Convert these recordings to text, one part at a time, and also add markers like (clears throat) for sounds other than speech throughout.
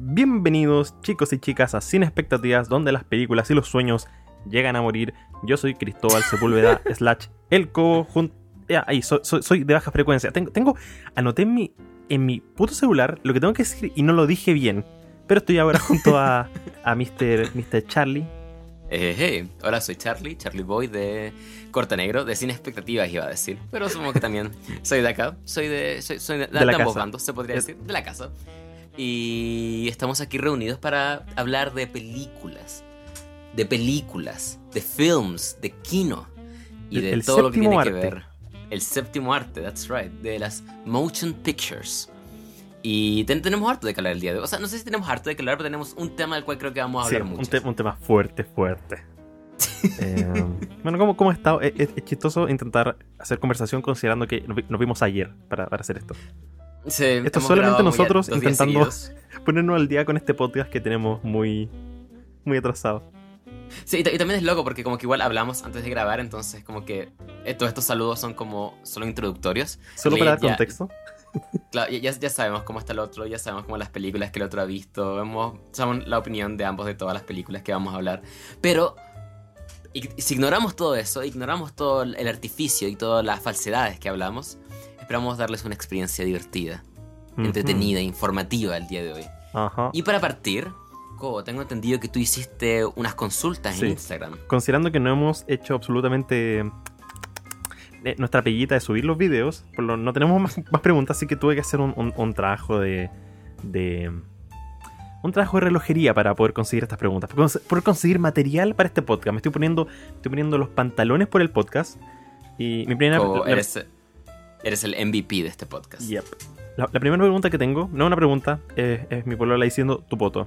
Bienvenidos chicos y chicas a Sin Expectativas, donde las películas y los sueños llegan a morir. Yo soy Cristóbal Sepúlveda (laughs) slash El Cobo. Jun... Ya, ahí, soy, de baja frecuencia. Tengo, tengo anoté en mi, en mi puto celular lo que tengo que decir y no lo dije bien. Pero estoy ahora junto a, a Mr. Mr. Charlie. Eh, hey, hola, soy Charlie, Charlie Boy de Corta Negro, de Sin Expectativas iba a decir, pero supongo que también soy de acá, soy de, soy, soy de, De la casa. se podría Es- decir, de la casa. Y estamos aquí reunidos para hablar de películas, de películas, de films, de kino y El- de el todo lo que tiene que arte. ver. El séptimo arte, that's right, de las motion pictures. Y ten- tenemos harto de que hablar el día de hoy. O sea, no sé si tenemos harto de que hablar, pero tenemos un tema del cual creo que vamos a Sí, hablar un, mucho. te- un tema fuerte, fuerte. (laughs) Eh, bueno, ¿cómo, cómo está? Es, es- es chistoso intentar hacer conversación considerando que nos vimos ayer para, para hacer esto. Sí, Esto solamente nosotros intentando-. (laughs) Ponernos al día con este podcast que tenemos muy, muy atrasado. Sí, y, ta- y también es loco porque como que igual hablamos antes de grabar, entonces como que eh, todos estos saludos son como solo introductorios. Solo para dar contexto. (laughs) Claro, ya, ya- sabemos cómo está el otro, ya sabemos cómo las películas que el otro ha visto, vemos, sabemos la opinión de ambos de todas las películas que vamos a hablar. Pero si ignoramos todo eso, ignoramos todo el artificio y todas las falsedades que hablamos, esperamos darles una experiencia divertida, entretenida, informativa el día de hoy. Ajá. Y para partir, Cobo, tengo entendido que tú hiciste unas consultas Sí. en Instagram. Considerando que no hemos hecho absolutamente eh, nuestra peguita de subir los videos, por lo- no tenemos más, más preguntas, así que tuve que hacer un, un- un trabajo de, de- Un trabajo de relojería para poder conseguir estas preguntas. Por, cons- por conseguir material para este podcast. Me estoy poniendo, estoy poniendo los pantalones por el podcast. Y mi primera... Cobo, la- eres, eres el MVP de este podcast. Yep. La, la primera pregunta que tengo, no es una pregunta, es, es mi polola diciendo tu poto.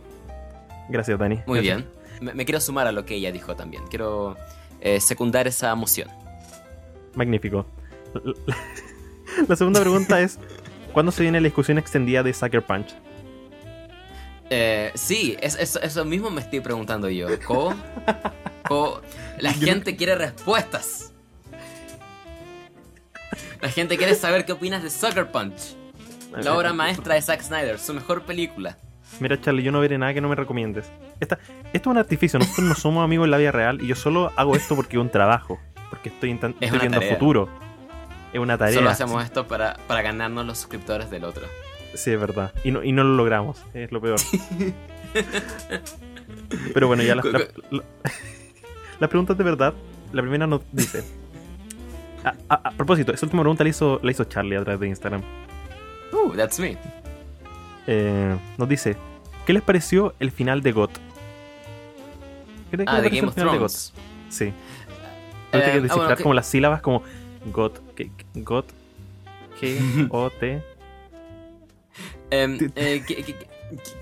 Gracias, Dani. Muy Gracias. bien. Me, me quiero sumar a lo que ella dijo también. Quiero eh, secundar esa emoción. Magnífico. La, (laughs) la- la segunda pregunta es: ¿Cuándo se viene la discusión extendida de Sucker Punch? Eh, sí, es- es- eso mismo me estoy preguntando yo. Cobo, (laughs) Cobo, la gente quiere respuestas. La gente quiere saber qué opinas de Sucker Punch, la obra maestra de Zack Snyder, su mejor película. Mira, Charlie, yo no veré nada que no me recomiendes. Esta, esto es un artificio. Nosotros no somos amigos en la vida real y yo solo hago esto porque es un trabajo. Porque estoy, estoy viendo tarea. futuro. Es una tarea. Solo hacemos esto para, para ganarnos los suscriptores del otro. Sí, es verdad. Y no, y no lo logramos. Es lo peor. (laughs) Pero bueno, ya las la, la- las preguntas de verdad. La primera nos dice. A, a- a propósito, esa última pregunta la hizo, la hizo Charlie a través de Instagram. Uh, that's me. Eh, nos dice: ¿Qué les pareció el final de GOT? ¿Qué te- Ah, de Game of final de Thrones. GOT? Sí. Eh, Tuviste que ah, descifrar bueno, como las sílabas como GOT, que- GOT, G, (laughs) O, T. Em, eh,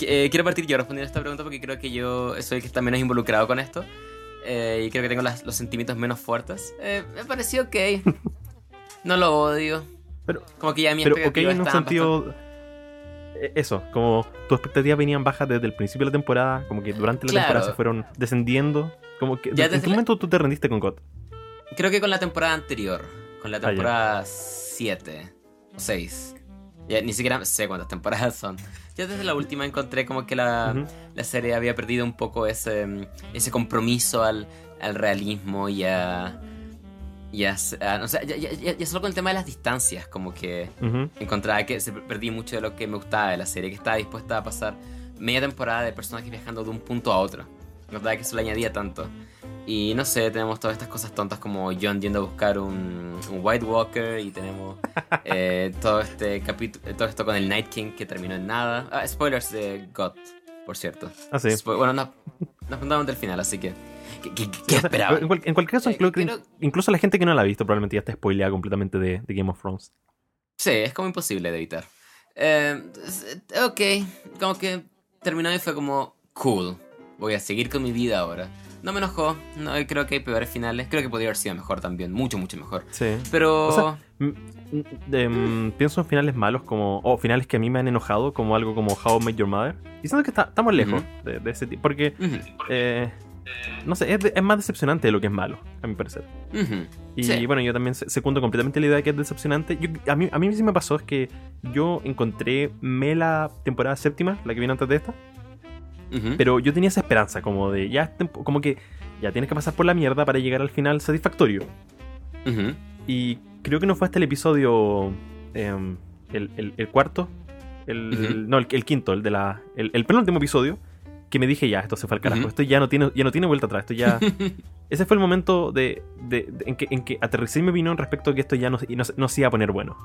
eh, quiero partir yo respondiendo a esta pregunta porque creo que yo soy el que está menos involucrado con esto. Eh, y creo que tengo las- los sentimientos menos fuertes. Eh, me pareció ok. (laughs) No lo odio. Pero, Como que ya mi pero ok, en un sentido. eh, Eso, como tus expectativas venían bajas desde el principio de la temporada, como que durante la Claro. temporada se fueron descendiendo. Como que, Ya ¿En desde qué la- momento tú te rendiste con bastante- Creo que con la temporada anterior. Con la Ah, temporada 7 o 6. Ya ni siquiera sé cuántas temporadas son. Ya desde la última encontré como que la, Ujú. la serie había perdido un poco ese, ese compromiso al, al realismo y a. Y a, a- o sea, ya, ya- ya- solo con el tema de las distancias, como que Ujú. encontraba que se perdí mucho de lo que me gustaba de la serie, que estaba dispuesta a pasar media temporada de personajes viajando de un punto a otro. Encontraba que eso le añadía tanto. Y no sé, tenemos todas estas cosas tontas como John yendo a buscar un, un White Walker y tenemos (laughs) eh, todo este capítulo, todo esto con el Night King que terminó en nada. Ah, spoilers de God, por cierto. Ah, sí. Spo- bueno, no, nos contamos del final, así que. ¿Qué, qué- esperaba? En, cual- en cualquier caso, Eh, creo- incluso la gente que no la ha visto probablemente ya está spoileada completamente de, de Game of Thrones. Sí, es como imposible de evitar. Eh, ok, como que terminó y fue como cool. Voy a seguir con mi vida ahora. No me enojó, no creo que hay peores finales. Creo que podría haber sido mejor también, mucho, mucho mejor. Sí. Pero. O sea, Mm, pienso en finales malos como. O finales que a mí me han enojado, como algo como How I Met Your Mother. Y siento que está- estamos lejos de, de ese tipo. Porque, eh, no sé, es, de- es más decepcionante de lo que es malo, a mi parecer. Y Sí. bueno, yo también se- secundo completamente la idea de que es decepcionante. Yo- a, mí, a mí sí me pasó es que yo encontré me la temporada séptima, la que viene antes de esta. Pero yo tenía esa esperanza, como de ya, como que ya tienes que pasar por la mierda para llegar al final satisfactorio. Y creo que no fue hasta el episodio. em, el, el- el cuarto. El. No, el, el quinto, el de la. El, penúltimo episodio. Que me dije ya, esto se fue al carajo. Esto ya no tiene, ya no tiene vuelta atrás. Esto ya. (laughs) ese fue el momento de, de- de- en, que, en que aterricé mi opinión respecto a que esto ya no, no, se- no se iba a poner bueno.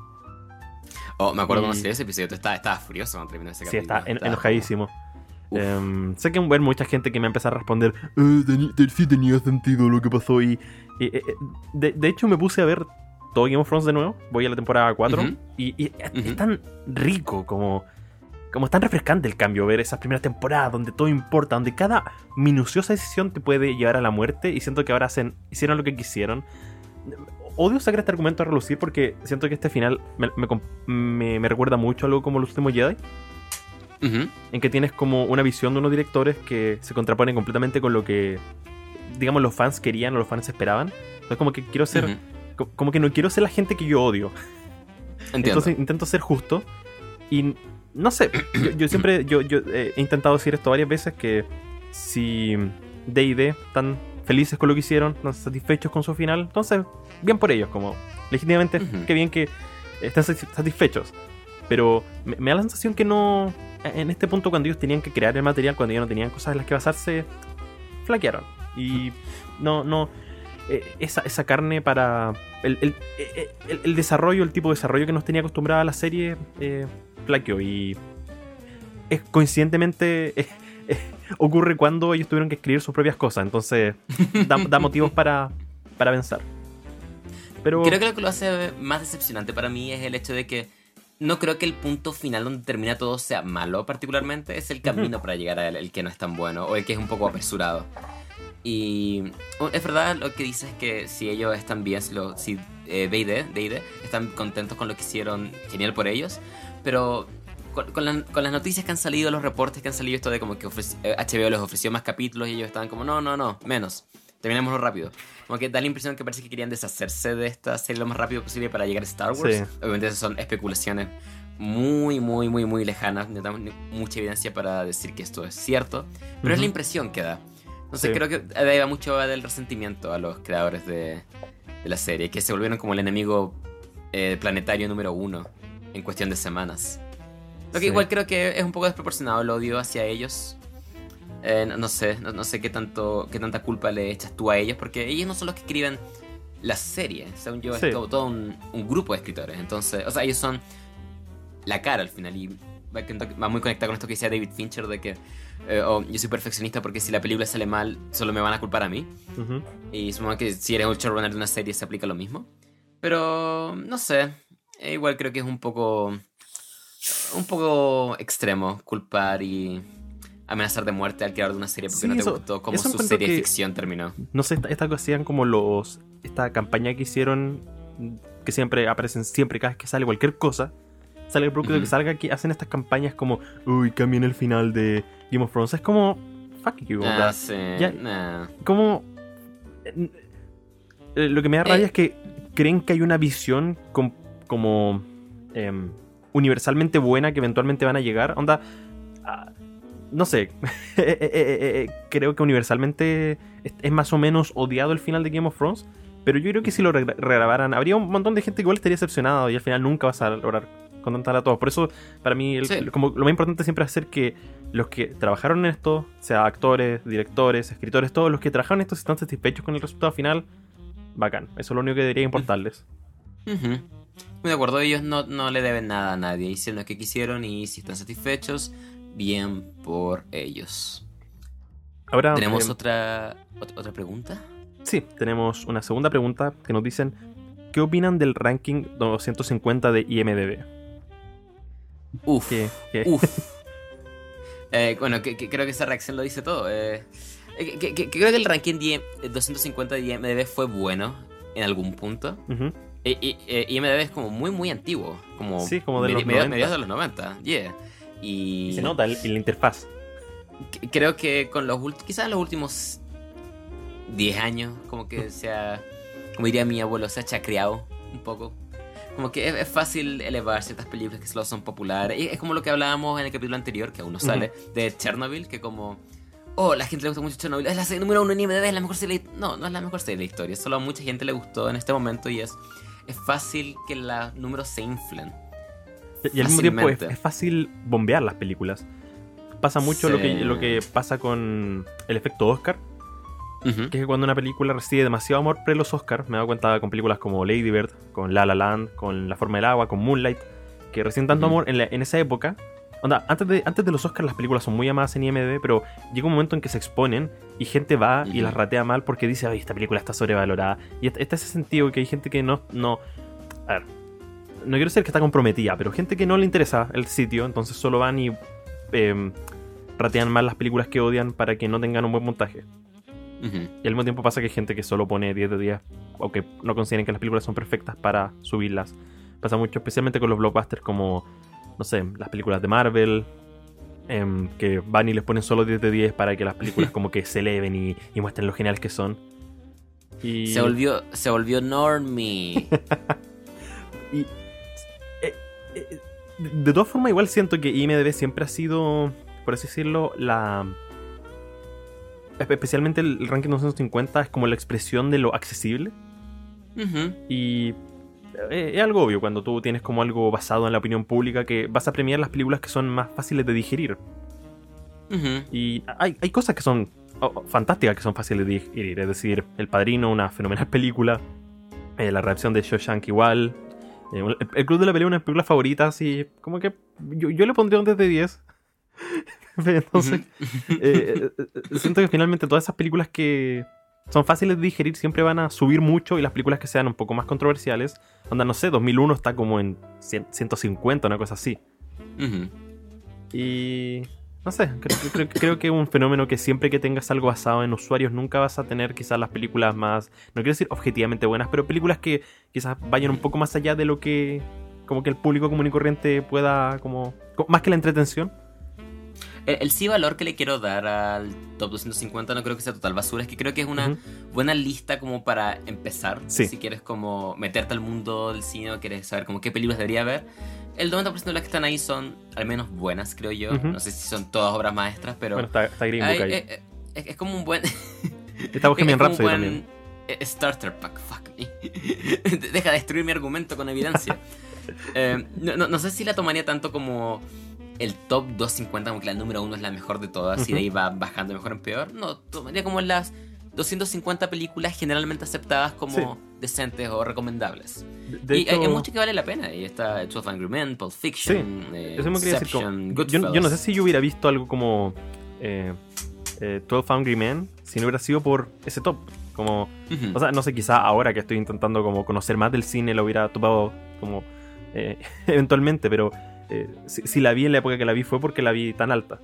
Oh, me acuerdo Y- cuando salió ese episodio. Tú estabas, estabas furioso cuando terminó ese Sí, capítulo. está en- Estabas enojadísimo. Em, sé que va a haber mucha gente que me va a empezar a responder, "Eh, sí tenía sentido lo que pasó y... eh, eh, de, de hecho me puse a ver todo Game of Thrones de nuevo, voy a la temporada 4 Ujú. y, y es, tan rico como... Como es tan refrescante el cambio, ver esas primeras temporadas donde todo importa, donde cada minuciosa decisión te puede llevar a la muerte y siento que ahora hacen, hicieron lo que quisieron. Odio sacar este argumento a relucir porque siento que este final me, me me- me recuerda mucho a algo como los últimos Jedi En que tienes como una visión de unos directores que se contraponen completamente con lo que, digamos, los fans querían o los fans esperaban. Entonces, como que quiero ser, como que no quiero ser la gente que yo odio. Entiendo. Entonces, intento ser justo. Y no sé, yo, yo (clears throat) siempre yo, yo, he intentado decir esto varias veces: que si DD están felices con lo que hicieron, están satisfechos con su final, entonces, bien por ellos, como legítimamente, Ujú. qué bien que estén satis- satisfechos. Pero me, da la sensación que no. En este punto, cuando ellos tenían que crear el material, cuando ellos no tenían cosas en las que basarse, flaquearon. Y no, no. eh, esa, esa carne para. El, el- el- desarrollo, el tipo de desarrollo que nos tenía acostumbrada la serie, eh, flaqueó. Y. Es, coincidentemente. (laughs) eh, ocurre cuando ellos tuvieron que escribir sus propias cosas. Entonces, da, da motivos para, para pensar. Pero. Creo que lo que lo hace más decepcionante para mí es el hecho de que no creo que el punto final donde termina todo sea malo particularmente, es el camino para llegar al el que no es tan bueno o el que es un poco apresurado. Y uh, es verdad lo que dices que si ellos están bien, si, lo, si eh, D&D, D&D están contentos con lo que hicieron, genial por ellos, pero con, con la- con las noticias que han salido, los reportes que han salido, esto de como que ofreci- eh, HBO les ofreció más capítulos y ellos estaban como, no, no, no, menos, terminémoslo rápido. Como que da la impresión que parece que querían deshacerse de esta serie lo más rápido posible para llegar a Star Wars. Sí. Obviamente esas son especulaciones muy, muy, muy, muy lejanas. No tenemos mucha evidencia para decir que esto es cierto. Pero es la impresión que da. Entonces Sí. creo que va mucho del resentimiento a los creadores de, de la serie, que se volvieron como el enemigo eh, planetario número uno en cuestión de semanas. Lo que Sí. igual creo que es un poco desproporcionado el odio hacia ellos. Eh, no, no sé, no, no sé qué tanto qué tanta culpa le echas tú a ellos, porque ellos no son los que escriben la serie. Según yo, Sí. es todo, todo un, un grupo de escritores. Entonces, o sea, ellos son la cara al final. Y va, muy conectado con esto que decía David Fincher de que eh, oh, yo soy perfeccionista porque si la película sale mal, solo me van a culpar a mí. Y supongo que si eres un showrunner de una serie se aplica lo mismo. Pero no sé. eh, Igual creo que es un poco. Un poco extremo culpar y amenazar de muerte al creador de una serie porque Sí, no te eso- gustó cómo su serie de ficción terminó. No sé, esta, esta hacían como los. Esta campaña que hicieron. Que siempre aparecen, siempre, cada vez que sale cualquier cosa. Sale el producto que salga, que hacen estas campañas como. Uy, cambien el final de Game of Thrones. Es como. Fuck you. Ah, sí. ya- nah. como. eh, Lo que me da rabia Eh. es que creen que hay una visión com- como. em, universalmente buena que eventualmente van a llegar. Onda. ah, no sé. (laughs) Eh, eh, eh, creo que universalmente es, más o menos odiado el final de Game of Thrones. Pero yo creo que si lo regra- regrabaran, habría un montón de gente que igual estaría decepcionado y al final nunca vas a lograr contentar a todos. Por eso, para mí, el- Sí. como lo más importante siempre es hacer que los que trabajaron en esto, sea actores, directores, escritores, todos los que trabajaron en esto, si están satisfechos con el resultado final, bacán. Eso es lo único que debería importarles. Muy de acuerdo, ellos no, no le deben nada a nadie. Hicieron lo que quisieron y si están satisfechos, bien por ellos. Ahora, ¿Tenemos eh, otra, ot- otra pregunta? sí, tenemos una segunda pregunta que nos dicen: ¿Qué opinan del ranking 250 de IMDb? Uf. Que- Uf. (laughs) Eh, bueno, que, que- creo que esa reacción lo dice todo. eh. Que, creo que el ranking de 250 de IMDB fue bueno en algún punto. IMDB es como muy, muy antiguo. Como Sí, como de los mediados, 90. mediados de los 90. Yeah. Y, y se nota en la interfaz. creo que con los quizás los últimos 10 años, como que se ha, como diría mi abuelo, se ha chacreado un poco. como que es, es fácil elevar ciertas películas que solo son populares. Y es como lo que hablábamos en el capítulo anterior, que aún no sale, de Chernobyl, que como... Oh, la gente le gusta mucho Chernobyl. Es la serie número uno en IMDb, es la mejor serie. No, no es la mejor serie de la historia. Solo a mucha gente le gustó en este momento y es, es fácil que los números se inflen. Y al mismo tiempo es, es fácil bombear las películas. Pasa mucho lo, que, lo que pasa con el efecto Oscar, que es que cuando una película recibe demasiado amor pre los Oscar, me he dado cuenta con películas como Lady Bird, con La La Land, con La Forma del Agua, con Moonlight, que reciben tanto amor en, la- en esa época. Onda, antes de, antes de los Oscars las películas son muy amadas en IMDb, pero llega un momento en que se exponen y gente va y las ratea mal porque dice, ay, esta película está sobrevalorada. Y está está ese sentido que hay gente que no, no... A ver, no quiero decir que está comprometida, pero gente que no le interesa el sitio, entonces solo van y em, ratean mal las películas que odian para que no tengan un buen montaje. Y al mismo tiempo pasa que hay gente que solo pone 10 de 10 o que no consideren que las películas son perfectas para subirlas. Pasa mucho, especialmente con los blockbusters como, no sé, las películas de Marvel, em, que van y les ponen solo 10 de 10 para que las películas (laughs) como que se eleven y, y muestren lo geniales que son. Y, Se volvió, se volvió normie. (laughs) y- de, todas formas, igual siento que IMDB siempre ha sido, por así decirlo, la... espe- Especialmente el ranking 250 es como la expresión de lo accesible. Y eh, es algo obvio cuando tú tienes como algo basado en la opinión pública que vas a premiar las películas que son más fáciles de digerir. Y hay, hay cosas que son oh, fantásticas que son fáciles de digerir. Es decir, El Padrino, una fenomenal película. eh, la reacción de Shawshank igual. Eh, el, el Club de la Pelea, una de mis películas favoritas. Y como que yo, yo le pondría un 10 de 10. Entonces, eh, eh, siento que finalmente todas esas películas que son fáciles de digerir siempre van a subir mucho y las películas que sean un poco más controversiales, onda, no sé, 2001 está como en 100 150, una cosa así. Y no sé, creo, creo- creo que es un fenómeno que siempre que tengas algo basado en usuarios nunca vas a tener quizás las películas más, no quiero decir objetivamente buenas, pero películas que quizás vayan un poco más allá de lo que como que el público común y corriente pueda como, co- más que la entretención. El, el sí valor que le quiero dar al top 250 no creo que sea total basura, es que creo que es una buena lista como para empezar. Sí. Si quieres como meterte al mundo del cine o quieres saber como qué películas debería ver. El 90% de las que están ahí son al menos buenas, creo yo. No sé si son todas obras maestras, pero... Bueno, está, está Green Book ahí. es, es como un buen... (laughs) está Bohemian Rhapsody buen, también. eh, Starter pack, fuck me. (laughs) Deja de destruir mi argumento con evidencia. (laughs) Eh, no, no- no sé si la tomaría tanto como el top 250, como que la número uno es la mejor de todas y de ahí va bajando de mejor en peor. No, tomaría como las 250 películas generalmente aceptadas como Sí. decentes o recomendables. De- de y hay, hay mucho que vale la pena. Y está 12 Angry Men, Pulp Fiction, eh, Eso me quería decir. como- Inception, yo, yo no sé si yo hubiera visto algo como eh, eh, 12 Angry Men si no hubiera sido por ese top. Como, o sea, no sé, quizá ahora que estoy intentando como conocer más del cine lo hubiera topado como eh, (laughs) eventualmente, pero eh, si, si la vi en la época que la vi fue porque la vi tan alta.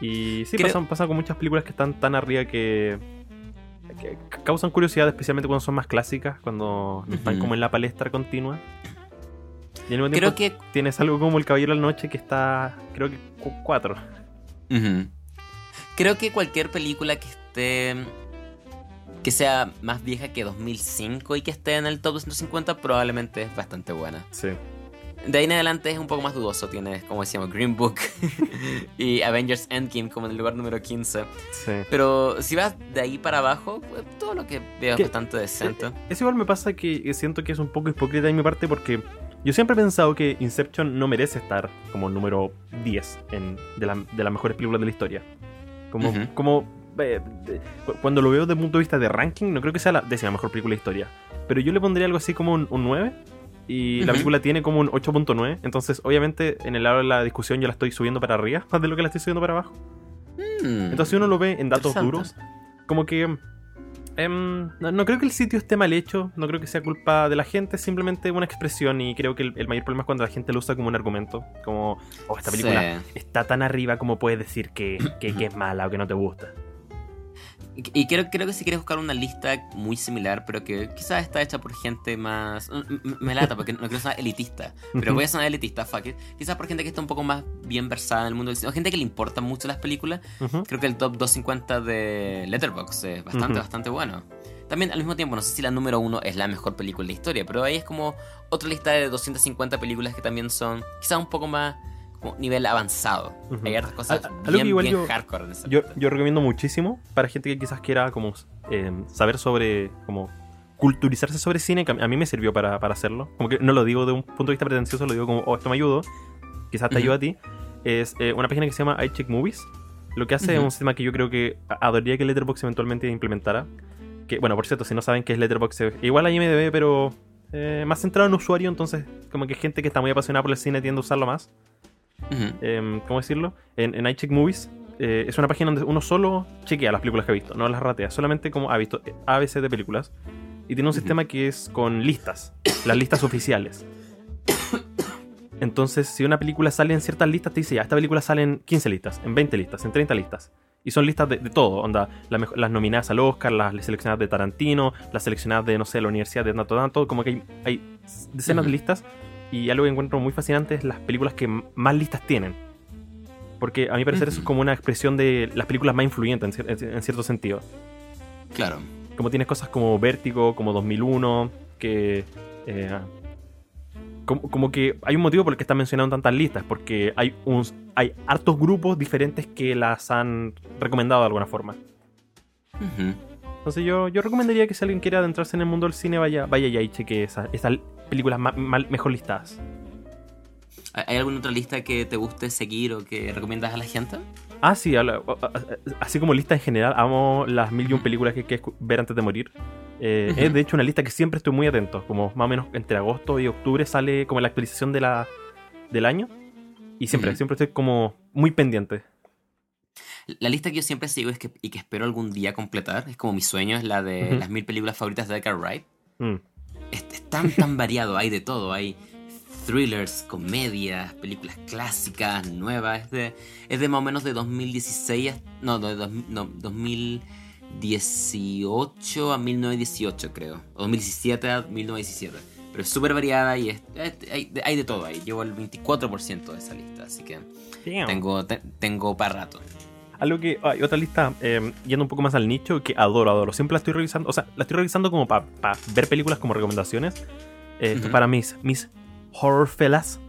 Y sí, Creo- pasa, pasa con muchas películas que están tan arriba que, que causan curiosidad, especialmente cuando son más clásicas, cuando están como en la palestra continua. Y al mismo Creo tiempo que tienes algo como El Caballero de la Noche que está, creo que 4. Ujú. Creo que cualquier película que esté. que sea más vieja que 2005 y que esté en el top 250 probablemente es bastante buena. Sí. De ahí en adelante es un poco más dudoso. Tienes, como decíamos, Green Book (laughs) y Avengers Endgame como en el lugar número 15. Sí. Pero si vas de ahí para abajo, pues, todo lo que veo es bastante decente. Eh, Eso igual me pasa que siento que es un poco hipócrita de mi parte porque yo siempre he pensado que Inception no merece estar como número 10 en, de, la- de las mejores películas de la historia. Como, como eh, de- cu- cuando lo veo desde el punto de vista de ranking, no creo que sea la décima mejor película de la historia. Pero yo le pondría algo así como un, un 9. Y la película tiene como un 8.9. Entonces, obviamente, en el lado de la discusión yo la estoy subiendo para arriba (laughs) más de lo que la estoy subiendo para abajo. Mm. Entonces si uno lo ve en datos duros, como que... em, no, no creo que el sitio esté mal hecho, no creo que sea culpa de la gente, es simplemente una expresión y creo que el, el mayor problema es cuando la gente lo usa como un argumento, como, oh, esta película Sí. está tan arriba como puedes decir que, que- que es mala o que no te gusta. Y creo, creo que si quieres buscar una lista muy similar, pero que quizás está hecha por gente más. Me lata porque no quiero sonar elitista, pero voy a sonar elitista, fuck it. Quizás por gente que está un poco más bien versada en el mundo del cine, o gente que le importan mucho las películas. Ujú. Creo que el top 250 de Letterboxd es bastante, Ujú. bastante bueno. también al mismo tiempo, no sé si la número uno es la mejor película de la historia, pero ahí es como otra lista de 250 películas que también son quizás un poco más nivel avanzado. Ujú. Hay hartas cosas A- bien, que igual bien yo- hardcore en ese Yo, recomiendo muchísimo para gente que quizás quiera como eh, saber sobre como culturizarse sobre cine, que a mí me sirvió para, para hacerlo. Como que no lo digo de un punto de vista pretencioso, lo digo como, oh, esto me ayudó, quizás te Ujú. ayuda a ti. Es eh, una página que se llama iCheck Movies. Lo que hace es un sistema que yo creo que adoraría que Letterboxd eventualmente implementara. Que, bueno, por cierto, si no saben qué es Letterboxd, igual a IMDb, pero eh, más centrado en usuario, entonces como que gente que está muy apasionada por el cine tiende a usarlo más Ujú. em, ¿cómo decirlo? En, en iCheck Movies. eh, es una página donde uno solo chequea las películas que ha visto, no las ratea, solamente como ha visto ABC de películas. Y tiene un Ujú. sistema que es con listas, las listas oficiales. Entonces, si una película sale en ciertas listas, te dice ya, esta película sale en 15 listas, en 20 listas, en 30 listas. Y son listas de, de todo, onda, la las nominadas al Oscar, las seleccionadas de Tarantino, las seleccionadas de, no sé, la Universidad de tanto tanto, como que hay, hay decenas de Ujú. listas. Y algo que encuentro muy fascinante es las películas que más listas tienen. Porque a mi parecer eso es como una expresión de las películas más influyentes en, cier- en cierto sentido. Claro. Como tienes cosas como Vértigo, como 2001, que... eh, como, como que hay un motivo por el que están mencionando tantas listas, porque hay, un, hay hartos grupos diferentes que las han recomendado de alguna forma. Ujú. Entonces yo, yo recomendaría que si alguien quiere adentrarse en el mundo del cine, vaya, vaya ya y cheque esa- esas películas ma- mejor listadas. ¿Hay alguna otra lista que te guste seguir o que recomiendas a la gente? Ah, sí, así como lista en general, amo las mil y un películas que hay que ver antes de morir. Eh. Es de hecho una lista que siempre estoy muy atento, como más o menos entre agosto y octubre sale como la actualización de la, del año. Y siempre, siempre estoy como muy pendiente. La lista que yo siempre sigo es que, y que espero algún día completar, es como mi sueño, es la de Ujú. las mil películas favoritas de Edgar Wright. Mm. Es, es tan, tan variado, hay de todo, hay thrillers, comedias, películas clásicas, nuevas, es de, es de más o menos de 2016, a- no, de dos- no, 2018 a 1918 creo, o 2017 a 1917, pero es súper variada y es- hay, de- hay de todo ahí, llevo el 24% de esa lista, así que Damn. tengo, te- tengo para rato. Algo que hay otra lista, eh, yendo un poco más al nicho, que adoro, adoro. Siempre la estoy revisando, o sea, la estoy revisando como para ver películas como recomendaciones. Eh, esto Ujú. para mis, mis horror fellas.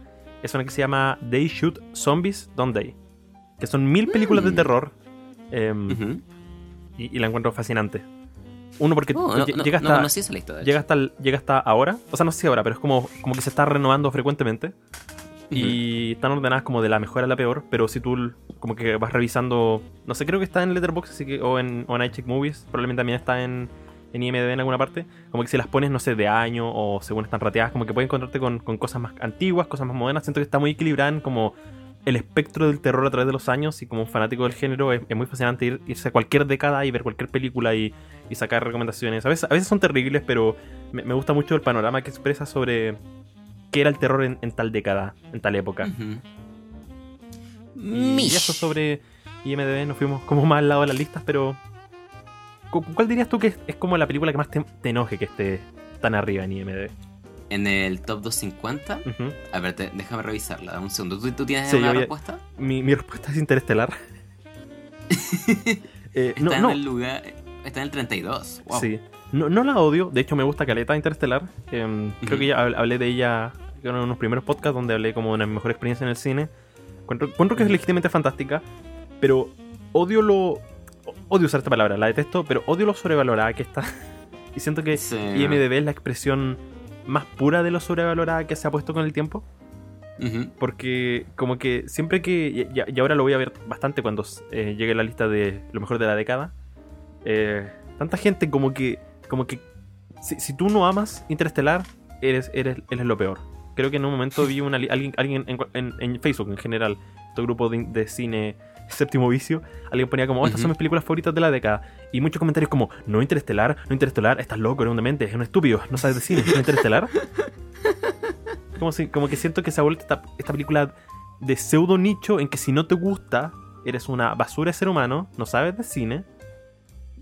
Es una que se llama They Shoot Zombies, Don't They? Que son mil películas de Mm. terror. eh, Ujú. y, y la encuentro fascinante. Uno, porque Oh, no, lle- no- llega no hasta. de hecho. llega hasta llega hasta ahora. O sea, no sé si ahora, pero es como, como que se está renovando frecuentemente. Y están ordenadas como de la mejor a la peor, pero si tú como que vas revisando, no sé, creo que está en Letterboxd así que, o en, o en iCheck Movies, probablemente también está en, en IMDb en alguna parte, como que si las pones, no sé, de año o según están rateadas, como que puedes encontrarte con, con cosas más antiguas, cosas más modernas, siento que está muy equilibrada en como el espectro del terror a través de los años y como un fanático del género es, es muy fascinante ir, irse a cualquier década y ver cualquier película y, y sacar recomendaciones. A veces, a veces son terribles, pero me, me gusta mucho el panorama que expresa sobre qué era el terror en, en tal década, en tal época. Ujú. Y eso sobre IMDB, nos fuimos como más al lado de las listas, pero ¿cu- ¿cuál dirías tú que es, es como la película que más te, te enoje que esté tan arriba en IMDB? En el top 250. Ujú. A ver, te- déjame revisarla. dame Un segundo. ¿Tú, tú tienes Sí, una respuesta? mi, mi respuesta es Interestelar. (laughs) Eh, Está no, en no, el lugar. Está en el 32. Wow. sí. No, no la odio, de hecho me gusta Caleta Interestelar. Em, Creo que ya hab- hablé de ella en unos primeros podcasts donde hablé como de una mejor experiencia en el cine. Encuentro, encuentro que es legítimamente fantástica, pero odio lo... Odio usar esta palabra, la detesto, pero odio lo sobrevalorada que está. (laughs) y siento que Sí. IMDB es la expresión más pura de lo sobrevalorada que se ha puesto con el tiempo. Porque como que siempre que... Y, y ahora lo voy a ver bastante cuando eh, llegue la lista de lo mejor de la década. eh, tanta gente como que... Como que... Si, si tú no amas Interestelar, eres, eres, eres lo peor. Creo que en un momento vi una, alguien, alguien en, en- en Facebook en general, este grupo de, de cine séptimo vicio, alguien ponía como, oh, estas son mis películas favoritas de la década. Y muchos comentarios como, no Interestelar, no Interestelar, estás loco, eres un demente, es un estúpido, no sabes de cine, no Interestelar. (laughs) como, si, como que siento que se ha vuelto esta, esta película de pseudo nicho en que si no te gusta, eres una basura de ser humano, no sabes de cine,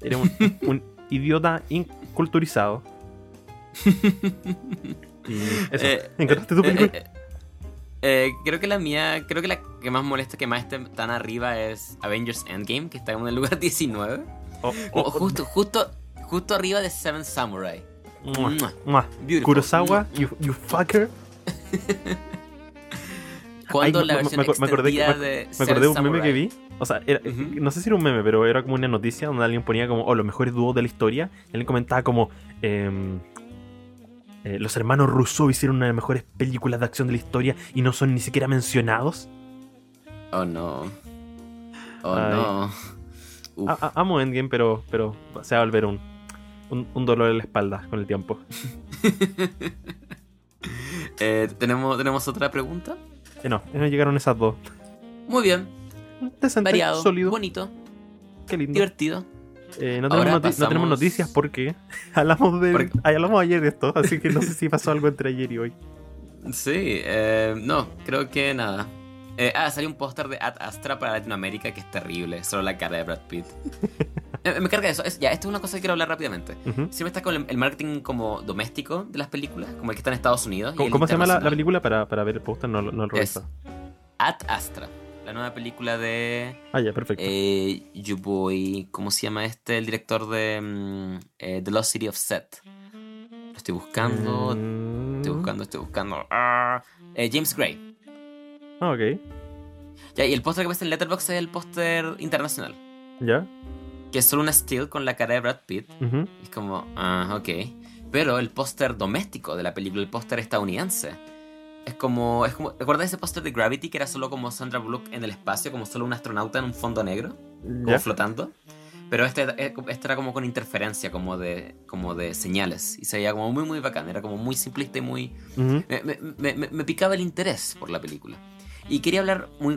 eres un, un (laughs) idiota inculturizado. (laughs) y (laughs) eso, Eh, ¿encontraste tu eh, película? eh, creo que la mía, creo que la que más molesta, que más esté tan arriba es Avengers Endgame, que está en el lugar (laughs) 19. Oh, Como oh, justo, justo, justo arriba de Seven Samurai. Mua. Kurosawa, you, you fucker. (laughs) Cuando Ay, la me- versión me- me acordé me- de Me acordé de un meme que vi. O sea, era- no sé si era un meme, pero era como una noticia donde alguien ponía como, oh, los mejores dúos de la historia. Y alguien comentaba como, em, eh, los hermanos Rousseau hicieron una de las mejores películas de acción de la historia y no son ni siquiera mencionados. Oh no. Oh Ay. no. Uf. A- a- amo Endgame, pero, pero se va a volver un, un, un dolor en la espalda con el tiempo. (laughs) Eh, ¿tenemos, ¿Tenemos otra pregunta? Eh, no, no llegaron esas dos. Muy bien. Decente, Variado. sólido, Bonito. qué lindo. Divertido. Eh, no, tenemos no noticias porque (laughs) hablamos de Porque- hablamos ayer de esto, así que no sé si pasó algo entre ayer y hoy. Sí, eh, no, creo que nada. Eh, ah, salió un póster de Ad Astra para Latinoamérica que es terrible, solo la cara de Brad Pitt. (laughs) Me carga eso. Es- ya, esto es una cosa que quiero hablar rápidamente. Ujú. Siempre está con el, el marketing como doméstico de las películas, como el que está en Estados Unidos. y ¿Cómo, el cómo se llama la, película para, para ver el póster? No, lo- no lo Es. Ad Astra, la nueva película de Ah, ya, perfecto. eh, You Boy, ¿cómo se llama este? El director de mm, eh, The Lost City of Set. Lo estoy buscando, Mm, estoy buscando, estoy buscando. Ah, eh, James Gray. Ah, ok. Ya, y el póster que ves en Letterboxd es el póster internacional. Ya. Que es solo una still con la cara de Brad Pitt. Es como, ah, ok. Pero el póster doméstico de la película, el póster estadounidense, es como, es como, ¿recuerdas ese póster de Gravity que era solo como Sandra Bullock en el espacio, como solo un astronauta en un fondo negro, como Ya. flotando? Pero este, eh, este era como con interferencia, como de, como de señales. Y se veía como muy, muy bacán. Era como muy simplista y muy, Ujú. me, me- me- me- me picaba el interés por la película. Y quería hablar muy,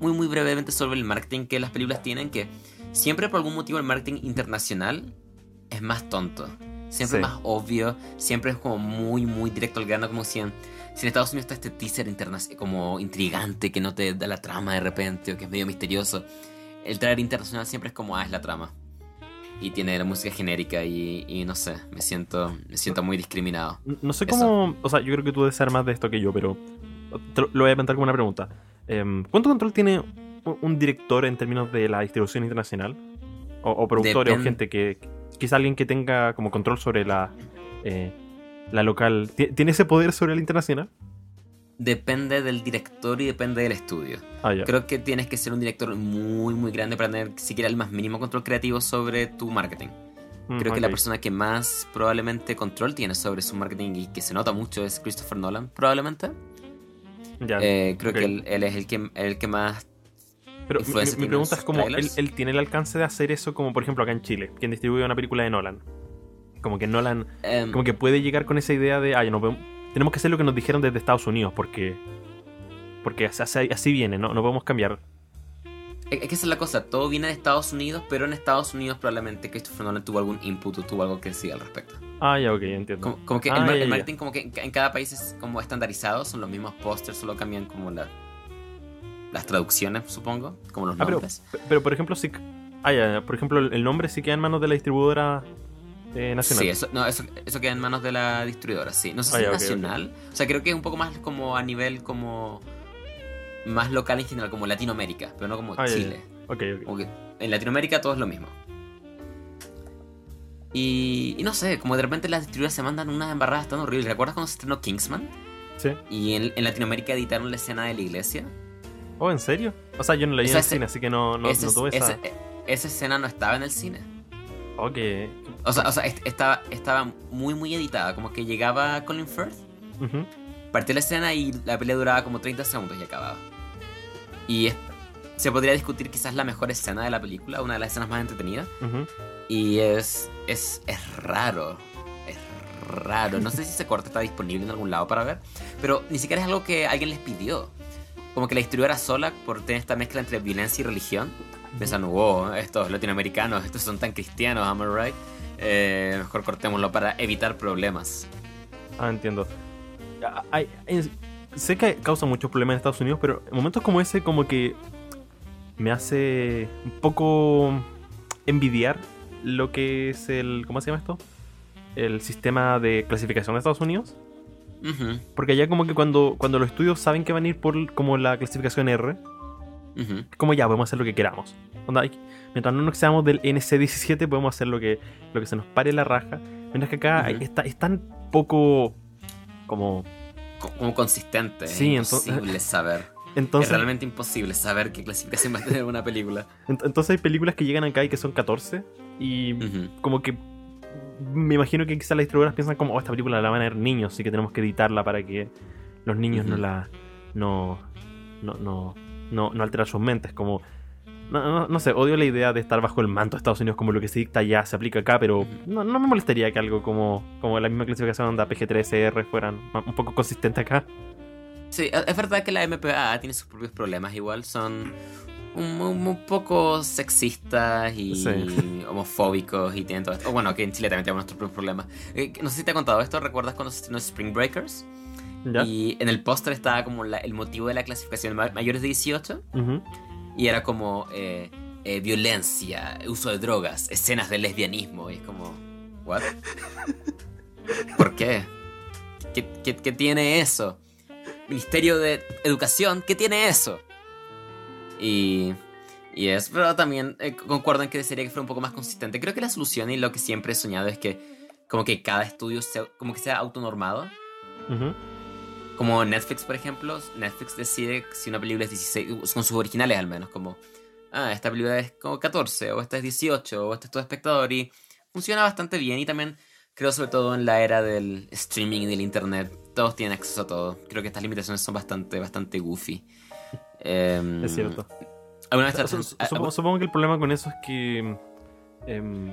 muy, muy brevemente sobre el marketing que las películas tienen, que siempre por algún motivo el marketing internacional es más tonto. Siempre Sí. es más obvio, siempre es como muy, muy directo al grano, como si en, si en Estados Unidos está este teaser como intrigante que no te da la trama de repente o que es medio misterioso. El trailer internacional siempre es como, ah, es la trama. Y tiene la música genérica y, y no sé, me siento, me siento muy discriminado. No sé Eso. cómo. O sea, yo creo que tú debes saber más de esto que yo, pero. Te lo, lo voy a plantear como una pregunta. Em, ¿Cuánto control tiene un, director en términos de la distribución internacional? O, o productores o gente que. Quizá alguien que tenga como control sobre la. eh, la local. ¿Ti- ¿Tiene ese poder sobre la internacional? Depende del director y depende del estudio. Ah. Creo que tienes que ser un director muy, muy grande para tener siquiera el más mínimo control creativo sobre tu marketing. Mm, Creo que la persona que más probablemente control tiene sobre su marketing y que se nota mucho es Christopher Nolan, probablemente. Eh, creo que él, él es el que, el que más... Pero mi, mi pregunta es como, ¿él, trailers. él tiene el alcance de hacer eso como por ejemplo acá en Chile, quien distribuye una película de Nolan? Como que Nolan, em, como que puede llegar con esa idea de, ay, no tenemos que hacer lo que nos dijeron desde Estados Unidos, porque porque así, así viene, ¿no? No podemos cambiar. Es que esa es la cosa, todo viene de Estados Unidos, pero en Estados Unidos probablemente Christopher Nolan tuvo algún input o tuvo algo que decir al respecto. Ah, ya, ok, entiendo. Como, como que Ah, el, mar- ya, el ya. marketing como que en, ca- en cada país es como estandarizado, son los mismos pósters, solo cambian como la, las traducciones, supongo, como los Ah, nombres. pero por ejemplo, sí, ah, ya, por ejemplo, el nombre sí queda en manos de la distribuidora eh, nacional. Sí, eso, no, eso, eso queda en manos de la distribuidora, sí. No sé Ah, si es nacional. O sea, creo que es un poco más como a nivel como... Más local en general, como Latinoamérica, pero no como Ah. Chile. Que en Latinoamérica todo es lo mismo. Y, y no sé, como de repente las distribuidoras se mandan unas embarradas tan horribles. ¿Recuerdas cuando se estrenó Kingsman? Sí. Y en, en Latinoamérica editaron la escena de la iglesia. Oh, ¿en serio? O sea, yo no leí en Esa el cine, así que no, no, Ese- no tuve esa... ese- esa escena no estaba en el cine. Ok. O sea, o sea, est- estaba, estaba muy, muy editada. Como que llegaba Colin Firth, Ujú. partía la escena y la pelea duraba como 30 segundos y acababa. Y es- se podría discutir quizás la mejor escena de la película, una de las escenas más entretenidas. Ujú. Y es, es, es raro. Es raro. No sé si ese corte está disponible en algún lado para ver. Pero ni siquiera es algo que alguien les pidió. Como que la distribuidora sola, por tener esta mezcla entre violencia y religión, pensaron, wow, estos latinoamericanos, estos son tan cristianos, am I right? Eh, mejor cortémoslo para evitar problemas. Ah, entiendo. Sé que causa muchos problemas en Estados Unidos, pero en momentos como ese como que me hace un poco envidiar lo que es el... ¿Cómo se llama esto? El sistema de clasificación de Estados Unidos. Porque allá como que cuando, cuando los estudios saben que van a ir por como la clasificación R, es como ya, podemos hacer lo que queramos. Onda, mientras no nos seamos del NC17 podemos hacer lo que, lo que se nos pare la raja. Mientras que acá está, es tan poco como... Co- Como consistente. Sí, es entonces- imposible (laughs) saber. es Entonces, realmente imposible saber qué clasificación va a tener una película. (laughs) ent- entonces hay películas que llegan acá y que son 14 y como que me imagino que quizás las distribuidoras piensan como, oh, esta película la van a ver niños, así que tenemos que editarla para que los niños no la... no... no... no... no, no alterar sus mentes, como... No, no, no sé, odio la idea de estar bajo el manto de Estados Unidos como lo que se dicta ya se aplica acá, pero no, no me molestaría que algo como, como la misma clasificación de PG-13R fueran un poco consistente acá. Sí, e- es verdad que la MPAA tiene sus propios problemas igual, son un, poco sexistas y Sí. (laughs) homofóbicos y tienen todo esto. O bueno, que en Chile también tenemos nuestros propios problemas. Eh, no sé si te he contado esto, ¿recuerdas cuando se estrenó Spring Breakers? ¿Ya? Y en el póster estaba como la- el motivo de la clasificación ma- mayores de 18 Ujú. y era como eh, eh, violencia, uso de drogas, escenas de lesbianismo y es como, ¿what? (laughs) ¿Por qué? ¿Qué, qué, qué tiene eso? Ministerio de Educación, ¿qué tiene eso? Y, y es, pero también eh, concuerdo en que desearía que fuera un poco más consistente. Creo que la solución y lo que siempre he soñado es que como que cada estudio sea, como que sea autonormado. Ujú. Como Netflix, por ejemplo, Netflix decide si una película es 16, con sus originales al menos, como, ah, esta película es como 14, o esta es 18, o este es todo espectador, y funciona bastante bien, y también creo sobre todo en la era del streaming y del internet, todos tienen acceso a todo, creo que estas limitaciones son bastante, bastante goofy. Em, Es cierto. ¿Alguna vez Su- te- su- ah, supongo, supongo que el problema con eso es que. em,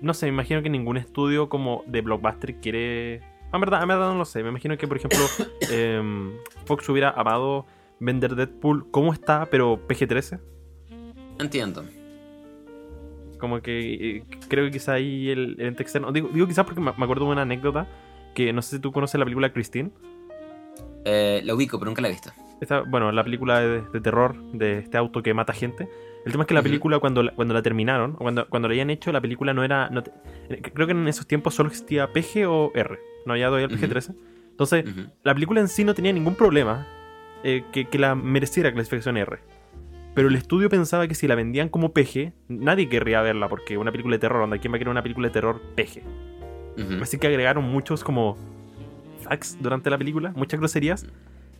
no sé, me imagino que ningún estudio como de blockbuster quiere. En verdad, en verdad no lo sé. Me imagino que, por ejemplo, (coughs) em, Fox hubiera amado vender Deadpool como está, pero PG-13. Entiendo. Como que eh, creo que quizá ahí el, el ente externo. Digo, digo quizás porque me me acuerdo de una anécdota que no sé si tú conoces la película Christine. Eh, la ubico, pero nunca la he visto. Esta, bueno, la película de, de terror de este auto que mata gente. El tema es que la película, cuando la, cuando la terminaron, o cuando, cuando la habían hecho, la película no era. no te- eh, creo que en esos tiempos solo existía PG o R. No había todavía el Ujú. PG-13. Entonces, Ujú. la película en sí no tenía ningún problema eh, que, que la mereciera clasificación R. Pero el estudio pensaba que si la vendían como PG, nadie querría verla, porque una película de terror, onda, ¿quién va a querer una película de terror PG? Así que agregaron muchos como facts durante la película, muchas groserías,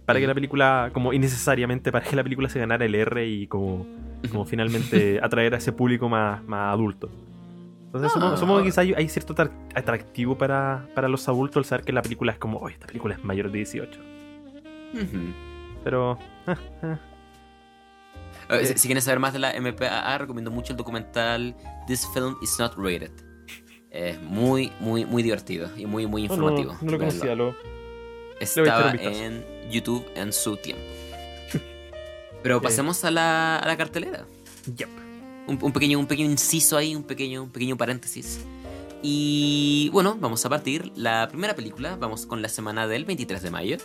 para que la película, como innecesariamente, para que la película se ganara el R y como, como finalmente (laughs) atraer a ese público más, más adulto. Entonces Ah. supongo que quizá hay, hay cierto atrac- atractivo para, para los adultos al saber que la película es como, oye, esta película es mayor de 18. Ujú. Pero... ah, ah, Eh, Eh. si, si quieren saber más de la MPAA, recomiendo mucho el documental This Film Is Not Rated. Es muy, muy, muy divertido y muy, muy no, no, informativo. no lo conocía, lo... Estaba en YouTube en su tiempo. (laughs) Pero pasemos a la, a la cartelera. Yep. Un, un pequeño, un pequeño inciso ahí, un pequeño, un pequeño paréntesis. Y bueno, vamos a partir. La primera película, vamos con la semana del 23 de mayo.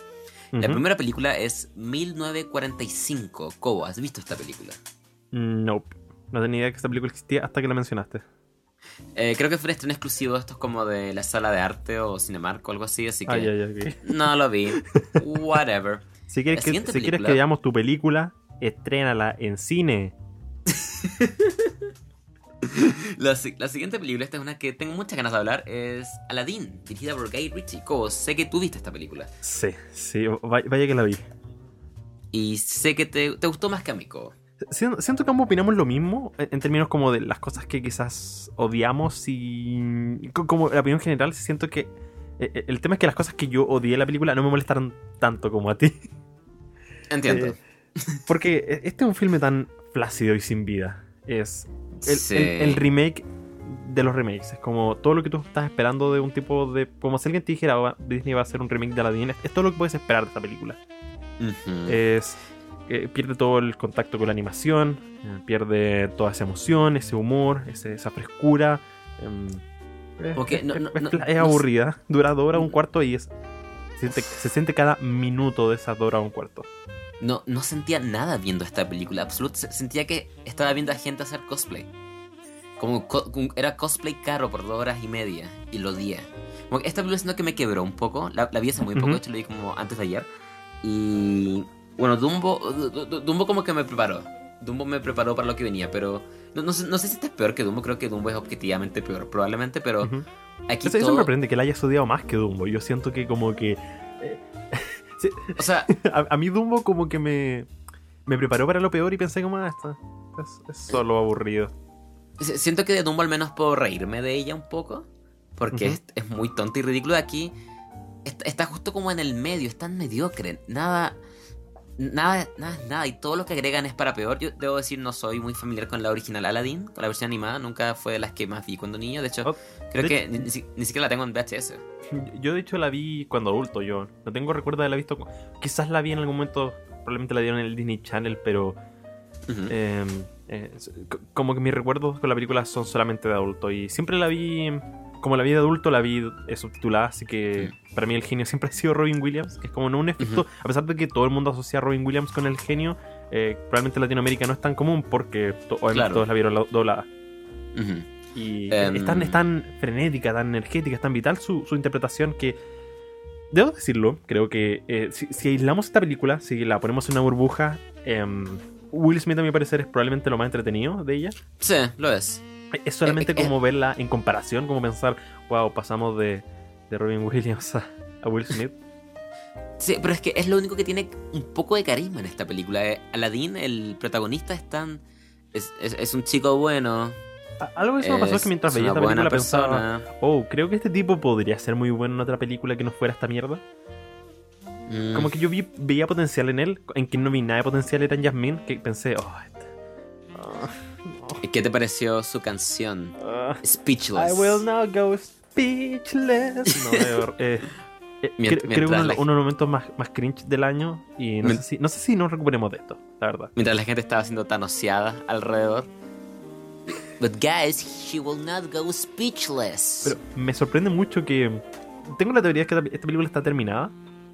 La primera película es 1945. Cobo, ¿has visto esta película? Nope. No tenía idea que esta película existía hasta que la mencionaste. Eh, creo que fue un estreno exclusivo estos como de la sala de arte o Cinemark o algo así, así que Ay, ay, ay, no lo vi. (laughs) Whatever. Si quieres, que, si quieres que veamos tu película, estrénala en cine. (laughs) La, si- la siguiente película, esta es una que tengo muchas ganas de hablar, es Aladdin, dirigida por Guy Ritchie. Cobo, sé que tú viste esta película. Sí, sí, vaya, vaya que la vi. Y sé que te, te gustó más que a mí, Cobo. Siento, que ambos opinamos lo mismo en en términos como de las cosas que quizás odiamos y co- como la opinión general siento que eh, eh, el tema es que las cosas que yo odié en la película no me molestaron tanto como a ti. Entiendo. Eh, porque este es un filme tan flácido y sin vida. Es el, Sí. el- el remake de los remakes. Es como todo lo que tú estás esperando de un tipo de como si alguien te dijera "Oh, Disney va a hacer un remake de Aladdin es, es todo lo que puedes esperar de esta película. Es eh, pierde todo el contacto con la animación, eh, pierde toda esa emoción, ese humor, ese- esa frescura. em, es, Como que es- no- es- no- es no- es no aburrida, dura dos horas un cuarto y es se siente, se siente cada minuto de esas dos horas un cuarto. No, no sentía nada viendo esta película. Absolutamente. Sentía que estaba viendo a gente hacer cosplay. Como co- era cosplay caro por dos horas y media. Y lo. Como que esta película siento que me quebró un poco. La, la vi hace muy poco, Ujú. de hecho la vi como antes de ayer. Y bueno, Dumbo, Du- Du- Dumbo como que me preparó. Dumbo me preparó para lo que venía, pero no, no, sé, no sé si este es peor que Dumbo, creo que Dumbo es objetivamente peor, probablemente, pero Ujú. aquí Eso, eso todo- me sorprende que la hayas odiado más que Dumbo. Yo siento que como que... eh, (laughs) sí, O sea, (laughs) a, a mí Dumbo como que me, me preparó para lo peor y pensé como, ah, esto es, es solo aburrido. si- siento que de Dumbo al menos puedo reírme de ella un poco, porque es, es muy tonta y ridículo. Aquí está, está justo como en el medio, es tan mediocre, nada... Nada, nada, nada, y todo lo que agregan es para peor. Yo debo decir, no soy muy familiar con la original Aladdin, con la versión animada, nunca fue de las que más vi cuando niño. De hecho, Oh, creo de- que ni, ni si- ni siquiera la tengo en VHS. (laughs) Yo de hecho la vi cuando adulto, yo no tengo recuerdo de haberla visto. Quizás la vi en algún momento, probablemente la dieron en el Disney Channel, pero Ujú. eh, eh, como que mis recuerdos con la película son solamente de adulto y siempre la vi, como la vi de adulto, la vi eh, subtitulada, así que para mí el genio siempre ha sido Robin Williams, que es como no un efecto, a pesar de que todo el mundo asocia a Robin Williams con el genio, eh, probablemente en Latinoamérica no es tan común porque to- obviamente Claro. todos la vieron la- doblada. Ujú. Y Em. es, tan, es tan frenética, tan energética, es tan vital su, su interpretación que. Debo decirlo, creo que eh, si, si aislamos esta película, si la ponemos en una burbuja, em, Will Smith a mi parecer es probablemente lo más entretenido de ella. Sí, lo es. Es solamente Eh, eh, como verla en comparación, como pensar, wow, pasamos de, de Robin Williams a, a Will Smith. Sí, pero es que es lo único que tiene un poco de carisma en esta película. Eh, Aladdin, el protagonista, es tan. Es, es- es un chico bueno. Algo de eso me pasó es que mientras veía esta película pensaba, persona. oh, creo que este tipo podría ser muy bueno en otra película que no fuera esta mierda. Mm, Como que yo vi, veía potencial en él, en quien no vi nada de potencial era en Jasmine, que pensé, oh, este. no, ¿Qué te pareció su canción? ah, Speechless. I will now go speechless. No, (laughs) eh, eh, creo uno, la- uno de los momentos más, más cringe del año y no, sé si, no sé si nos recuperemos de esto, la verdad. Mientras la gente estaba siendo tanoseada alrededor. But guys, she will not go speechless. Pero me sorprende mucho que. Tengo la teoría de que esta película está terminada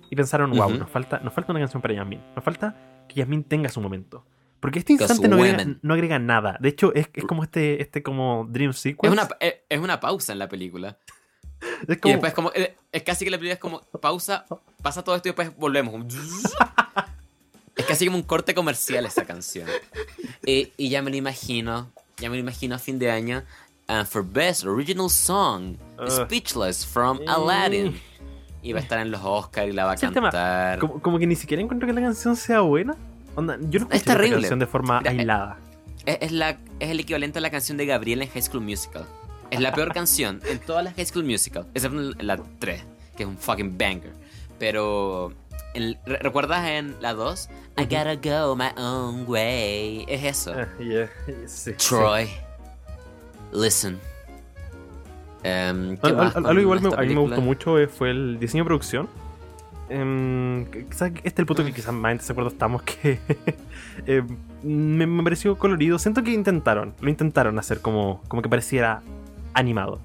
y pensaron, wow, nos, falta, nos falta una canción para Jasmine. Nos falta que Jasmine tenga su momento. Porque este instante no agrega, no agrega nada. De hecho, es, es como este, este como Dream es, Sequence. una, es, es una pausa en la película. (laughs) Es Y como- después como... eh, Es casi que la película es como pausa, pasa todo esto y después volvemos. (laughs) Es casi como un corte comercial esa canción. Y, y ya me lo imagino, ya me lo imagino a fin de año. And for Best Original Song, Ugh. Speechless from Aladdin. Y va a estar en los Oscars y la va a es tema. cantar. como, como que ni siquiera encuentro que la canción sea buena. Onda, yo no Es terrible. canción de forma Mira, aislada. Es, es la, es el equivalente a la canción de Gabriel en High School Musical. Es la peor canción en todas las High School Musical, excepto en la 3, que es un fucking banger. Pero, en- ¿re- ¿recuerdas en la 2? I gotta go my own way. Es eso. Eh, yeah, sí, sí. Troy, listen. Em, ¿qué Al- al- algo igual me- a mí me gustó mucho eh, fue el diseño de producción. Em, este es el punto que quizás más en desacuerdo estamos que (laughs) eh, me, me pareció colorido. Siento que intentaron, lo intentaron hacer como, como que pareciera animado.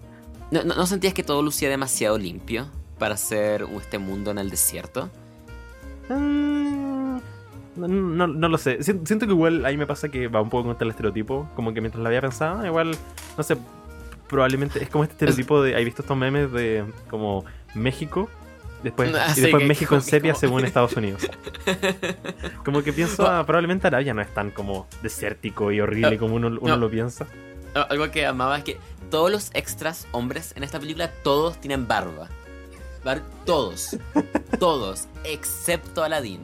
¿No, no, no sentías que todo lucía demasiado limpio para hacer este mundo en el desierto? Mm, No, no- no lo sé. Sien- Siento que igual ahí me pasa que va un poco contra el estereotipo. Como que mientras la había pensado, igual, no sé, probablemente es como este estereotipo de. ¿Hay visto estos memes de como México? Después, (laughs) Ah, y sí, después México en sepia como- según Estados Unidos. (laughs) Como que pienso, ah, probablemente Arabia no es tan como desértico y horrible como uno, uno no. lo piensa. No, Algo que amaba es que todos los extras hombres en esta película, todos tienen barba. Bar- todos. (laughs) todos. Excepto Aladdin.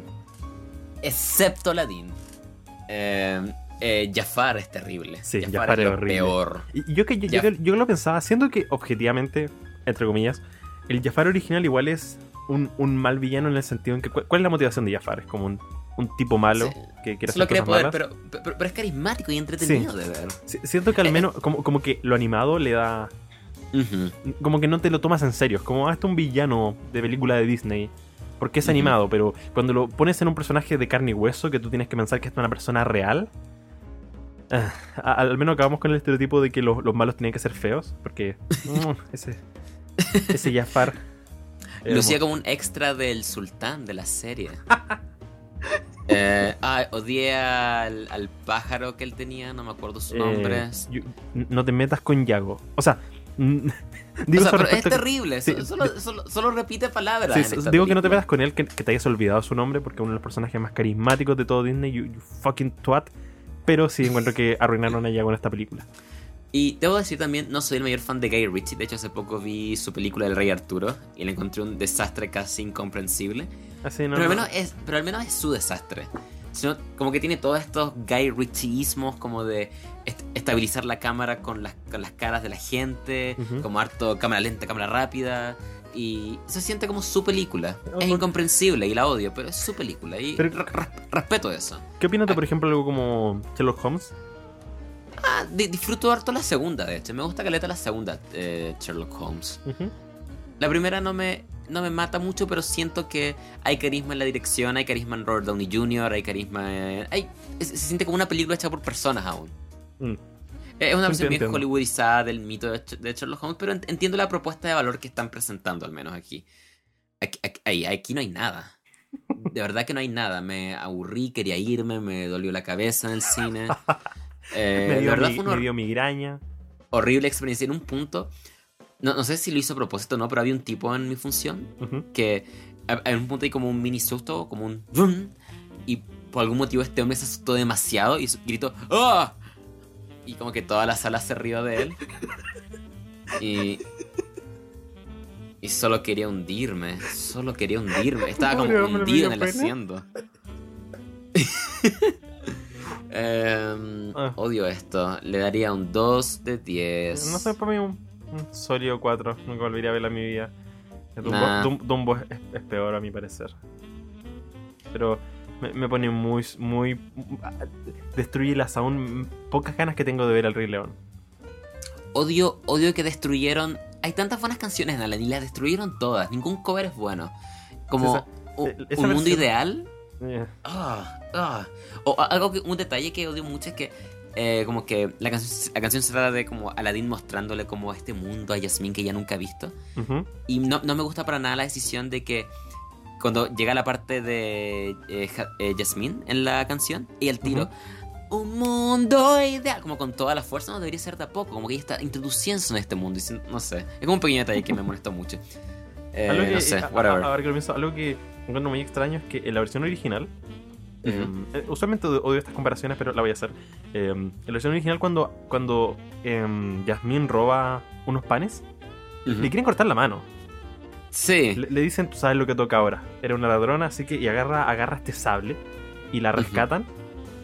Excepto Aladdin. Eh, eh, Jafar es terrible. Sí, Jafar es lo horrible. peor. Y yo que yo, yo, yo lo pensaba, siendo que objetivamente, entre comillas, el Jafar original igual es un, un mal villano en el sentido en que ¿cuál, cuál es la motivación de Jafar? Es como un, un tipo malo Sí. que quiere hacer quiere cosas poder, malas. pero, pero, pero es carismático y entretenido de ver. Si- Siento que al Eh, menos como, como que lo animado le da como que no te lo tomas en serio, es como ah, este es un villano de película de Disney. Porque es animado, pero cuando lo pones en un personaje de carne y hueso que tú tienes que pensar que es una persona real, ah, al menos acabamos con el estereotipo de que los, los malos tenían que ser feos, porque (laughs) mm, ese, (laughs) ese Jafar. Lucía como un extra del sultán de la serie. (laughs) Eh, ah, odié al, al pájaro que él tenía, no me acuerdo su Eh, nombre. yo- no te metas con Yago. O sea, (laughs) digo O sea, eso pero es a- terrible, sí, solo, solo- solo repite palabras. Sí, en digo que no te metas con él, que, que te hayas olvidado su nombre, porque uno de los personajes más carismáticos de todo Disney, you, you fucking twat. pero sí encuentro que arruinaron allá con esta película. Y debo decir también, no soy el mayor fan de Guy Ritchie. De hecho, hace poco vi su película El Rey Arturo y le encontré un desastre casi incomprensible. Así, no, pero, al no. menos es, pero al menos es su desastre. Sino, como que tiene todos estos Guy Ritchieismos, como de est- estabilizar la cámara con las, con las caras de la gente, como harto cámara lenta, cámara rápida. Y se siente como su película. Ojo. Es incomprensible y la odio, pero es su película. Y Pero- re- res- respeto eso. ¿Qué opinas de, por ejemplo, algo como Sherlock Holmes? Ah, di- disfruto harto la segunda, de hecho. Me gusta caleta la segunda, eh, Sherlock Holmes. Ujú. La primera no me, no me mata mucho, pero siento que hay carisma en la dirección, hay carisma en Robert Downey Jr., hay carisma en... hay- es- se siente como una película hecha por personas aún. Mm. Es una versión bien hollywoodizada del mito de, Sherlock Holmes, pero ent- entiendo la propuesta de valor que están presentando, al menos aquí. Aquí, aquí- aquí no hay nada. De verdad que no hay nada. Me aburrí, quería irme, me dolió la cabeza en el cine. (laughs) Eh, me, de dio verdad mi- fue una me dio migraña. horrible experiencia. En un punto, no, no sé si lo hizo a propósito o no, pero había un tipo en mi función Ujú. que a- en un punto hay como un mini susto, como un ¡vum! y por algún motivo este hombre se asustó demasiado y gritó ¡Ah! y como que toda la sala se rió de él y y solo quería hundirme, solo quería hundirme, estaba (laughs) como Pobre hundido en el pena. asiento. (laughs) Em, Ah. Odio esto, le daría un 2 de 10. No sé, para mí un, un sólido 4. Nunca volvería a verla en mi vida. Dumbo, Nah. Dum- Dumbo es, es peor a mi parecer. Pero me, me pone muy, muy... Destruye las aún pocas ganas que tengo de ver al Rey León. Odio, odio que destruyeron. Hay tantas buenas canciones en Alan y las destruyeron todas. Ningún cover es bueno. Como Esa- eh, esa un mundo ideal. Eh, Ah, ah. O a- algo que, un detalle que odio mucho es que eh, como que la canción, la canción se trata de como Aladdin mostrándole como este mundo a Yasmín que ella nunca ha visto. ujú. Y no, no me gusta para nada la decisión de que cuando llega la parte de eh, Ja- eh, Yasmín en la canción y el tiro. Un mundo ideal, como con toda la fuerza, no debería ser de a poco, como que ella está introduciéndose en este mundo, y no sé, es como un pequeño detalle que me molestó mucho. (laughs) Eh, Algo que, no sé, a- a- whatever. ahora que lo pienso, algo que encuentro muy extraño es que en la versión original, eh, eh, usualmente odio estas comparaciones, pero la voy a hacer. Eh, en la versión original, cuando, cuando em, Yasmín roba unos panes, le quieren cortar la mano. Sí, Le, le dicen, tú sabes lo que toca ahora. Era una ladrona, así que y agarra, agarra este sable y la rescatan.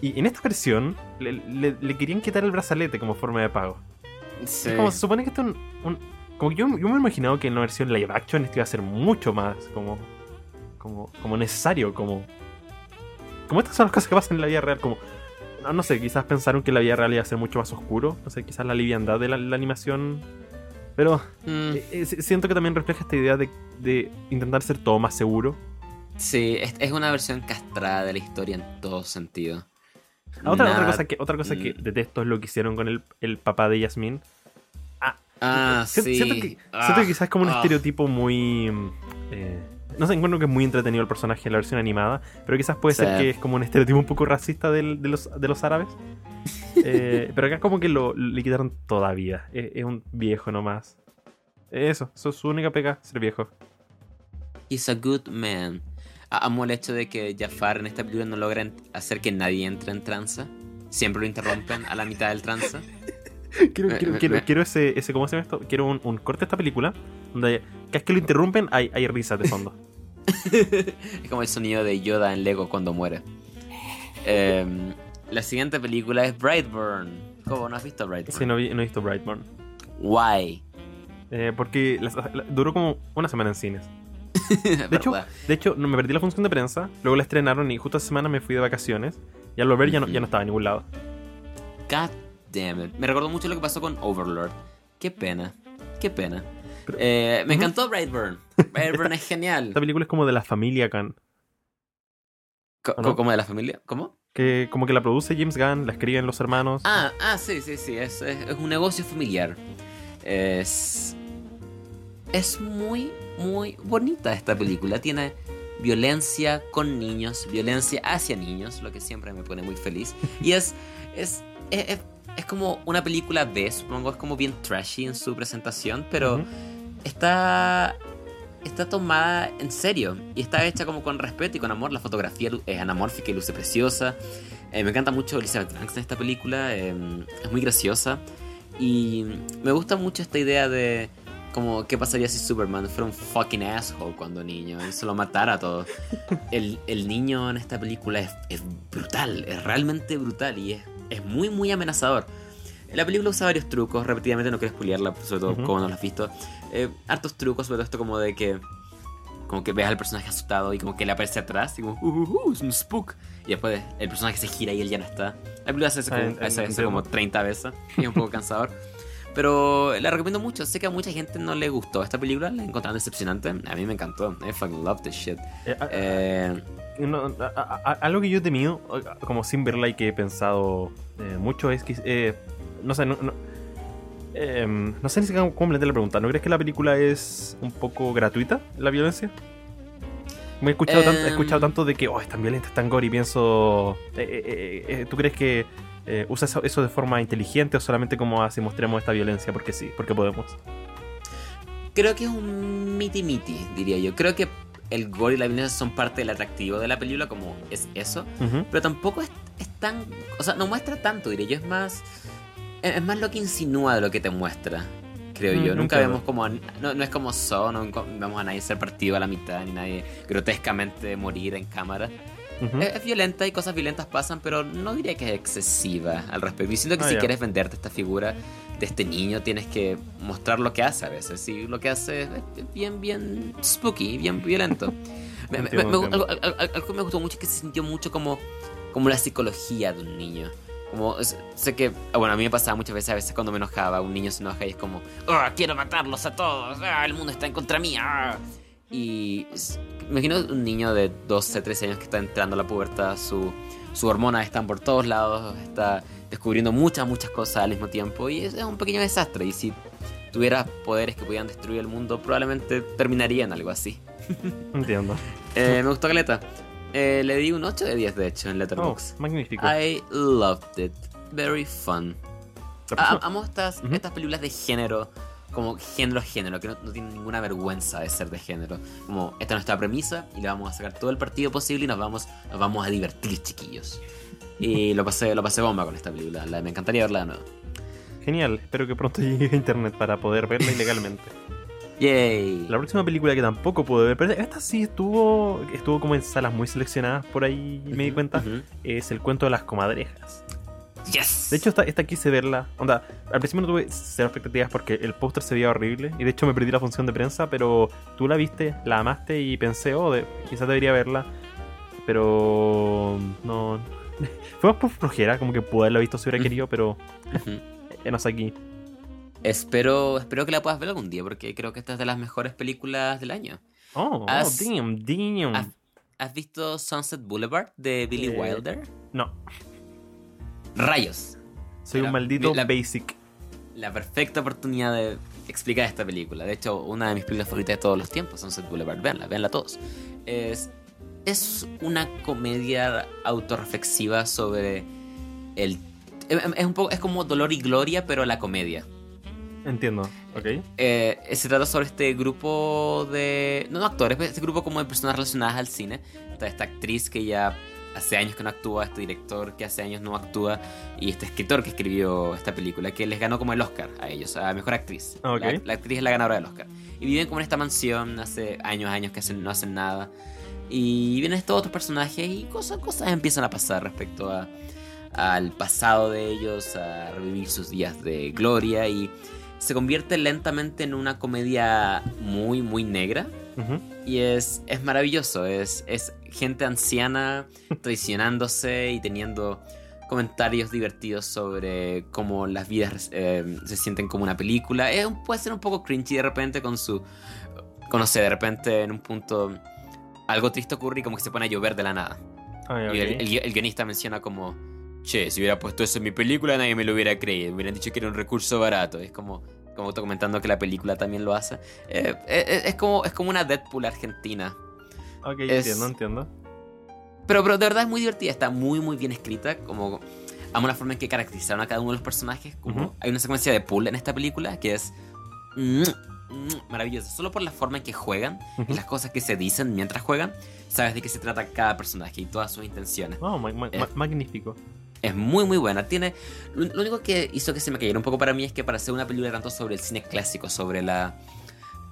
Y en esta versión le, le- le querían quitar el brazalete como forma de pago. sí. Es como se supone que esto es un, un- como que yo, yo me he imaginado que en una versión live action esto iba a ser mucho más como como como necesario, como como estas son las cosas que pasan en la vida real, como no, no sé, quizás pensaron que la vida real iba a ser mucho más oscuro, no sé, quizás la liviandad de la, la animación, pero Mm, eh, eh, siento que también refleja esta idea de, de intentar ser todo más seguro. sí, es, es una versión castrada de la historia en todo sentido. Ah, otra, cosa que otra cosa que mm. detesto es lo que hicieron con el, el papá de Yasmín. Ah, Siento, sí. siento que, Ah, siento que quizás es como un ah. estereotipo muy. mm, eh, no sé, encuentro que es muy entretenido el personaje en la versión animada, pero quizás puede ser que es como un estereotipo un poco racista del- de, los, de los árabes. (laughs) Eh, pero acá como que lo, le quitaron toda vida. Es, es un viejo nomás. Eso, eso es su única pega, ser viejo. He's a good man. Amo el hecho de que Jafar en esta película no logra hacer que nadie entre en tranza. Siempre lo interrumpen a la mitad del tranza. Quiero, Me- quiero, me- quiero, me- quiero ese, ese, ¿cómo se llama esto? Quiero un, un corte de esta película donde cada vez que lo interrumpen hay, hay risas de fondo. (laughs) es como el sonido de Yoda en Lego cuando muere. Em, la siguiente película es Brightburn. ¿Cómo no has visto Brightburn? Sí, no, vi- no he visto Brightburn. Why? Eh, porque la- la- duró como una semana en cines. (laughs) De hecho, de hecho, no me perdí la función de prensa, luego la estrenaron y justo esa semana me fui de vacaciones. Y al volver ya no, ya no estaba en ningún lado. God damn it. Me recordó mucho lo que pasó con Overlord. Qué pena. Qué pena. Pero- Eh, me encantó Brightburn. Brightburn es (laughs) genial. Esta película es como de la familia Gunn. Co- ¿o no? ¿Cómo de la familia? ¿Cómo? Que como que la produce James Gunn, la escriben los hermanos. Ah, ah, sí, sí, sí. Es, es- es un negocio familiar. Es. Es muy, muy bonita esta película. Tiene violencia con niños, violencia hacia niños, lo que siempre me pone muy feliz. Y es. Es, es, es- es como una película B, supongo. Es como bien trashy en su presentación, pero está. Está tomada en serio y está hecha como con respeto y con amor. La fotografía es anamórfica y luce preciosa. Eh, me encanta mucho Elizabeth Banks en esta película, eh, es muy graciosa y me gusta mucho esta idea de como qué pasaría si Superman fuera un fucking asshole cuando niño y se lo matara a todos. (laughs) El, el niño en esta película es, es brutal, es realmente brutal y es, es muy muy amenazador. La película usa varios trucos, repetidamente no quiero spoilearla, sobre todo Ujú. como no la has visto. Eh, hartos trucos, sobre todo esto como de que como que ves al personaje asustado y como que le aparece atrás y como, uh, uh, uh, es un spook. Y después el personaje se gira y él ya no está. La película se hace como, en- hace entiendo. como 30 veces y es un poco (laughs) cansador. Pero la recomiendo mucho. Sé que a mucha gente no le gustó esta película, la encontraron decepcionante. A mí me encantó. I fucking love this shit. Eh, a- Eh, no, a- a- a- algo que yo he temido, eh, como sin verla y que he pensado eh, mucho, es que. eh, no sé, no, no, no sé ni siquiera cómo plantear la pregunta. ¿No crees que la película es un poco gratuita, la violencia? Me he escuchado, tan- he escuchado Em. tanto de que, oh, es tan violenta, es tan gore, y pienso. eh, eh, eh, eh, ¿Tú crees que eh, usa eso, eso de forma inteligente o solamente como así mostremos esta violencia porque sí, porque podemos? creo que es un miti miti, diría yo. Creo que el gore y la violencia son parte del atractivo de la película, como es eso. Ujú. Pero tampoco es, es tan. O sea, no muestra tanto, diría yo. Es más. Es es más lo que insinúa de lo que te muestra. Creo Mm, yo. Nunca vemos como. a- no, no es como So, no vemos a nadie ser partido a la mitad, ni nadie grotescamente morir en cámara. Es, es violenta y cosas violentas pasan, pero no diría que es excesiva al respecto. Y siento que Ah, si quieres venderte esta figura de este niño, tienes que mostrar lo que hace a veces. Y lo que hace es bien, bien spooky, bien violento. (laughs) Me- me- me- algo, que me gustó mucho es que se sintió mucho como, como la psicología de un niño. Como, sé que, ah, bueno, a mí me pasaba muchas veces, a veces cuando me enojaba, un niño se enoja y es como, "Ah, quiero matarlos a todos, ah, el mundo está en contra mía. ah". Y imagino un niño de 12, 13 años que está entrando a la pubertad, su, sus hormonas están por todos lados, está descubriendo muchas, muchas cosas al mismo tiempo y es, es un pequeño desastre. Y si tuviera poderes que pudieran destruir el mundo, probablemente terminaría en algo así. (laughs) Entiendo. Eh, me gustó Caleta. Eh, le di un 8 de 10, de hecho, en Oh, Letterboxd. magnífico. I loved it. Very fun. Ah, amo estas, Ujú. estas películas de género, como género género, que no, no tienen ninguna vergüenza de ser de género. Como, esta es nuestra premisa y le vamos a sacar todo el partido posible y nos vamos, nos vamos a divertir, chiquillos. Y lo pasé, lo pasé bomba con esta película. La- me encantaría verla de nuevo. Genial, espero que pronto (laughs) llegue a internet para poder verla ilegalmente. Yay. La próxima película que tampoco pude ver, pero esta sí estuvo estuvo como en salas muy seleccionadas por ahí, me di cuenta, es El cuento de las comadrejas. Yes. De hecho, esta, esta quise verla. Onda, al principio no tuve cero expectativas porque el póster se veía horrible y de hecho me perdí la función de prensa, pero tú la viste, la amaste y pensé, oh, de- quizás debería verla, pero no... (laughs) Fue más por flojera, como que pude haberla visto si hubiera querido, pero Ujú. (laughs) enos aquí. Espero, espero que la puedas ver algún día, porque creo que esta es de las mejores películas del año. Oh, oh, Has- damn, damn. ¿Has, has visto Sunset Boulevard de Billy Eh, Wilder? No, Rayos. soy un maldito la- basic. La perfecta oportunidad de explicar esta película. De hecho, una de mis películas favoritas de todos los tiempos, Sunset Boulevard. Veanla, veanla todos. Es, es una comedia autorreflexiva sobre el... Es, un poco, es como Dolor y Gloria, pero la comedia. Entiendo, ok. Eh, se trata sobre este grupo de. No, no actores, pero este grupo como de personas relacionadas al cine. Está esta actriz que ya hace años que no actúa, este director que hace años no actúa, y este escritor que escribió esta película, que les ganó como el Oscar a ellos, a mejor actriz. Ok. La, la actriz es la ganadora del Oscar. Y viven como en esta mansión hace años, años que hacen, no hacen nada. Y vienen estos otros personajes y cosas, cosas empiezan a pasar respecto a, al pasado de ellos, a revivir sus días de gloria y se convierte lentamente en una comedia muy, muy negra. Ujú. Y es, es maravilloso, es, es gente anciana (laughs) traicionándose y teniendo comentarios divertidos sobre cómo las vidas eh, se sienten como una película. Es un- puede ser un poco cringy de repente con su... Con, no sé, de repente en un punto algo triste ocurre y como que se pone a llover de la nada. Ah. Y el, el- el guionista menciona como, che, si hubiera puesto eso en mi película nadie me lo hubiera creído, me hubieran dicho que era un recurso barato. Es como, como está comentando que la película también lo hace. Eh, eh, es, como, es como una Deadpool argentina. Ok, es- entiendo, entiendo. Pero, pero de verdad es muy divertida, está muy muy bien escrita, como amo la forma en que caracterizaron a cada uno de los personajes, como hay una secuencia de pool en esta película que es mm, mm, maravillosa. Solo por la forma en que juegan y las cosas que se dicen mientras juegan, sabes de qué se trata cada personaje y todas sus intenciones. Eh. ma- magnífico. Es muy muy buena. Tiene. Lo, lo único que hizo que se me cayera un poco para mí es que para hacer una película tanto sobre el cine clásico, sobre la,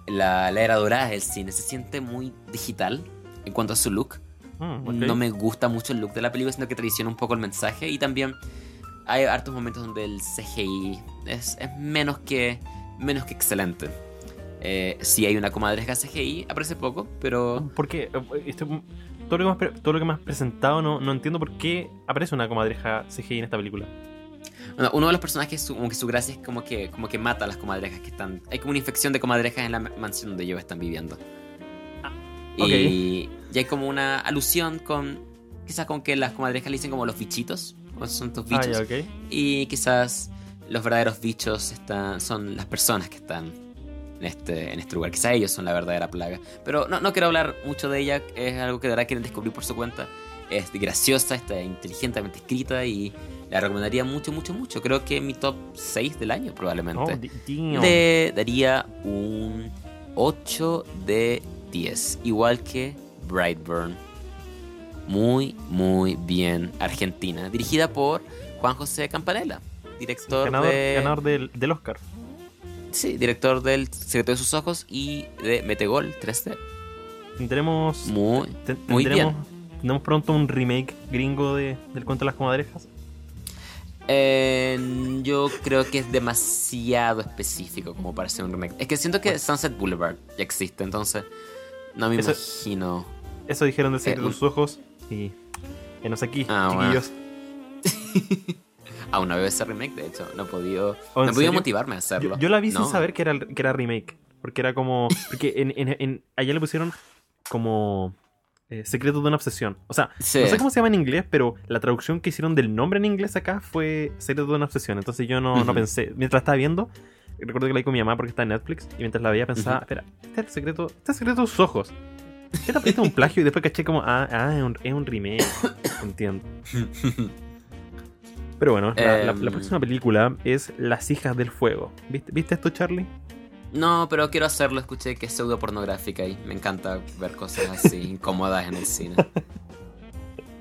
la, la era dorada del cine, se siente muy digital en cuanto a su look. Mm. No me gusta mucho el look de la película, sino que traiciona un poco el mensaje. Y también hay hartos momentos donde el CGI es, es menos que menos que excelente. Eh, sí hay una comadreja CGI, aparece poco, pero ¿Por qué? Todo, lo que me has, pre- todo lo que me has presentado no, no entiendo por qué aparece una comadreja CGI en esta película. Bueno, uno de los personajes, su- como que su gracia es como que, como que mata a las comadrejas que están. Hay como una infección de comadrejas en la ma- mansión donde ellos están viviendo. ok. y, y hay como una alusión con. Quizás con que las comadrejas le dicen como los bichitos. O son tus Ah, bichos. ya, ok. Y quizás los verdaderos bichos están, son las personas que están en este, en este lugar. Quizás ellos son la verdadera plaga. Pero no, no quiero hablar mucho de ella. Es algo que de verdad quieren descubrir por su cuenta. Es graciosa, está inteligentemente escrita y la recomendaría mucho, mucho, mucho. Creo que mi top 6 del año Oh, probablemente. damn. Le daría un 8 de 10. Igual que Brightburn. Muy, muy bien. Argentina. Dirigida por Juan José Campanella. Director ganador, de... ganador del, del Oscar. Sí, director del Secreto de sus Ojos y de Metegol 3D. Tendremos, Muy, muy tendremos, tendremos pronto un remake gringo de, del cuento de las comadrejas. Eh, yo creo que es demasiado específico como para ser un remake. Es que siento que Sunset Boulevard ya existe, entonces no me Eso- imagino. Eso dijeron del secreto Eh, de sus ojos. Y enos aquí, Ah, bueno. (laughs) Aún no veo ese remake, de hecho. No he podido, ¿Oh, en no he podido motivarme a hacerlo. Yo, yo la vi sin No. saber que era, que era remake. Porque era como. Porque en, en- en- allá le pusieron como. eh, secreto de una obsesión. O sea, Sí. no sé cómo se llama en inglés, pero la traducción que hicieron del nombre en inglés acá fue Secreto de una obsesión. Entonces yo no, no Ujú. pensé. Mientras la estaba viendo, recuerdo que la vi con mi mamá porque está en Netflix. Y mientras la veía pensaba, Ujú. espera, este es el secreto, este es el secreto de sus ojos. Este es un plagio y después caché como, ah, ah es, un, es un remake. (coughs) Entiendo. (laughs) Pero bueno, la, la- la Em. próxima película es Las hijas del fuego. ¿Viste, ¿viste esto, Charlie? No, pero quiero hacerlo. Escuché que es pseudo pornográfica y me encanta ver cosas así (laughs) incómodas en el cine.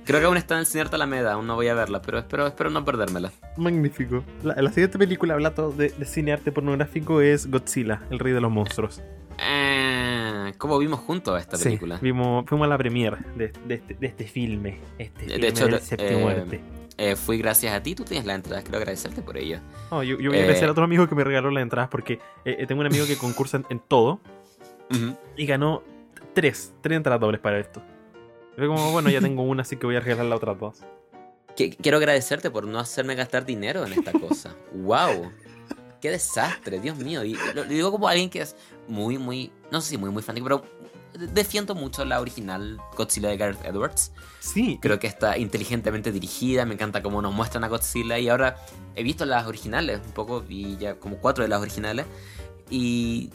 Creo que aún está en el cine Arte Alameda, aún no voy a verla, pero espero, espero no perdérmela. Magnífico. La, la siguiente película hablando de, de cine arte pornográfico es Godzilla, el rey de los monstruos. Eh, ¿Cómo vimos juntos esta Sí, película? vimos, fuimos a la premiere de, de este, de este filme. Este De filme hecho, del de- séptimo eh, arte. Eh, fui gracias a ti, tú tienes la entrada, quiero agradecerte por ello. No, yo, yo voy a eh, agradecer a otro amigo que me regaló las entradas porque eh, eh, tengo un amigo que (laughs) concursa en, en todo y ganó tres, tres entradas dobles para esto. Fue como, bueno, ya tengo una, así que voy a regalar las otras dos. (laughs) Que- Quiero agradecerte por no hacerme gastar dinero en esta cosa. (laughs) ¡Wow! ¡Qué desastre! Dios mío. Y lo, lo digo como alguien que es muy, muy. No sé si muy, muy fanático, pero defiendo mucho la original Godzilla de Gareth Edwards. Sí, Creo que está inteligentemente dirigida. Me encanta cómo nos muestran a Godzilla. Y ahora he visto las originales un poco, y ya como cuatro de las originales. Y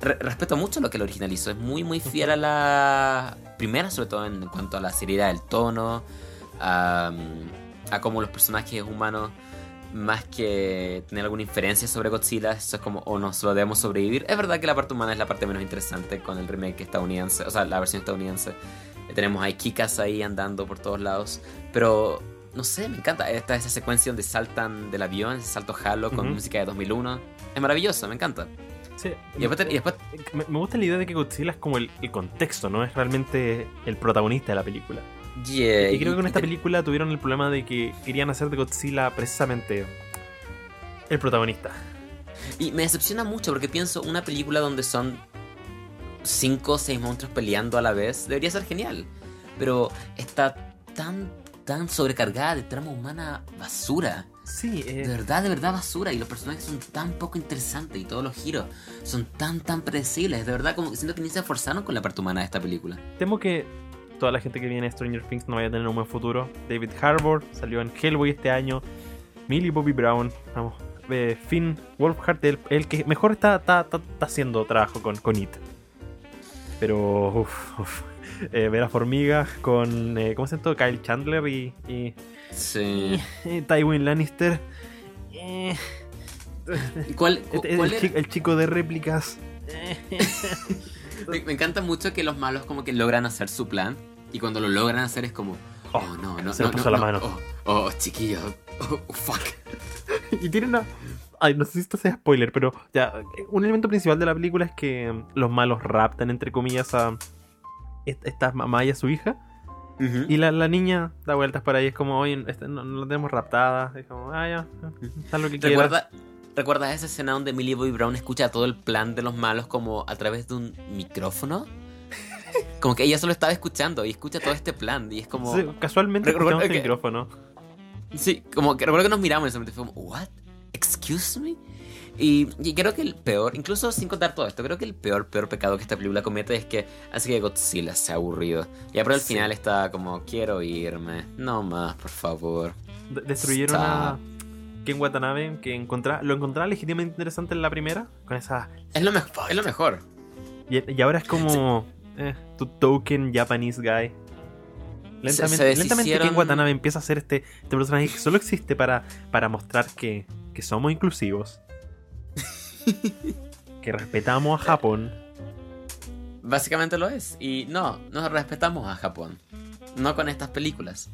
re- respeto mucho lo que el original hizo. Es muy, muy fiel a la primera, sobre todo en cuanto a la seriedad del tono, a, a cómo los personajes humanos, más que tener alguna inferencia sobre Godzilla, eso es como, o no, solo debemos sobrevivir. Es verdad que la parte humana es la parte menos interesante con el remake estadounidense, o sea, la versión estadounidense. Tenemos a Kikas ahí andando por todos lados, pero no sé, me encanta. Esta esa secuencia donde saltan del avión, ese salto halo con Ujú. música de 2001. Es maravilloso, me encanta. sí. Y después, y después Me, me gusta la idea de que Godzilla es como el, el contexto, ¿no? Es realmente el protagonista de la película. Yeah, y creo que con esta película tuvieron el problema de que querían hacer de Godzilla precisamente el protagonista. Y me decepciona mucho porque pienso una película donde son cinco o seis monstruos peleando a la vez debería ser genial. Pero está tan, tan sobrecargada de trama humana basura. Sí, De eh, verdad, de verdad basura. Y los personajes son tan poco interesantes y todos los giros son tan, tan predecibles. De verdad, como que siento que ni se esforzaron con la parte humana de esta película. temo que toda la gente que viene a Stranger Things no vaya a tener un buen futuro. David Harbour salió en Hellboy este año. Millie Bobby Brown, vamos. eh, Finn Wolfhard, el, el que mejor está, está, está- está haciendo trabajo con, con It. Pero, uff, uff. (laughs) Eh, Vera Formiga con, eh, ¿cómo se llama? Kyle Chandler y, y Sí. (laughs) Tywin Lannister. Eh, ¿Y cuál, cu- (laughs) este- cuál el, el chico de réplicas. (laughs) me, me encanta mucho que los malos como que logran hacer su plan y cuando lo logran hacer es como, oh, Oh, no, no, se no, pasó no, la no, mano. Oh, oh, chiquillo, oh, oh, fuck. (laughs) Y tiene una. Ay, no sé si esto sea spoiler, pero ya. Un elemento principal de la película es que los malos raptan, entre comillas, a est- esta mamá y a su hija. Ujú. Y la, la niña da vueltas por ahí, es como, oye, este, no, no la tenemos raptada. Es como, ah, ya, haz lo que quieras. ¿Recuerda, ¿Recuerdas esa escena donde Millie Bobby Brown escucha todo el plan de los malos como a través de un micrófono? (laughs) Como que ella solo estaba escuchando y escucha todo este plan y es como... Sí, casualmente el que- micrófono. Sí, como que recuerdo que nos miramos y ese momento fue como, ¿what? ¿Excuse me? Y, y creo que el peor, incluso sin contar todo esto, creo que el peor, peor pecado que esta película comete es que hace que Godzilla sea aburrido. Ya pero al Sí. final está como, quiero irme, no más, por favor. De- Destruyeron a Ken Watanabe, que encontrá- lo encontraba legítimamente interesante en la primera, con esa... Es lo, mejor es lo mejor. Y, y ahora es como eh, tu token Japanese guy. Lentamente, se lentamente deshicieron- Ken Watanabe empieza a ser este, este personaje que solo existe para, para mostrar que, que somos inclusivos. (laughs) que respetamos a Japón. Básicamente lo es. Y no, no respetamos a Japón. No con estas películas.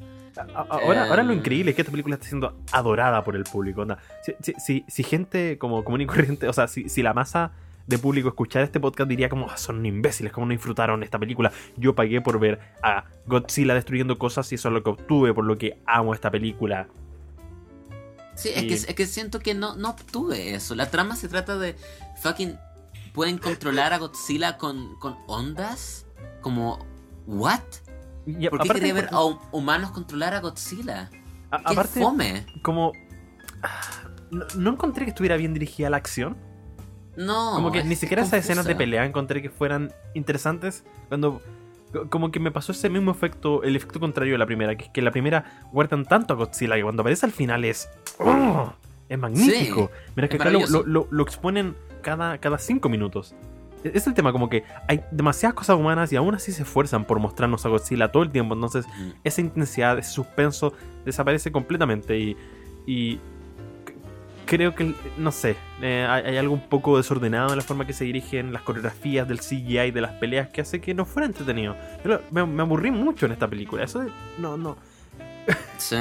Ahora, ahora lo Em. increíble es que esta película está siendo adorada por el público. onda. Si, si- si- si gente como común y corriente, o sea, si, si la masa de público escuchara este podcast diría como "Ah, son imbéciles, como no disfrutaron esta película. Yo pagué por ver a Godzilla destruyendo cosas y eso es lo que obtuve, por lo que amo esta película. Sí, es, que, es que siento que no, no obtuve eso. La trama se trata de fucking. Pueden controlar a Godzilla con, con ondas. Como. ¿What? Y a- ¿Por qué aparte- quería ver a hum- humanos controlar a Godzilla? a- ¡Qué aparte, fome! como. No, no encontré que estuviera bien dirigida la acción. No. Como que es ni siquiera esas escenas de pelea encontré que fueran interesantes. Cuando. co- Como que me pasó ese mismo efecto, el efecto contrario de la primera, que es que la primera guardan tanto a Godzilla que cuando aparece al final es. ¡oh! Es magnífico. Mira que acá lo- lo- lo exponen cada, cada cinco minutos. E- Es el tema, como que hay demasiadas cosas humanas y aún así se esfuerzan por mostrarnos a Godzilla todo el tiempo. Entonces, Ujú. esa intensidad, ese suspenso desaparece completamente y, creo que, no sé, eh, hay, algo un poco desordenado en la forma que se dirigen las coreografías del CGI de las peleas que hace que no fuera entretenido. Yo lo- me, me aburrí mucho en esta película, eso de- no, no. Sí.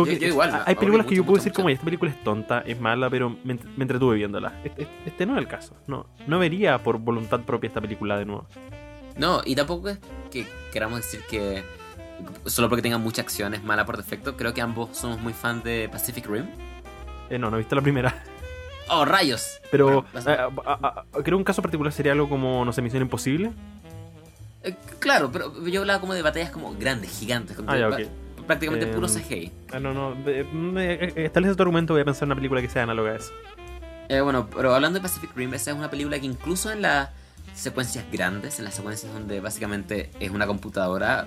Como Yo- que yo igual, me hay películas que mucho, yo puedo mucho, decir mucho. como esta película es tonta, es mala, pero me, me entretuve viéndola. Este, este no es el caso, no, no vería por voluntad propia esta película de nuevo. No, y tampoco es que queramos decir que solo porque tenga mucha acción es mala por defecto. Creo que ambos somos muy fan de Pacific Rim. Eh, no, no he visto la primera. (laughs) ¡Oh, rayos! Pero Bueno, eh, a- a- a- creo un caso particular sería algo como, no sé, Misión Imposible. Eh, claro, pero yo hablaba como de batallas como grandes, gigantes, con Ah, ya, pa- ok. Prácticamente Em, puro CGI. Ah, no, no. eh, eh, establece tu argumento, voy a pensar en una película que sea análoga a eso. Eh, bueno, pero hablando de Pacific Rim, esa es una película que incluso en las secuencias grandes, en las secuencias donde básicamente es una computadora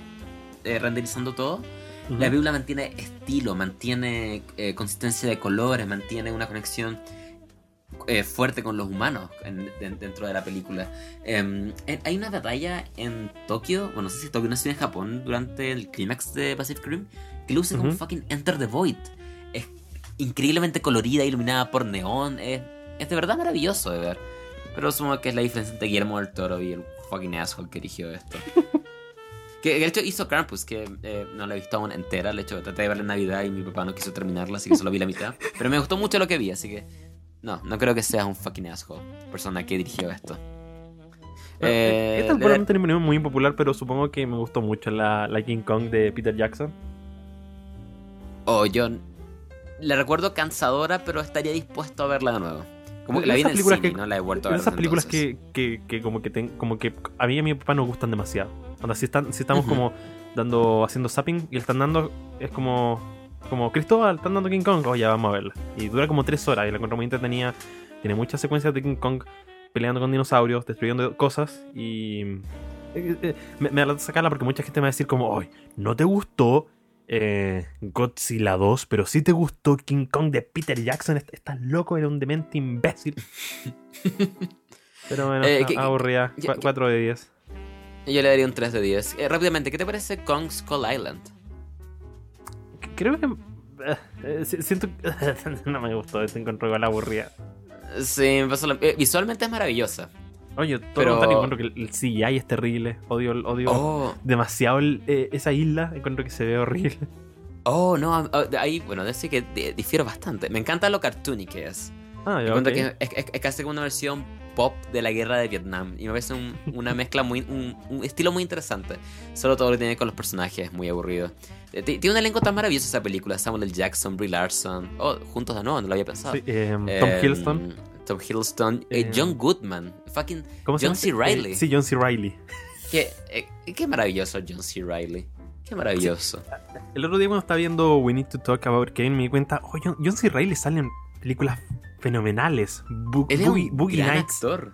eh, renderizando todo, Ujú. la película mantiene estilo, mantiene eh, consistencia de colores, mantiene una conexión eh, fuerte con los humanos en- de- dentro de la película. Eh, hay una batalla en Tokio, bueno, no sé si Tokio no en Japón, durante el clímax de Pacific Rim, que luce como Ujú. fucking Enter the Void. Es increíblemente colorida, iluminada por neón, es, es de verdad maravilloso de ver. Pero supongo que es la diferencia entre Guillermo del Toro y el fucking asshole que dirigió esto. (laughs) Que de hecho hizo Krampus, que eh, no la he visto aún entera. De hecho, traté de verla en Navidad y mi papá no quiso terminarla, así que solo vi la mitad. Pero me gustó mucho lo que vi, así que. No, no creo que seas un fucking asshole, persona que dirigió esto. Eh, Esta es de- probablemente una opinión muy impopular, pero supongo que me gustó mucho la, la King Kong de Peter Jackson. Oh, yo la recuerdo cansadora, pero estaría dispuesto a verla de nuevo. Como que la vi en el cine, que- no la he vuelto a ver. esas películas que, que, que como que ten- como que a mí y a mi papá nos gustan demasiado. Onda, si, están, si estamos como dando, haciendo zapping y le están dando, es como, como Cristóbal, están dando King Kong, oh ya vamos a verla. Y dura como tres horas y la encuentro muy entretenida. Tiene muchas secuencias de King Kong peleando con dinosaurios, destruyendo cosas y... eh, eh, me, me da sacarla porque mucha gente me va a decir como, ay, ¿no te gustó eh, Godzilla 2, pero sí te gustó King Kong de Peter Jackson? Est- Estás loco, era un demente imbécil. (laughs) Pero bueno, Eh, aburrida. que- Cu- 4 de 10. Yo le daría un 3 de 10. Eh, rápidamente, ¿qué te parece Kong Skull Island? Creo que... eh, eh, si- siento... (laughs) no me gustó, te encontré con la aburrida. Sí, me pasó lo- eh, visualmente es maravillosa. Oye, todo Pero- contrario, encuentro que el el CGI es terrible. Odio, odio Oh, demasiado el- eh, esa isla. Encuentro que se ve horrible. oh, no, ah, de ahí, bueno, decir que di- difiero bastante. Me encanta lo cartoony que es. Ah, ya, Encuentro ok. que es, es- es casi como una versión pop de la guerra de Vietnam. Y me parece un- una mezcla muy. Un, un estilo muy interesante. Solo todo lo que tiene con los personajes es muy aburrido. Eh, ti- Tiene un elenco tan maravilloso esa película. Samuel L. Jackson, Brie Larson. Oh, juntos de nuevo, no lo había pensado. Sí, eh, Tom Eh, Hiddleston. Tom Hiddleston. eh, John Goodman. Fucking. ¿Cómo se John llama? C. Reilly. sí, John C. Reilly. Qué, qué maravilloso John C. Reilly. Qué maravilloso. El otro día cuando estaba viendo We Need to Talk About Kane me di cuenta, oh, John, John C. Reilly sale en películas fenomenales. Bu- Él es Boogie, un Boogie gran Nights. actor.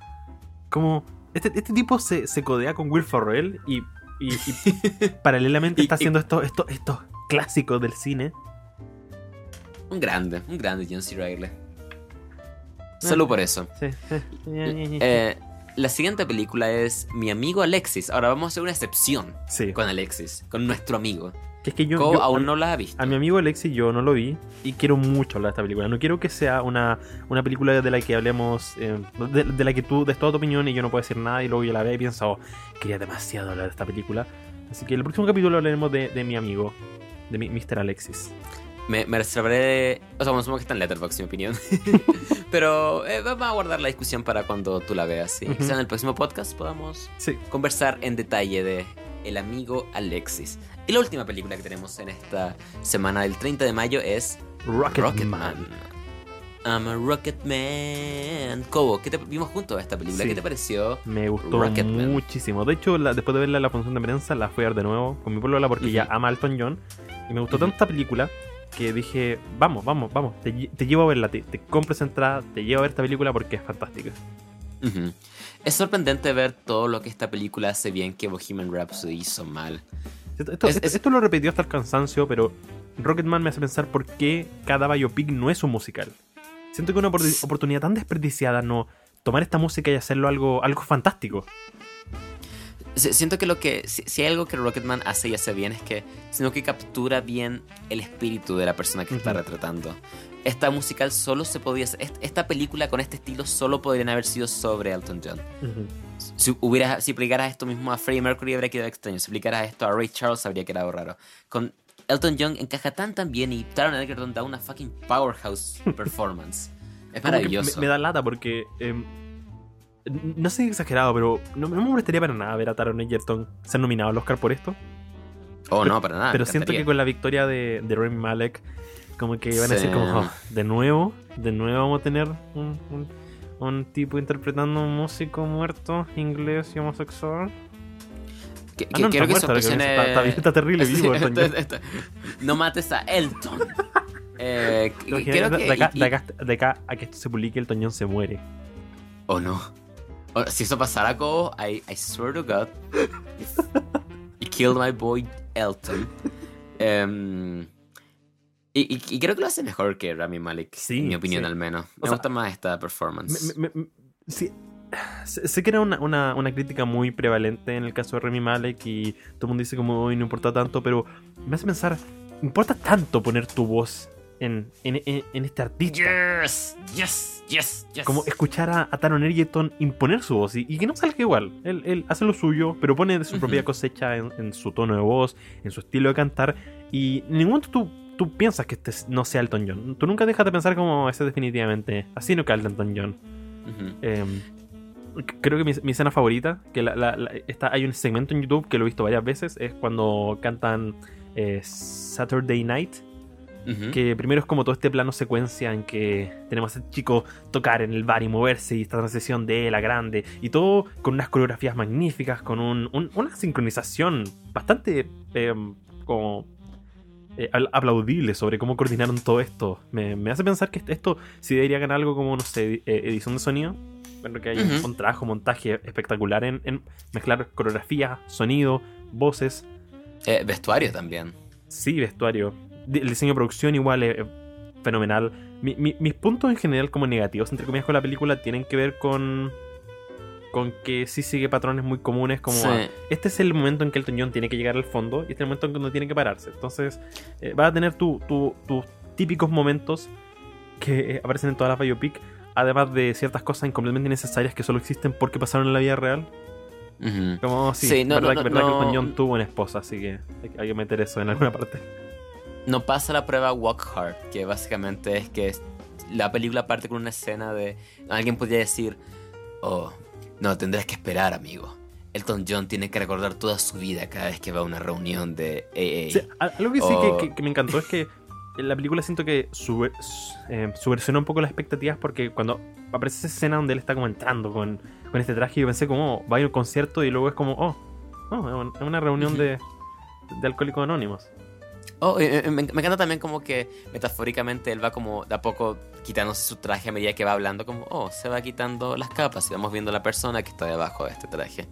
Como este, este tipo se, se codea con Will Ferrell y, y- y (laughs) paralelamente Y- está haciendo estos estos estos clásicos del cine. Un grande, un grande John C. Reilly. Ah. Solo por eso. Sí. Eh, la siguiente película es Mi amigo Alexis. Ahora vamos a hacer una excepción sí. con Alexis, con nuestro amigo. Que es que yo, yo- aún a, no la ha visto. a mi amigo Alexi yo no lo vi y quiero mucho hablar de esta película. No quiero que sea una, una película de la que hablemos, eh, de, de la que tú des toda tu opinión y yo no puedo decir nada y luego yo la vea y pienso, oh, quería demasiado hablar de esta película. Así que el próximo capítulo hablaremos de, de mi amigo, de mi, Mr. Alexis. Me, me reservaré. O sea, bueno, supongo que está en Letterboxd, mi opinión. (laughs) Pero eh, vamos a guardar la discusión para cuando tú la veas. ¿sí? Ujú. Quizá en el próximo podcast podamos Sí. conversar en detalle de El amigo Alexis. Y la última película que tenemos en esta semana del 30 de mayo es Rocketman. Rocketman. I'm a Rocketman. Cobo, ¿qué te vimos juntos a esta película? Sí. ¿Qué te pareció? Me gustó muchísimo. De hecho, la- después de verla en la función de prensa, la fui a ver de nuevo con mi polola porque ella Ujú. ama a Elton John. Y me gustó tanto esta película que dije, vamos, vamos, vamos, te, lle- te llevo a verla, te, te compro esa entrada, te llevo a ver esta película porque es fantástica. Es sorprendente ver todo lo que esta película hace bien que Bohemian Rhapsody hizo mal. Esto, Es- es- esto lo repetió hasta el cansancio, pero Rocketman me hace pensar por qué cada biopic no es un musical. Siento que una opor- oportunidad tan desperdiciada no tomar esta música y hacerlo algo, algo fantástico. Si- Siento que lo que. Si, si hay algo que Rocketman hace y hace bien es que. Sino que captura bien el espíritu de la persona que está retratando. Esta musical solo se podía. Esta película con este estilo solo podrían haber sido sobre Elton John. Si hubieras, si aplicaras esto mismo a Freddie Mercury habría quedado extraño. Si aplicaras esto a Ray Charles habría quedado raro. Con Elton John encaja tan tan bien y Taron Egerton da una fucking powerhouse (laughs) performance. Es maravilloso. Me, me da lata porque. em, no sé exagerado, pero no, no me molestaría para nada ver a Taron Egerton ser nominado al Oscar por esto. oh, no, para nada. pero siento que con la victoria de, de Remy Malek, como que van a decir como, "Oh, de nuevo, de nuevo vamos a tener un, un- un tipo interpretando a un músico muerto, inglés y homosexual. Que- Ah, que- no, no quiero está que está, está, terrible (laughs) vivo. No mates a Elton. (laughs) Eh, que. de acá, y- de acá- de acá a que esto se publique, el Toñón se muere. Oh no. Oh, si eso pasara, Cobo, I, I swear to God. You killed my boy Elton. Em, y, y- y creo que lo hace mejor que Rami Malek, Sí, en mi opinión sí. al menos. O Me sea, gusta más esta performance. Me- me- sí, sé, que era una, una- una crítica muy prevalente en el caso de Remy Malek y todo el mundo dice como hoy no importa tanto, pero me hace pensar, ¿importa tanto poner tu voz en, en- en- en este artista? Yes, yes, yes, yes. Como escuchar a, a Taron Egerton imponer su voz y, y que no salga igual. Él, él hace lo suyo, pero pone de su propia cosecha en, en su tono de voz, en su estilo de cantar. Y en ningún momento tú, tú piensas que este no sea Elton John. Tú nunca dejas de pensar como ese definitivamente. Así no cae Elton John. Eh, creo que mi, mi escena favorita, que la- la- la- está, hay un segmento en YouTube que lo he visto varias veces, es cuando cantan eh, Saturday Night, que primero es como todo este plano secuencia en que tenemos al chico tocar en el bar y moverse y esta transición de él a grande y todo con unas coreografías magníficas, con un- un- una sincronización bastante eh, como eh, aplaudible sobre cómo coordinaron todo esto. Me, me hace pensar que esto si debería ganar algo como, no sé, eh, edición de sonido. Bueno, que hay un- Ujú. un trabajo, montaje espectacular en, en mezclar coreografía, sonido, voces. Eh, vestuario también. Sí, vestuario. El diseño de producción igual es es fenomenal. Mi- mi- mis puntos en general como negativos, entre comillas, con la película tienen que ver con... Con que sí sigue patrones muy comunes como... Sí. ah, este es el momento en que el John tiene que llegar al fondo y este es el momento en que no tiene que pararse. Entonces eh, vas a tener tu- tu- tus típicos momentos que eh, aparecen en todas las biopic además de ciertas cosas completamente innecesarias que solo existen porque pasaron en la vida real. Como, sí, Sí, no, verdad, no, no, verdad que. Elton John tuvo una esposa, así que hay, hay que meter eso en alguna parte. No pasa la prueba Walk Hard, que básicamente es que la película parte con una escena de. Alguien podría decir: Oh, no, tendrás que esperar, amigo. Elton John tiene que recordar toda su vida cada vez que va a una reunión de AA. Sí, algo que sí O- que, que- que me encantó es que en la película siento que sube, eh, subversionó un poco las expectativas porque cuando aparece esa escena donde él está como entrando con, con este traje yo pensé como oh, va a ir a un concierto y luego es como oh, oh, es una reunión de, de alcohólicos anónimos. Oh, eh, eh, me, me encanta también como que metafóricamente él va como de a poco quitándose su traje a medida que va hablando, como, oh, se va quitando las capas y vamos viendo la persona que está debajo de este traje.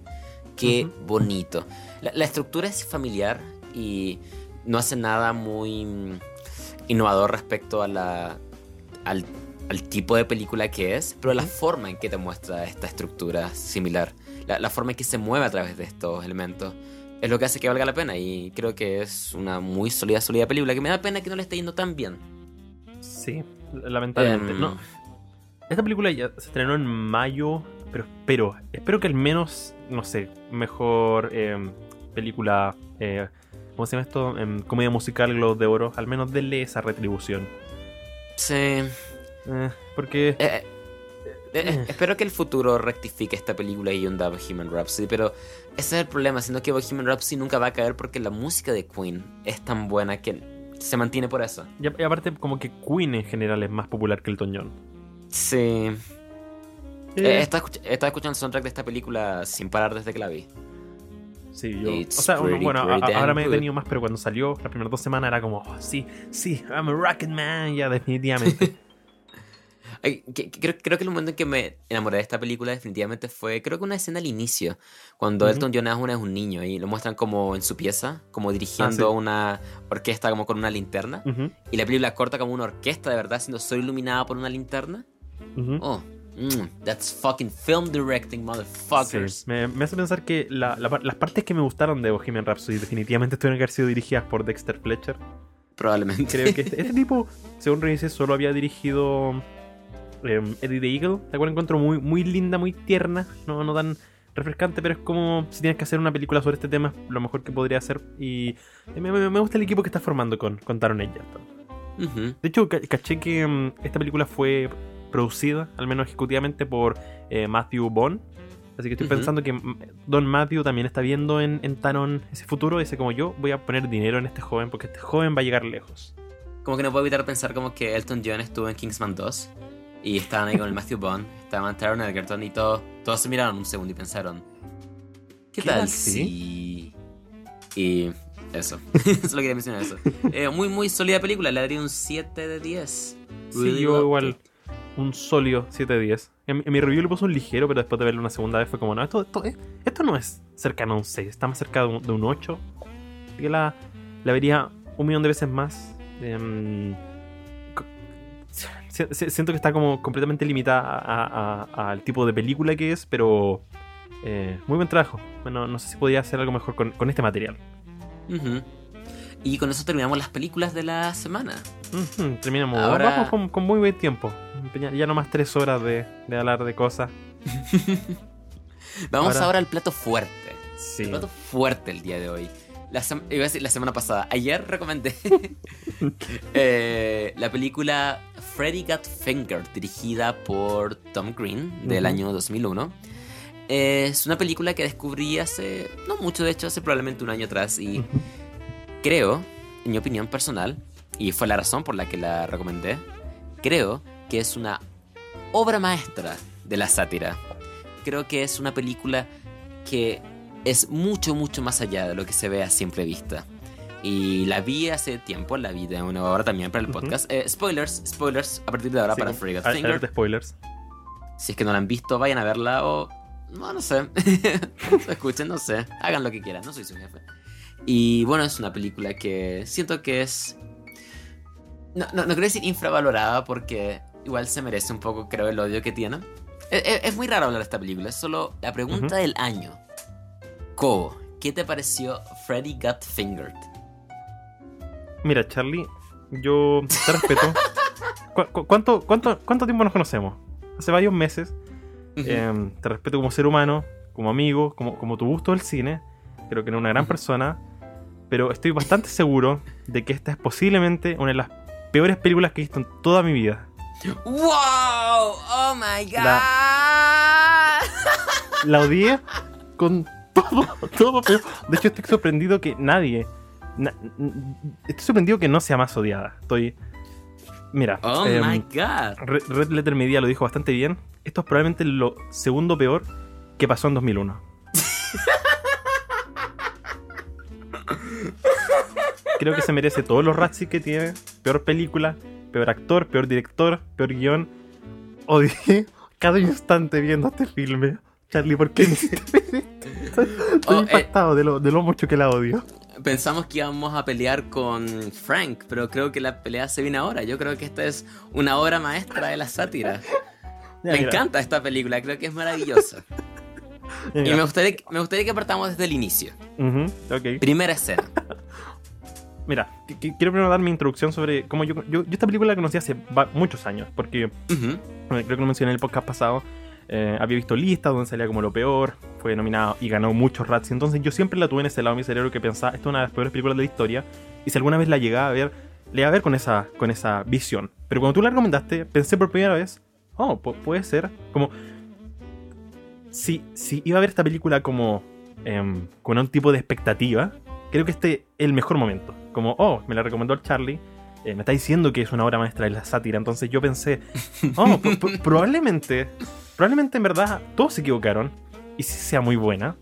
Qué bonito. La, la estructura es familiar y no hace nada muy mm, innovador respecto a la, al, al tipo de película que es, pero la forma en que te muestra esta estructura similar, la, la forma en que se mueve a través de estos elementos, es lo que hace que valga la pena y creo que es una muy sólida, sólida película que me da pena que no le esté yendo tan bien. Sí, lamentablemente. Em, No, esta película ya se estrenó en mayo, pero espero, espero que al menos, no sé, mejor em, película, eh, ¿cómo se llama esto? Em, comedia musical Globos de Oro, al menos denle esa retribución. Sí. Eh, porque... Eh, eh, eh, espero que el futuro rectifique esta película y hunda Bohemian Rhapsody, pero ese es el problema, siendo que Bohemian Rhapsody nunca va a caer porque la música de Queen es tan buena que se mantiene por eso. Y, aparte, como que Queen en general es más popular que el John. Sí. Eh, Eh, estaba, escuch- estaba escuchando el soundtrack de esta película sin parar desde que la vi. sí, yo. It's O sea, pretty, bueno, pretty ahora me he good. tenido más, pero cuando salió las primeras dos semanas era como, oh, sí, sí, I'm a rocket man, ya, definitivamente. (laughs) Ay, que- que- creo, creo que el momento en que me enamoré de esta película definitivamente fue, creo que una escena al inicio, cuando. Elton John aún es un niño y lo muestran como en su pieza, como dirigiendo Ah, sí. una orquesta como con una linterna. Y la película corta como una orquesta de verdad, siendo solo iluminada por una linterna. Oh, mm, that's fucking film directing, motherfuckers. Sí, me, me hace pensar que la- la par- las partes que me gustaron de Bohemian Rhapsody definitivamente tuvieron que haber sido dirigidas por Dexter Fletcher. Probablemente. Creo que (laughs) este, este tipo, según revisé, solo había dirigido em, Eddie the Eagle, la cual encuentro muy, muy linda, muy tierna, no, no tan refrescante, pero es como si tienes que hacer una película sobre este tema, lo mejor que podría hacer. Y me, gusta el equipo que está formando con, con Taron Egerton. Ujú. De hecho, ca- caché que em, esta película fue producida, al menos ejecutivamente, por eh, Matthew Bond. Así que estoy pensando que mm, Don Matthew también está viendo en, en Taron ese futuro. Dice como yo voy a poner dinero en este joven porque este joven va a llegar lejos. Como que no puedo evitar pensar como que Elton John estuvo en Kingsman 2 y estaban ahí con el Matthew Bond, estaban Taron Egerton y todos, todos se miraron un segundo y pensaron, ¿qué, ¿Qué tal si...? Y eso, (laughs) solo quería mencionar eso. Eh, muy, muy sólida película, le daría un 7 de 10. Sí, yo igual un sólido 7-10. En, en mi review le puse un ligero, pero después de verlo una segunda vez fue como, no, esto, esto, es- esto no es cercano a un 6, está más cerca de un, de un 8. Así que la, la vería un millón de veces más. Em, siento que está como completamente limitada al tipo de película que es, pero eh, muy buen trabajo. Bueno, no sé si podía hacer algo mejor con, con este material. Y con eso terminamos las películas de la semana. Terminamos. Ahora- Vamos con, con muy buen tiempo. Ya, no más tres horas de, de hablar de cosas. (laughs) Vamos Ahora- ahora, al plato fuerte. Sí. El plato fuerte el día de hoy. La, sem- iba a decir la semana pasada. Ayer recomendé (laughs) eh, la película Freddy Got Fingered, dirigida por Tom Green, del Ujú. año 2001. Es una película que descubrí hace, no mucho de hecho, hace probablemente un año atrás y creo, en mi opinión personal, y fue la razón por la que la recomendé, creo que es una obra maestra de la sátira. Creo que es una película que es mucho, mucho más allá de lo que se ve a simple vista. Y la vi hace tiempo, la vi de una hora también para el podcast. Eh, spoilers, spoilers a partir de ahora Sí, para Free alerta spoilers. Si es que no la han visto, vayan a verla o. No, no sé. (laughs) Escuchen, no sé. Hagan lo que quieran, no soy su jefe. Y bueno, es una película que siento que es. No, no, no quiero decir infravalorada porque igual se merece un poco, creo, el odio que tiene. Es, es- es muy raro hablar de esta película, es solo la pregunta del año. Cobo, ¿qué te pareció Freddy Got Fingered? Mira, Charlie, yo te respeto. (laughs) ¿Cu- cu- cuánto, cuánto, ¿Cuánto tiempo nos conocemos? hace varios meses. Eh, te respeto como ser humano, como amigo, como, como tu gusto del cine. Creo que eres una gran persona. pero estoy bastante seguro de que esta es posiblemente una de las peores películas que he visto en toda mi vida. ¡Wow! ¡Oh my god! La odié con todo, todo. pero de hecho, estoy sorprendido que nadie. na- estoy sorprendido que no sea más odiada. Estoy. Mira. ¡Oh em, my god! Red, Red Letter Media lo dijo bastante bien. Esto es probablemente lo segundo peor que pasó en 2001. (laughs) Creo que se merece todos los Razzie que tiene. Peor película, peor actor, peor director, peor guion. Odié cada instante viendo este filme. Charlie, ¿por qué me hiciste ver esto? Estoy Oh, eh. impactado de, lo, de lo mucho que la odio. Pensamos que íbamos a pelear con Frank, pero creo que la pelea se viene ahora. Yo creo que esta es una obra maestra de la sátira. (laughs) Ya, Me mira, encanta esta película, creo que es maravillosa. (laughs) ya, Y mira. me gustaría, me gustaría que partamos desde el inicio. Primera escena. (laughs) Mira, qu- qu- quiero primero dar mi introducción sobre cómo yo, yo, yo esta película la conocí hace muchos años, porque eh, creo que lo mencioné en el podcast pasado. Eh, había visto listas donde salía como lo peor, fue nominado y ganó muchos Rats. Entonces yo siempre la tuve en ese lado de mi cerebro que pensaba, esta es una de las peores películas de la historia. Y si alguna vez la llegaba a ver, le iba a ver con esa, con esa visión. Pero cuando tú la recomendaste, pensé por primera vez, oh, pu- puede ser. Como, si, si iba a ver esta película como em, con un tipo de expectativa, creo que este es el mejor momento. Como, oh, me la recomendó el Charlie. eh, me está diciendo que es una obra maestra de la sátira. Entonces yo pensé, oh, pro- pro- probablemente, probablemente en verdad todos se equivocaron. Y sí sea muy buena.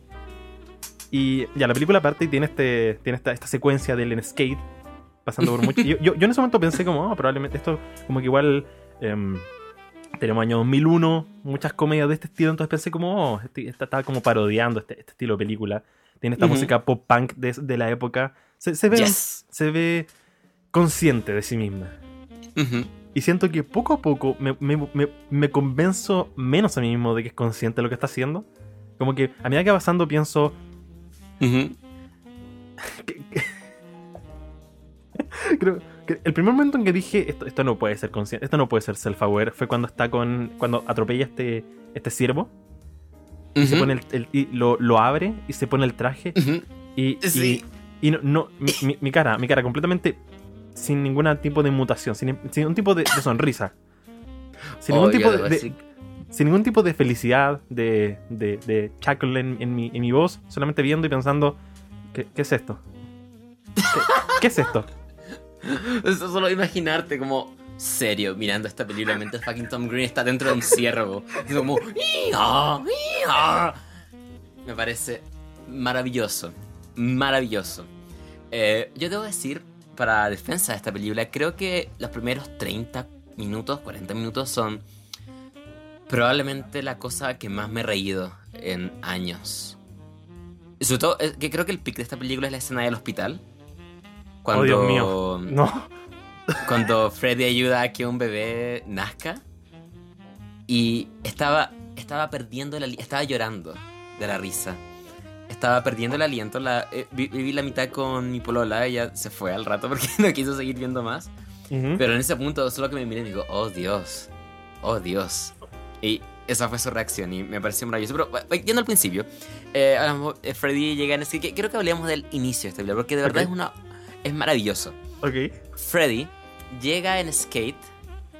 Y ya, la película parte y tiene, este, tiene esta, esta secuencia del skate. Pasando por mucho. (laughs) Yo, yo, yo en ese momento pensé como, oh, probablemente esto como que igual... em, tenemos año 2001, muchas comedias de este estilo, entonces pensé como, oh, este, esta estaba como parodiando este, este estilo de película. Tiene esta música pop punk de, de la época. Se, se ve, Yes. se ve consciente de sí misma. Y siento que poco a poco me, me- me- me convenzo menos a mí mismo de que es consciente de lo que está haciendo. Como que a medida que va pasando pienso, (laughs) creo que el primer momento en que dije esto, esto no puede ser consciente, esto no puede ser self-aware, fue cuando está con, cuando atropella este, este ciervo, y se pone el, el- y lo, lo abre y se pone el traje. Y, y- Sí. y no, no- mi cara, mi cara completamente sin ningún tipo de mutación, sin, sin ningún tipo de, de sonrisa, sin ningún Oh, tipo de, sin ningún tipo de felicidad, de, de, de chuckle en, en mi, en mi voz, solamente viendo y pensando, ¿qué, qué es esto? ¿Qué, qué es esto? Eso solo imaginarte como serio mirando esta película mientras fucking Tom Green está dentro de un ciervo. Y como "Ia, ia". Me parece maravilloso. Maravilloso. Eh, yo debo decir, para defensa de esta película, creo que los primeros 30 minutos, 40 minutos son probablemente la cosa que más me he reído en años. Y sobre todo, que creo que el pic de esta película es la escena del hospital. Cuando, Oh, Dios mío. No. (laughs) cuando Freddy ayuda a que un bebé nazca y estaba estaba perdiendo ali- estaba llorando de la risa estaba perdiendo el aliento la, eh, vi- viví la mitad con mi polola ella se fue al rato (laughs) porque no quiso seguir viendo más Ujú. pero en ese punto solo que me miré y digo oh Dios oh Dios y esa fue su reacción y me pareció maravilloso pero yendo al principio eh, hablamos- eh, Freddy llega en ese que quiero que hablemos del inicio de esta película porque de verdad Ok. es una es maravilloso Ok. Freddy llega en skate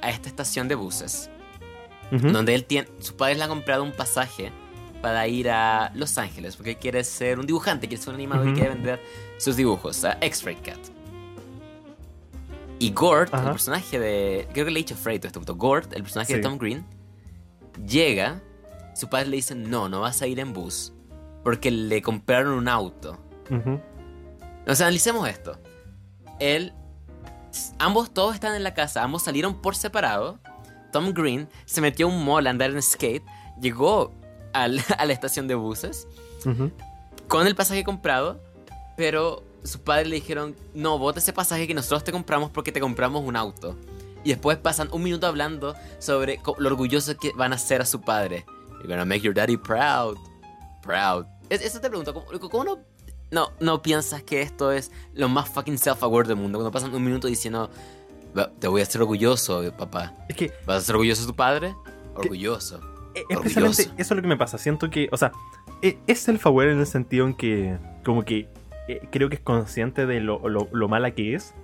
a esta estación de buses, Ujú. donde él tiene, sus padres le han comprado un pasaje para ir a Los Ángeles, porque quiere ser un dibujante, quiere ser un animador y quiere vender sus dibujos a X-Ray Cat. Y Gord, el personaje de. Creo que le he dicho Freddy todo este punto. Gord, el personaje de. Tom Green, llega. Sus padres le dicen: No, no vas a ir en bus. Porque le compraron un auto. Ujú. O sea, analicemos esto. Él. Ambos todos están en la casa, ambos salieron por separado. Tom Green se metió a un mall a andar en skate, llegó al- (laughs) a la estación de buses Ujú. con el pasaje comprado, pero sus padres le dijeron: No, bota ese pasaje que nosotros te compramos porque te compramos un auto. Y después pasan un minuto hablando sobre lo orgulloso que van a ser a su padre. You're gonna make your daddy proud. Proud. Es- Eso te pregunto, ¿cómo, cómo no, no, no piensas que esto es lo más fucking self-aware del mundo? Cuando pasan un minuto diciendo, "Va- te voy a hacer orgulloso, papá. Es que ¿Vas a ser orgulloso de tu padre? orgulloso. Eh, especialmente eso es lo que me pasa. Siento que, o sea, e, es self-aware en el sentido en que, como que eh, creo que es consciente de lo, lo, mala que es.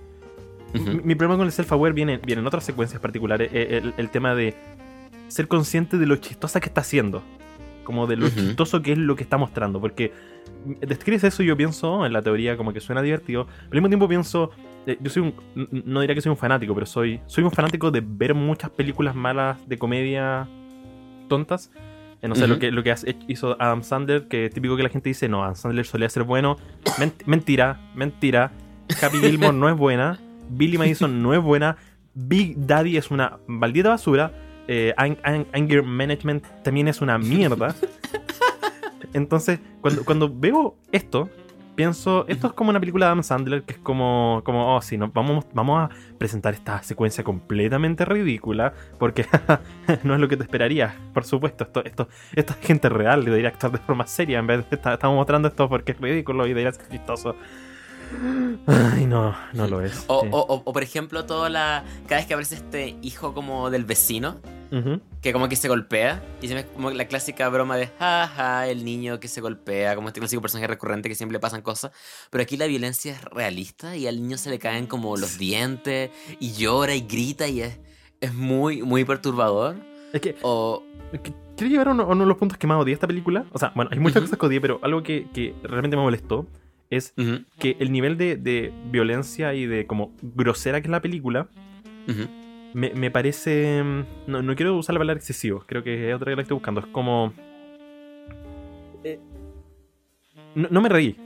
mi, problema con el self-aware viene, viene en otras secuencias particulares. El, el, tema de ser consciente de lo chistosa que está haciendo. Como de lo chistoso que es lo que está mostrando. Porque describes eso y yo pienso, en la teoría, como que suena divertido. Pero al mismo tiempo pienso, eh, yo soy un, no diría que soy un fanático, pero soy, soy un fanático de ver muchas películas malas de comedia tontas. No sé, lo que, lo que hizo Adam Sandler, que es típico que la gente dice, no, Adam Sandler solía ser bueno. mentira, mentira. Happy (laughs) Gilmore no es buena. Billy Madison no es buena. Big Daddy es una maldita basura. Eh, Anger Management también es una mierda. (laughs) Entonces, cuando, cuando veo esto, pienso, esto es como una película de Adam Sandler, que es como, como oh, sí, no, vamos, vamos a presentar esta secuencia completamente ridícula, porque (laughs) no es lo que te esperarías, por supuesto, esto, esto, esto es gente real, debería actuar de forma seria, en vez de estamos mostrando esto porque es ridículo y debería ser chistoso. Ay, no, no lo es. O, o, o, por ejemplo, toda la. Cada vez que aparece este hijo como del vecino, que como que se golpea, y se como la clásica broma de jaja, el niño que se golpea, como este clásico personaje recurrente que siempre le pasan cosas. Pero aquí la violencia es realista y al niño se le caen como los dientes, y llora y grita, y es, es muy, muy perturbador. Es que. O, quiero llevar a uno, de los puntos que más odié esta película. O sea, bueno, hay muchas cosas que odié, pero algo que, que realmente me molestó es que el nivel de, violencia y de como grosera que es la película me, parece... Mm, no, quiero usar la palabra excesivo, creo que es otra que la estoy buscando. Es como... Eh, no, me reí.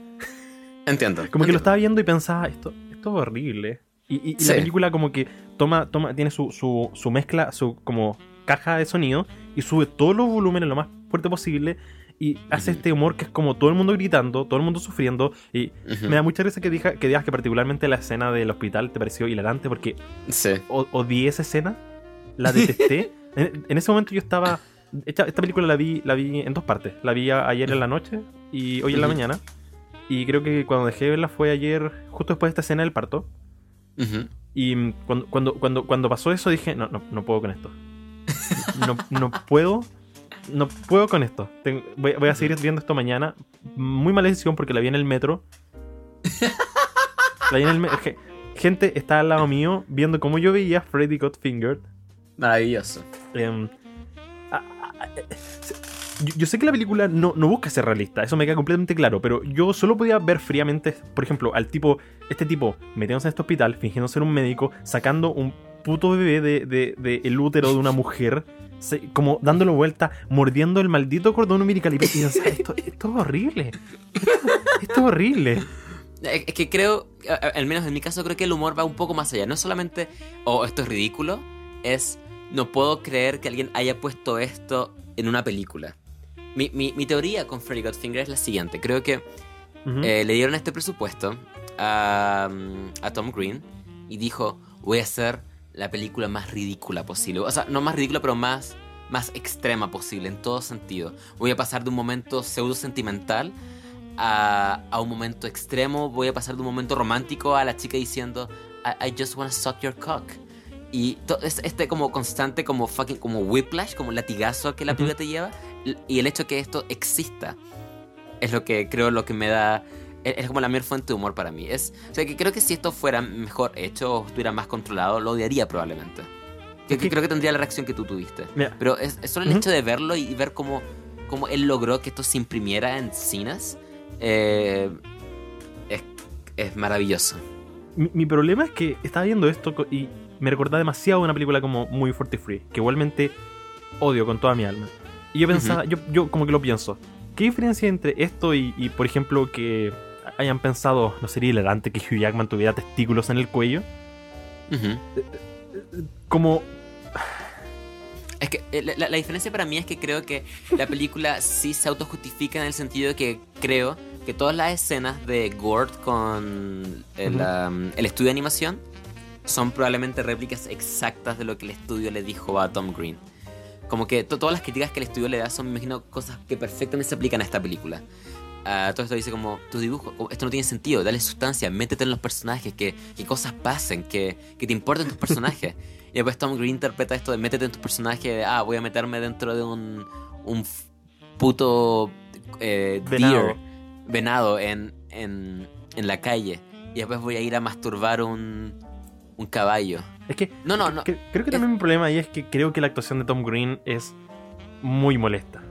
Entiendo. Como que lo estaba viendo y pensaba, esto, esto es horrible. Y, la película como que toma, toma, tiene su, su, su mezcla, su como caja de sonido y sube todos los volúmenes lo más fuerte posible y hace este humor que es como todo el mundo gritando, todo el mundo sufriendo. Y me da mucha risa que, diga, que digas que particularmente la escena del hospital te pareció hilarante porque sí. odié esa escena, la detesté. (laughs) en, ese momento yo estaba... Esta, película la vi, la vi en dos partes. La vi ayer en la noche y hoy en la mañana. Y creo que cuando dejé de verla fue ayer, justo después de esta escena del parto. Y cuando, cuando, cuando, cuando pasó eso dije, no, no, no puedo con esto. No, no puedo no puedo con esto. voy, a seguir viendo esto mañana. Muy mala decisión porque la vi en el metro. la vi en el Gente está al lado mío viendo cómo yo veía Freddy Got Fingered. Maravilloso. Em, yo, sé que la película no, no, busca ser realista, eso me queda completamente claro, pero yo solo podía ver fríamente, por ejemplo, al tipo, este tipo metiéndose en este hospital, fingiendo ser un médico, sacando un puto bebé de, de, de el útero de una mujer como dándolo vuelta, mordiendo el maldito cordón umbilical. Y esto, esto es horrible. Esto, es horrible. Es que creo, al menos en mi caso, creo que el humor va un poco más allá. No solamente, oh, esto es ridículo, es, no puedo creer que alguien haya puesto esto en una película. Mi, mi, teoría con Freddy Godfinger es la siguiente. Creo que eh, le dieron este presupuesto a, a Tom Green y dijo, voy a hacer la película más ridícula posible. O sea, no más ridícula, pero más, más extrema posible, en todo sentido. Voy a pasar de un momento pseudo sentimental a, a un momento extremo. Voy a pasar de un momento romántico a la chica diciendo, I, just wanna suck your cock. Y este como constante, como fucking, como whiplash, como latigazo que la película te lleva. Y el hecho de que esto exista es lo que creo lo que me da es como la mejor fuente de humor para mí. Es, o sea, que creo que si esto fuera mejor hecho o estuviera más controlado, lo odiaría probablemente. Que, creo que tendría la reacción que tú tuviste. Pero es, solo el hecho de verlo y, ver cómo, cómo él logró que esto se imprimiera en cines. Eh, es, es, maravilloso. Mi, problema es que estaba viendo esto y me recordaba demasiado una película como muy Forty Free, que igualmente odio con toda mi alma. Y yo pensaba, yo, yo como que lo pienso. ¿Qué diferencia entre esto y, y, por ejemplo, que hayan pensado, ¿no sería hilarante que Hugh Jackman tuviera testículos en el cuello? Como... Es que eh, la, diferencia para mí es que creo que la película sí se autojustifica en el sentido de que creo que todas las escenas de Gord con el, um, estudio de animación son probablemente réplicas exactas de lo que el estudio le dijo a Tom Green. Como que todas las críticas que el estudio le da son, me imagino, cosas que perfectamente se aplican a esta película todo esto dice como, tu dibujo, esto no tiene sentido, dale sustancia, métete en los personajes, que, que cosas pasen, que, que te importen tus personajes. (laughs) Y después Tom Green interpreta esto de métete en tu personaje, de, ah, voy a meterme dentro de un, un puto eh, Venado. deer, venado en, en, en la calle. Y después voy a ir a masturbar un, un caballo. Es que No, no, no. cre- creo que también mi problema ahí es que creo que la actuación de Tom Green es muy molesta.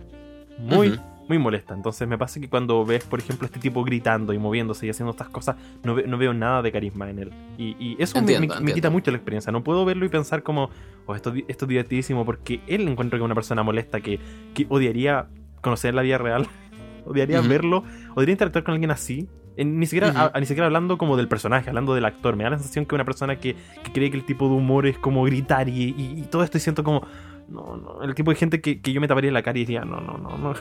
Muy. Muy molesta. Entonces me pasa que cuando ves, por ejemplo, este tipo gritando y moviéndose y haciendo estas cosas, no, ve- no veo nada de carisma en él. Y, y eso me- Entiendo, me, me quita mucho la experiencia. No puedo verlo y pensar como, oh, esto, esto es divertidísimo, porque él encuentro que es una persona molesta que, que odiaría conocer la vida real, (laughs) odiaría Ujú. verlo, odiaría interactuar con alguien así. En- ni, siquiera, Ujú. a- a- ni siquiera hablando como del personaje, hablando del actor. Me da la sensación que una persona que, que cree que el tipo de humor es como gritar y, y- y todo esto y siento como... No, no, el tipo de gente que, que yo me taparía la cara y diría, no, no, no, no.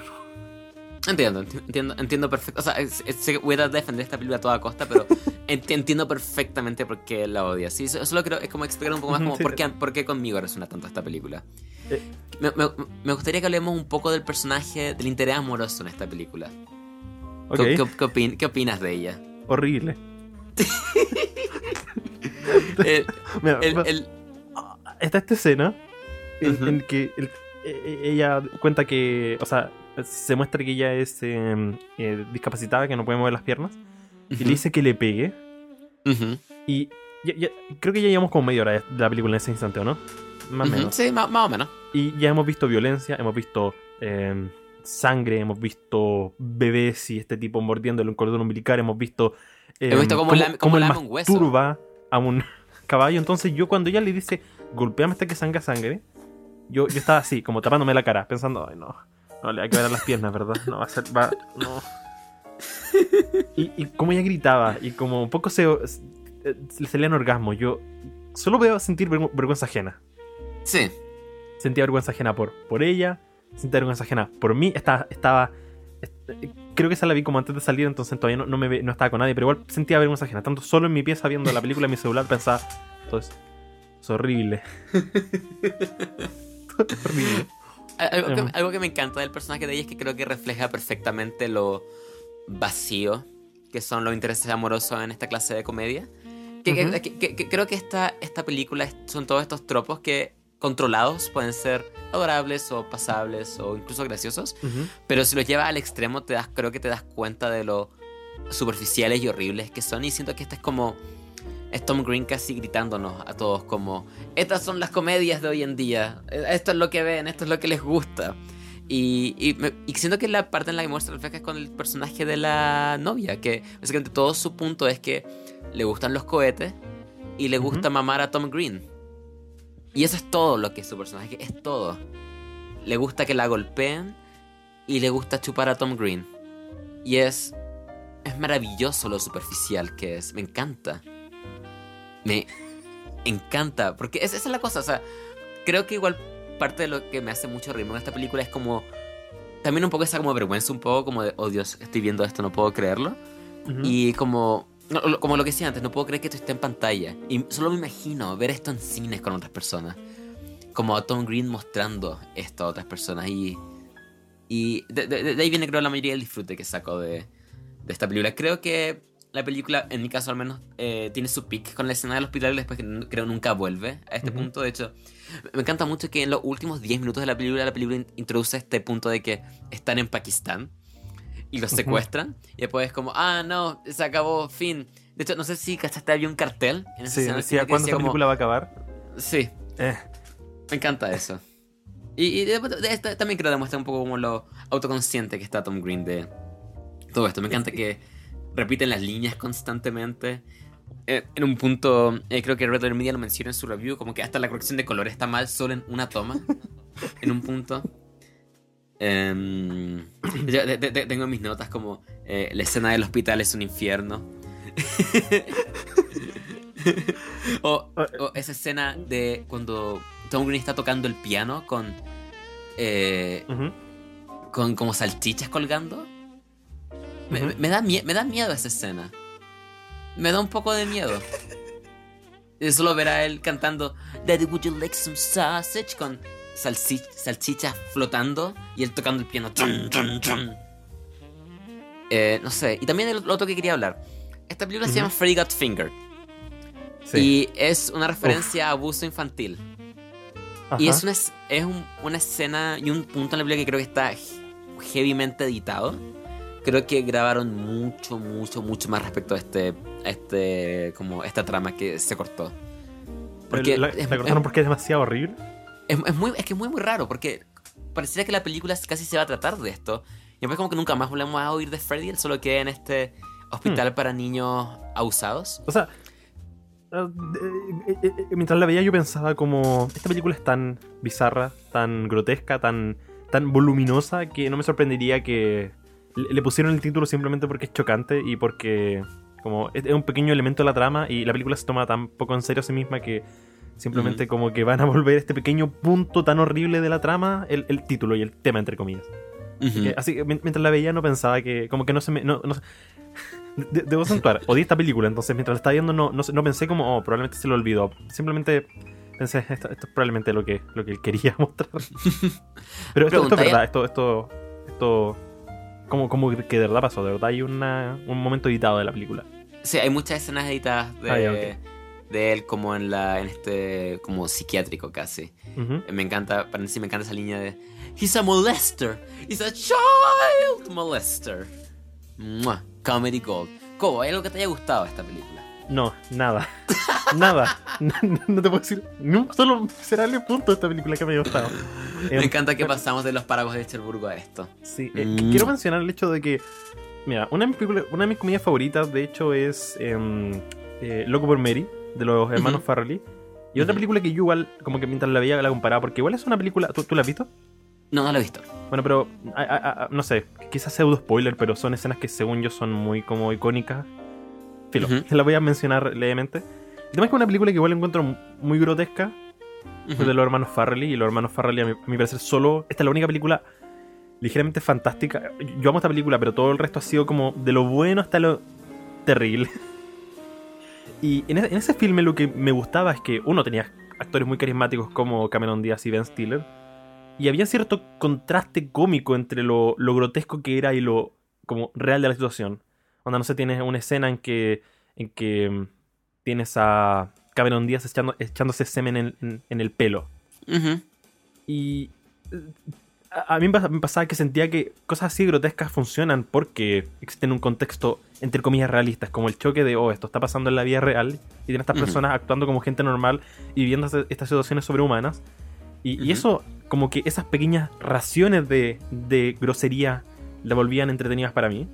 Entiendo, enti- entiendo, entiendo perfecto. O sea, que voy a defender esta película a toda costa, pero (laughs) ent- entiendo perfectamente por qué la odias. Sí, so- solo creo, es como explicar un poco más como sí. por, qué, por qué conmigo resuena tanto esta película. Eh. Me, me- me gustaría que hablemos un poco del personaje, del interés amoroso en esta película. ¿Qué, qué- qué opin- qué opinas de ella? horrible. (laughs) (laughs) Mira, el- va- el- está esta escena en, en que e- e- ella cuenta que, o sea, se muestra que ella es eh, eh, discapacitada, que no puede mover las piernas, y le dice que le pegue. Y ya- ya- creo que ya llevamos como media hora de la película en ese instante, ¿o no? Más o menos. Sí, más, más o menos. Y ya hemos visto violencia, hemos visto eh, sangre, hemos visto bebés y este tipo mordiéndole un cordón umbilical, hemos visto. Hemos visto cómo lame- cómo un hueso. masturba a un (laughs) caballo. Entonces, yo cuando ella le dice, golpeame hasta que salga sangre, yo, yo estaba así, como tapándome la cara, pensando, ay, no, no le va a quebrar las piernas, ¿verdad? No va a ser, va, no. Y, y como ella gritaba, y como un poco se, le salían orgasmos, yo solo veo sentir vergü- vergüenza ajena Sí. sentía vergüenza ajena por, por ella, sentía vergüenza ajena por mí, estaba, estaba est- creo que esa la vi como antes de salir, entonces todavía no, no me no estaba con nadie, pero igual sentía vergüenza ajena, tanto solo en mi pieza viendo la película en mi celular pensaba, esto es, horrible. (laughs) Horrible. Algo que, Em. algo que me encanta del personaje de ella es que creo que refleja perfectamente lo vacío que son los intereses amorosos en esta clase de comedia. Que, creo que esta, esta película son todos estos tropos que controlados pueden ser adorables o pasables o incluso graciosos, pero si los llevas al extremo te das, creo que te das cuenta de lo superficiales y horribles que son y siento que esta es como es Tom Green casi gritándonos a todos como estas son las comedias de hoy en día, eh, esto es lo que ven, esto es lo que les gusta. Y, y, me- y siento que la parte en la que muestra refleja es con el personaje de la novia, que básicamente todo su punto es que le gustan los cohetes y le gusta mamar a Tom Green. Y eso es todo lo que es su personaje, es todo. Le gusta que la golpeen y le gusta chupar a Tom Green. Y es. Es maravilloso lo superficial que es. Me encanta. Me encanta. Porque es- esa es la cosa. O sea, creo que igual parte de lo que me hace mucho ritmo en esta película es como. También un poco esa como vergüenza, un poco como de, oh Dios, estoy viendo esto, no puedo creerlo. Y como. como lo que decía antes, no puedo creer que esto esté en pantalla. Y solo me imagino ver esto en cines con otras personas. Como a Tom Green mostrando esto a otras personas. Y. Y de, de- de ahí viene, creo, la mayoría del disfrute que saco de, de esta película. Creo que la película, en mi caso al menos, eh, tiene su pick con la escena del hospital y después que creo nunca vuelve a este Ujú. punto. De hecho, me encanta mucho que en los últimos 10 minutos de la película, la película in- introduce este punto de que están en Pakistán y los secuestran. Y después es como, ah, no, se acabó, fin. De hecho, no sé si cachaste, había un cartel en esa Sí, escena decía, ¿cuándo esta como- película va a acabar? Sí, Eh, me encanta eso. Y, y de- de- de- también creo que demuestra un poco como lo autoconsciente que está Tom Green de todo esto. Me encanta que repiten las líneas constantemente. Eh, en un punto, eh, creo que Red Letter Media lo menciona en su review, como que hasta la corrección de color está mal solo en una toma. (laughs) en un punto. Em, (clears throat) yo de- de- de- tengo en mis notas como eh, la escena del hospital es un infierno. (laughs) o, o esa escena de cuando Tom Green está tocando el piano con con como salchichas colgando. Me, me da me da miedo esa escena. Me da un poco de miedo. Y (laughs) solo ver a él cantando Daddy, would you like some sausage? Con salsi- salchichas flotando y él tocando el piano. Eh, no sé. Y también el- otro que quería hablar. Esta película se llama Freddy Got Fingered. Sí. Y es una referencia a abuso infantil. Y es, una, es un- una escena y un punto en la película que creo que está he- heavymente editado. Creo que grabaron mucho, mucho, mucho más respecto a este, a este, como esta trama que se cortó. Porque La- es, la cortaron es- porque es demasiado horrible. es- es muy, es que es muy, muy raro, porque pareciera que la película casi se va a tratar de esto. Y después como que nunca más volvemos a oír de Freddy, él solo queda en este hospital para niños abusados. O sea, eh, eh, eh, eh, mientras la veía yo pensaba como, esta película es tan bizarra, tan grotesca, tan, tan voluminosa que no me sorprendería que le, pusieron el título simplemente porque es chocante y porque como es, un pequeño elemento de la trama y la película se toma tan poco en serio a sí misma que simplemente como que van a volver este pequeño punto tan horrible de la trama el, el título y el tema entre comillas. Que- así que mien- mientras la veía no pensaba que como que no se me no, no se- (laughs) de- debo acentuar odié esta película entonces mientras la estaba viendo no, no, pensé como oh probablemente se lo olvidó. Simplemente pensé esto, esto es probablemente lo que lo que él quería (laughs) mostrar. (laughs) Pero esto, es verdad esto esto esto como, como que de verdad pasó de verdad hay una, un momento editado de la película Sí, hay muchas escenas editadas de, Ah, ya, ok. de él como en la en este como psiquiátrico casi. Ujú. Me encanta, para mí sí me encanta esa línea de He's a molester. He's a child molester. Mua, Comedy Gold. Cobo, ¿hay algo que te haya gustado de esta película? No nada nada no, no te puedo decir no, solo será el punto de esta película que me ha gustado Me Eh, encanta que pasamos de los paragos de Cherburgo a esto. Sí, eh, Mm. quiero mencionar el hecho de que, mira, una de mis, películas- una de mis comedias favoritas, de hecho, es em, eh, Loco por Mary, de los hermanos Ujú. Farrelly. Y otra película que yo igual, como que mientras la veía, la comparaba, porque igual es una película, ¿tú, tú la has visto? No, no lo he visto. Bueno, pero, a- a- a- no sé, quizás pseudo spoiler, pero son escenas que según yo son muy como icónicas. Filo, Ujú. (laughs) la voy a mencionar levemente. El tema es que es una película que igual encuentro muy grotesca, fue de los hermanos Farrelly y los hermanos Farrelly a mi, a mi parecer solo esta es la única película ligeramente fantástica yo amo esta película pero todo el resto ha sido como de lo bueno hasta lo terrible (laughs) y en ese, en ese filme lo que me gustaba es que uno tenía actores muy carismáticos como Cameron Diaz y Ben Stiller y había cierto contraste cómico entre lo, lo grotesco que era y lo como real de la situación onda no sé tienes una escena en que en que mm, tienes a Cameron Díaz echando, echándose semen en, en- en el pelo. Y eh, a, a mí me pas- me pasaba que sentía que cosas así grotescas funcionan porque existen un contexto, entre comillas, realistas, como el choque de, oh, esto está pasando en la vida real, y tienen estas personas actuando como gente normal y viviendo estas situaciones sobrehumanas. Y, y Ujú. eso, como que esas pequeñas raciones de, de grosería la volvían entretenidas para mí.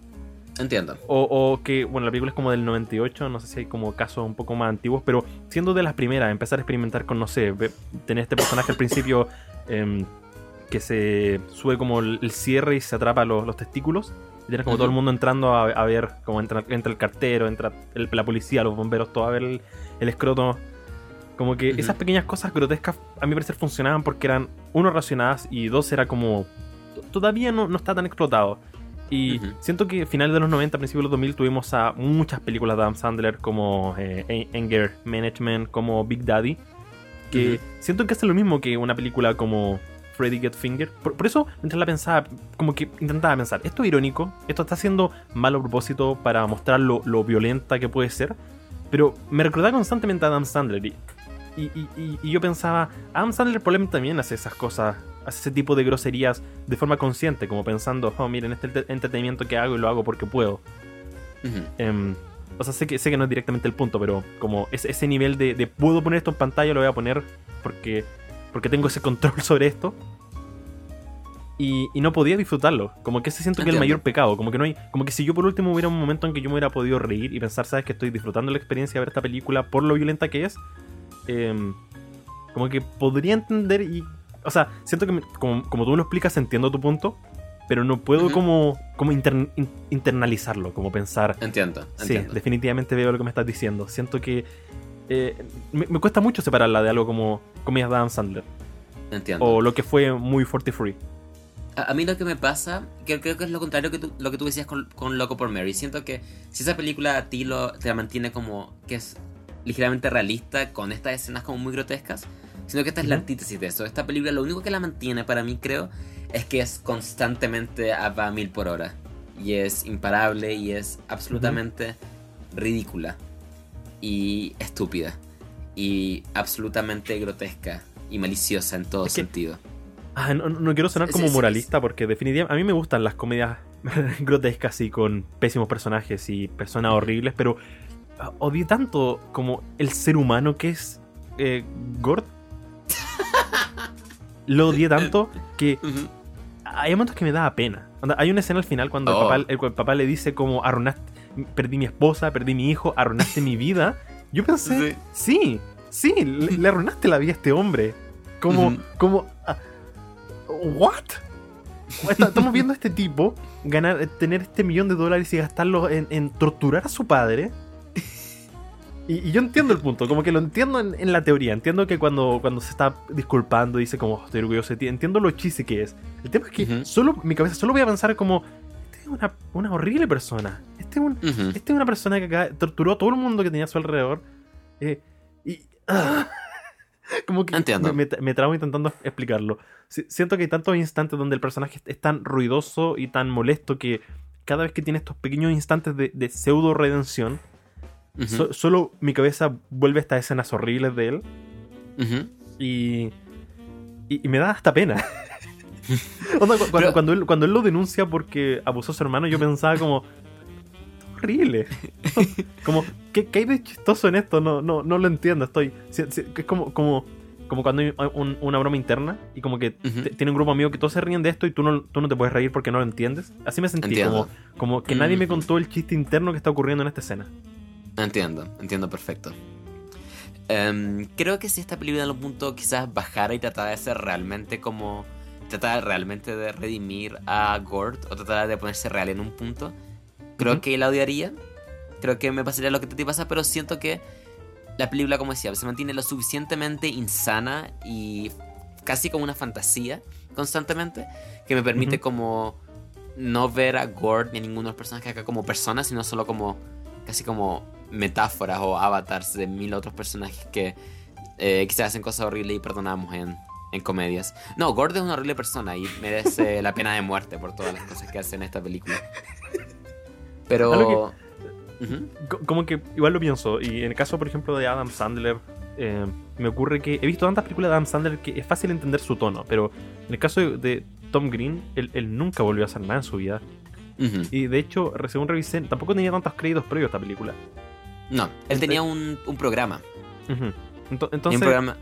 Entiendo. O, o que, bueno, la película es como del 98, no sé si hay como casos un poco más antiguos, pero siendo de las primeras, empezar a experimentar con, no sé, tener este personaje al principio (laughs) em, que se sube como el, cierre y se atrapa los, los testículos, y tienes como todo el mundo entrando a, a ver, como entra, entra el cartero, entra el- la policía, los bomberos, todo a ver el, el escroto. Como que esas pequeñas cosas grotescas a mi parecer funcionaban porque eran, uno, racionadas y dos, era como... Todavía no, no está tan explotado. Y Ujú. siento que a finales de los 90, principios de los 2000 tuvimos a muchas películas de Adam Sandler como eh, Anger Management, como Big Daddy, que siento que hace lo mismo que una película como Freddy Get Finger. Por, por eso, mientras la pensaba, como que intentaba pensar, esto es irónico, esto está haciendo malo a propósito para mostrar lo, lo violenta que puede ser, pero me recordaba constantemente a Adam Sandler y- y- y yo pensaba, Adam Sandler probablemente también hace esas cosas, hace ese tipo de groserías de forma consciente, como pensando, oh, miren, este es entretenimiento que hago y lo hago porque puedo. Em, o sea, sé que, sé que no es directamente el punto, pero como ese, ese nivel de, de puedo poner esto en pantalla, lo voy a poner porque, porque tengo ese control (laughs) sobre esto. Y, y no podía disfrutarlo. Como que ese siento que es el mayor pecado. Como que no hay. Como que si yo por último hubiera un momento en que yo me hubiera podido reír y pensar, sabes que estoy disfrutando la experiencia de ver esta película por lo violenta que es. em, como que podría entender y. O sea, siento que me- como, como tú me lo explicas, entiendo tu punto. Pero no puedo Ujú. como, como inter- in- internalizarlo, como pensar. Entiendo. Sí, entiendo. definitivamente veo lo que me estás diciendo. Siento que eh, me, me cuesta mucho separarla de algo como comedias de Adam Sandler. Entiendo. O lo que fue muy Forty Free. A, a mí lo que me pasa, que creo que es lo contrario que tú, lo que tú decías con, con Loco por Mary. Siento que si esa película a ti lo, te la mantiene como que es ligeramente realista, con estas escenas como muy grotescas, sino que esta es la antítesis de eso. Esta película lo único que la mantiene para mí, creo, es que es constantemente a mil por hora. Y es imparable y es absolutamente ridícula. y estúpida. Y absolutamente grotesca y maliciosa en todo Es que- sentido. Ah, no, no quiero sonar Sí, como sí, sí, moralista porque definitivamente a mí me gustan las comedias (laughs) grotescas y con pésimos personajes y personas horribles, pero ah, odié tanto como el ser humano que es eh, Gord. Lo odié tanto que hay momentos que me daba pena. Hay una escena al final cuando Oh. el, papá, el- el papá le dice como arruinaste, perdí mi esposa, perdí mi hijo, arruinaste mi vida. Yo pensé, sí, sí, le, le arruinaste la vida a este hombre. Como, Ujú. como, ah, what? Estamos viendo a este tipo ganar, tener este millón de dólares y gastarlo en, en torturar a su padre. Y, y yo entiendo el punto, como que lo entiendo en, en la teoría. Entiendo que cuando, cuando se está disculpando dice como "Oh, estoy orgulloso de ti. Entiendo lo chiste que es. El tema es que Ujú. solo mi cabeza solo voy a pensar como este es una, una horrible persona. Este es un, Ujú. este es una persona que acá torturó a todo el mundo que tenía a su alrededor. eh, y. ah, (laughs) como que Entiendo. me, me, trabo intentando explicarlo. Si- Siento que hay tantos instantes donde el personaje es tan ruidoso y tan molesto que cada vez que tiene estos pequeños instantes de, de pseudo redención, So- solo mi cabeza vuelve a estas escenas horribles de él y, y, y me da hasta pena. (laughs) Onda, cu- cuando, Pero- cuando, él, cuando él lo denuncia porque abusó a su hermano, yo pensaba como. Horrible. (laughs) Como, ¿qué, qué hay de chistoso en esto? No, no, no lo entiendo. Estoy. si- si- es como, como, como cuando hay un- una broma interna y como que tiene un grupo amigo que todos se ríen de esto y tú no, tú no te puedes reír porque no lo entiendes. Así me sentí, Entiendo. como, como que nadie me contó el chiste interno que está ocurriendo en esta escena. Entiendo, entiendo perfecto. Em, creo que si esta película en algún punto quizás bajara y tratara de ser realmente como. Tratara realmente de redimir a Gord o tratara de ponerse real en un punto, creo que la odiaría. Creo que me pasaría lo que ti pasa, pero siento que la película, como decía, se mantiene lo suficientemente insana y casi como una fantasía constantemente que me permite como no ver a Gord ni a ninguno de los personajes acá como personas, sino solo como casi como metáforas o avatars de mil otros personajes que eh, quizás hacen cosas horribles y perdonamos en, en comedias. No, Gord es una horrible persona y merece la pena de muerte por todas las cosas que hace en esta película. Pero... Como que igual lo pienso. Y en el caso, por ejemplo, de Adam Sandler, eh, me ocurre que he visto tantas películas de Adam Sandler que es fácil entender su tono. Pero en el caso de, Tom Green, él, él nunca volvió a hacer nada en su vida. Y de hecho, según revisé, tampoco tenía tantos créditos previos a esta película. No, él tenía un, un programa. Entonces, un programa...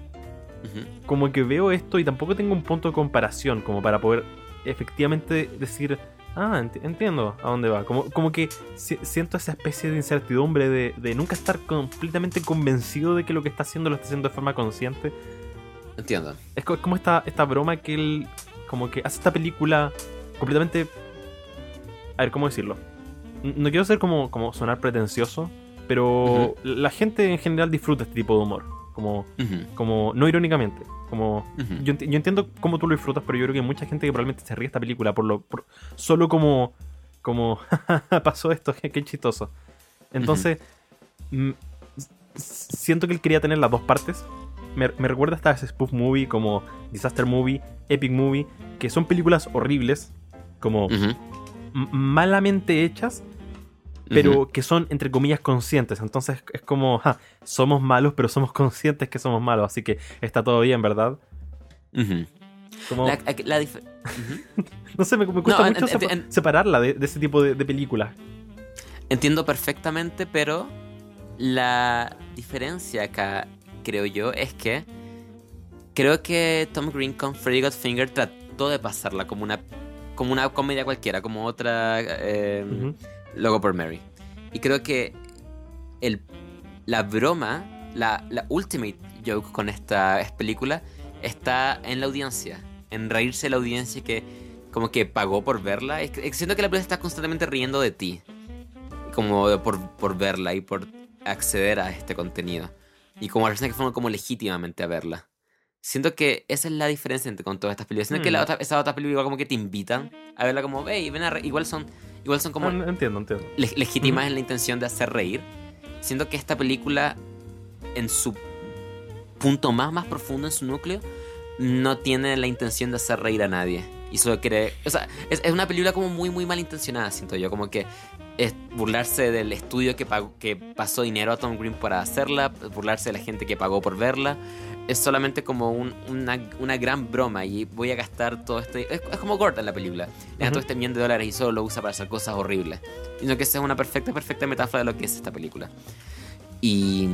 Como que veo esto y tampoco tengo un punto de comparación como para poder efectivamente decir, ah, enti- entiendo a dónde va. Como, como que si- siento esa especie de incertidumbre de, de nunca estar completamente convencido de que lo que está haciendo lo está haciendo de forma consciente. Entiendo. Es co- como esta, esta broma que él como que hace esta película completamente... A ver, ¿cómo decirlo? No quiero ser como, como sonar pretencioso, pero la gente en general disfruta este tipo de humor. Como, como no irónicamente. Como, yo, enti- yo entiendo cómo tú lo disfrutas, pero yo creo que hay mucha gente que probablemente se ríe de esta película por lo por- solo como como (laughs) pasó esto, (laughs) qué, chistoso. Entonces, siento que él quería tener las dos partes. Me, me recuerda hasta ese spoof movie como Disaster Movie, Epic Movie, que son películas horribles, como malamente hechas, pero que son entre comillas conscientes. Entonces es como, ja, somos malos, pero somos conscientes que somos malos, así que está todo bien, ¿verdad? Como, La, la (laughs) no sé, me, me cuesta No, mucho en- sepa- en- separarla de, de ese tipo de, de películas. Entiendo perfectamente, pero la diferencia acá, creo yo, es que creo que Tom Green con Freddy Got Finger trató de pasarla como una como una comedia cualquiera, como otra eh, Logo por Mary. Y creo que el, la broma, la, la ultimate joke con esta película está en la audiencia, en reírse de la audiencia que como que pagó por verla. Es siento que la película está constantemente riendo de ti, como por, por verla y por acceder a este contenido. Y como las personas que fueron como legítimamente a verla. Siento que esa es la diferencia entre con todas estas películas. Siento que Mm. la otra, esa otra película igual como que te invitan a verla como, hey, ven a re-". igual son, igual son como Ah, entiendo, entiendo. le- legítimas Ujú. en la intención de hacer reír. Siento que esta película, en su punto más, más profundo, en su núcleo, no tiene la intención de hacer reír a nadie. Y solo quiere. O sea, es, es una película como muy, muy malintencionada, siento yo. Como que es burlarse del estudio que, pagó- que pasó dinero a Tom Green para hacerla, burlarse de la gente que pagó por verla. Es solamente como un- una, una gran broma y voy a gastar todo este... Es, es como Gordon en la película. Le da todo este millón de dólares y solo lo usa para hacer cosas horribles. Sino que esa es una perfecta, perfecta metáfora de lo que es esta película. Y...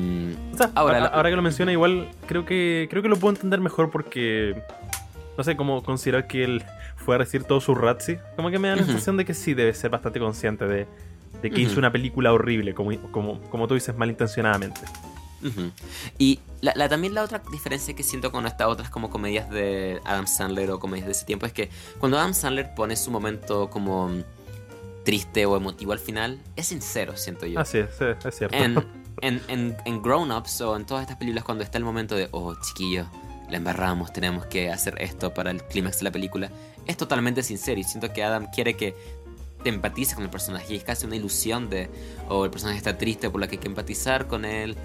O sea, Ahora, ahora, que lo menciona, igual creo que creo que lo puedo entender mejor porque no sé cómo considerar que él fue a recibir todo su ratzi. Como que me da la sensación de que sí debe ser bastante consciente de, de que hizo una película horrible, como, como, como tú dices, malintencionadamente. Ujú. Y la, la- también la otra diferencia que siento con estas otras como comedias de Adam Sandler o comedias de ese tiempo es que cuando Adam Sandler pone su momento como triste o emotivo al final, es sincero, siento yo. Así es, sí, es cierto. En, (laughs) en, en, en Grown Ups o en todas estas películas cuando está el momento de, oh chiquillo, la embarramos, tenemos que hacer esto para el clímax de la película, es totalmente sincero y siento que Adam quiere que te empatices con el personaje y es casi una ilusión de, o el personaje está triste por la que hay que empatizar con él.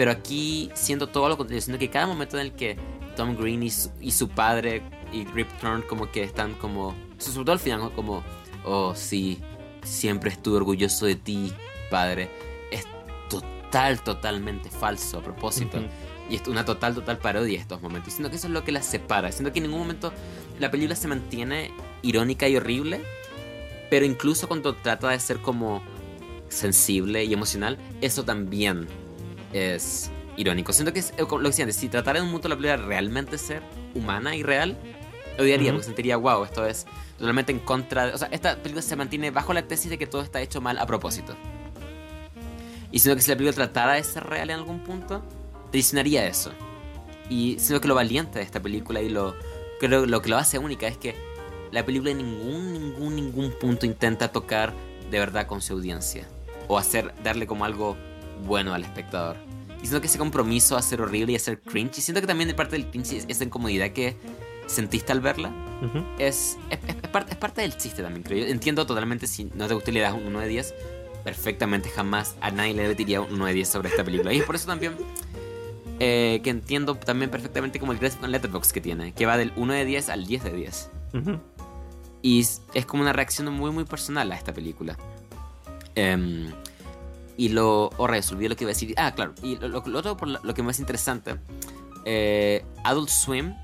Pero aquí siento todo lo contrario, siento que cada momento en el que Tom Green y su, y su padre y Rip Torn como que están como, sobre todo al final, como, oh sí, siempre estuve orgulloso de ti, padre, es total, totalmente falso a propósito. Y es una total, total parodia estos momentos. Siento que eso es lo que las separa. Siento que en ningún momento la película se mantiene irónica y horrible. Pero incluso cuando trata de ser como sensible y emocional, eso también es irónico. Siento que es eh, lo que antes, si tratara en un mundo la película realmente ser humana y real, odiaría, Ujú. porque sentiría, wow, esto es totalmente en contra de... O sea, esta película se mantiene bajo la tesis de que todo está hecho mal a propósito. Y siento que si la película tratara de ser real en algún punto, traicionaría eso. Y siento que lo valiente de esta película y lo creo lo que lo hace única es que la película en ningún, ningún, ningún punto intenta tocar de verdad con su audiencia. O hacer, darle como algo bueno al espectador. Y siento que ese compromiso a ser horrible y a ser cringe, y siento que también de parte del cringe es esa incomodidad que sentiste al verla, Ujú. es, es, es- es parte, es parte del chiste también, creo yo. Entiendo totalmente si no te gusta y le das un 1 de 10. Perfectamente, jamás a nadie le diría un 1 de 10 sobre esta película. Y es por eso también eh, que entiendo también perfectamente como el Graphic Letterbox que tiene, que va del 1 de 10 al 10 de 10. Ujú. Y es, es como una reacción muy, muy personal a esta película. Em, y lo. Oh, rayos, olvidé lo que iba a decir. Ah, claro. Y lo, lo- lo otro, por lo, lo que parece interesante: eh, Adult Swim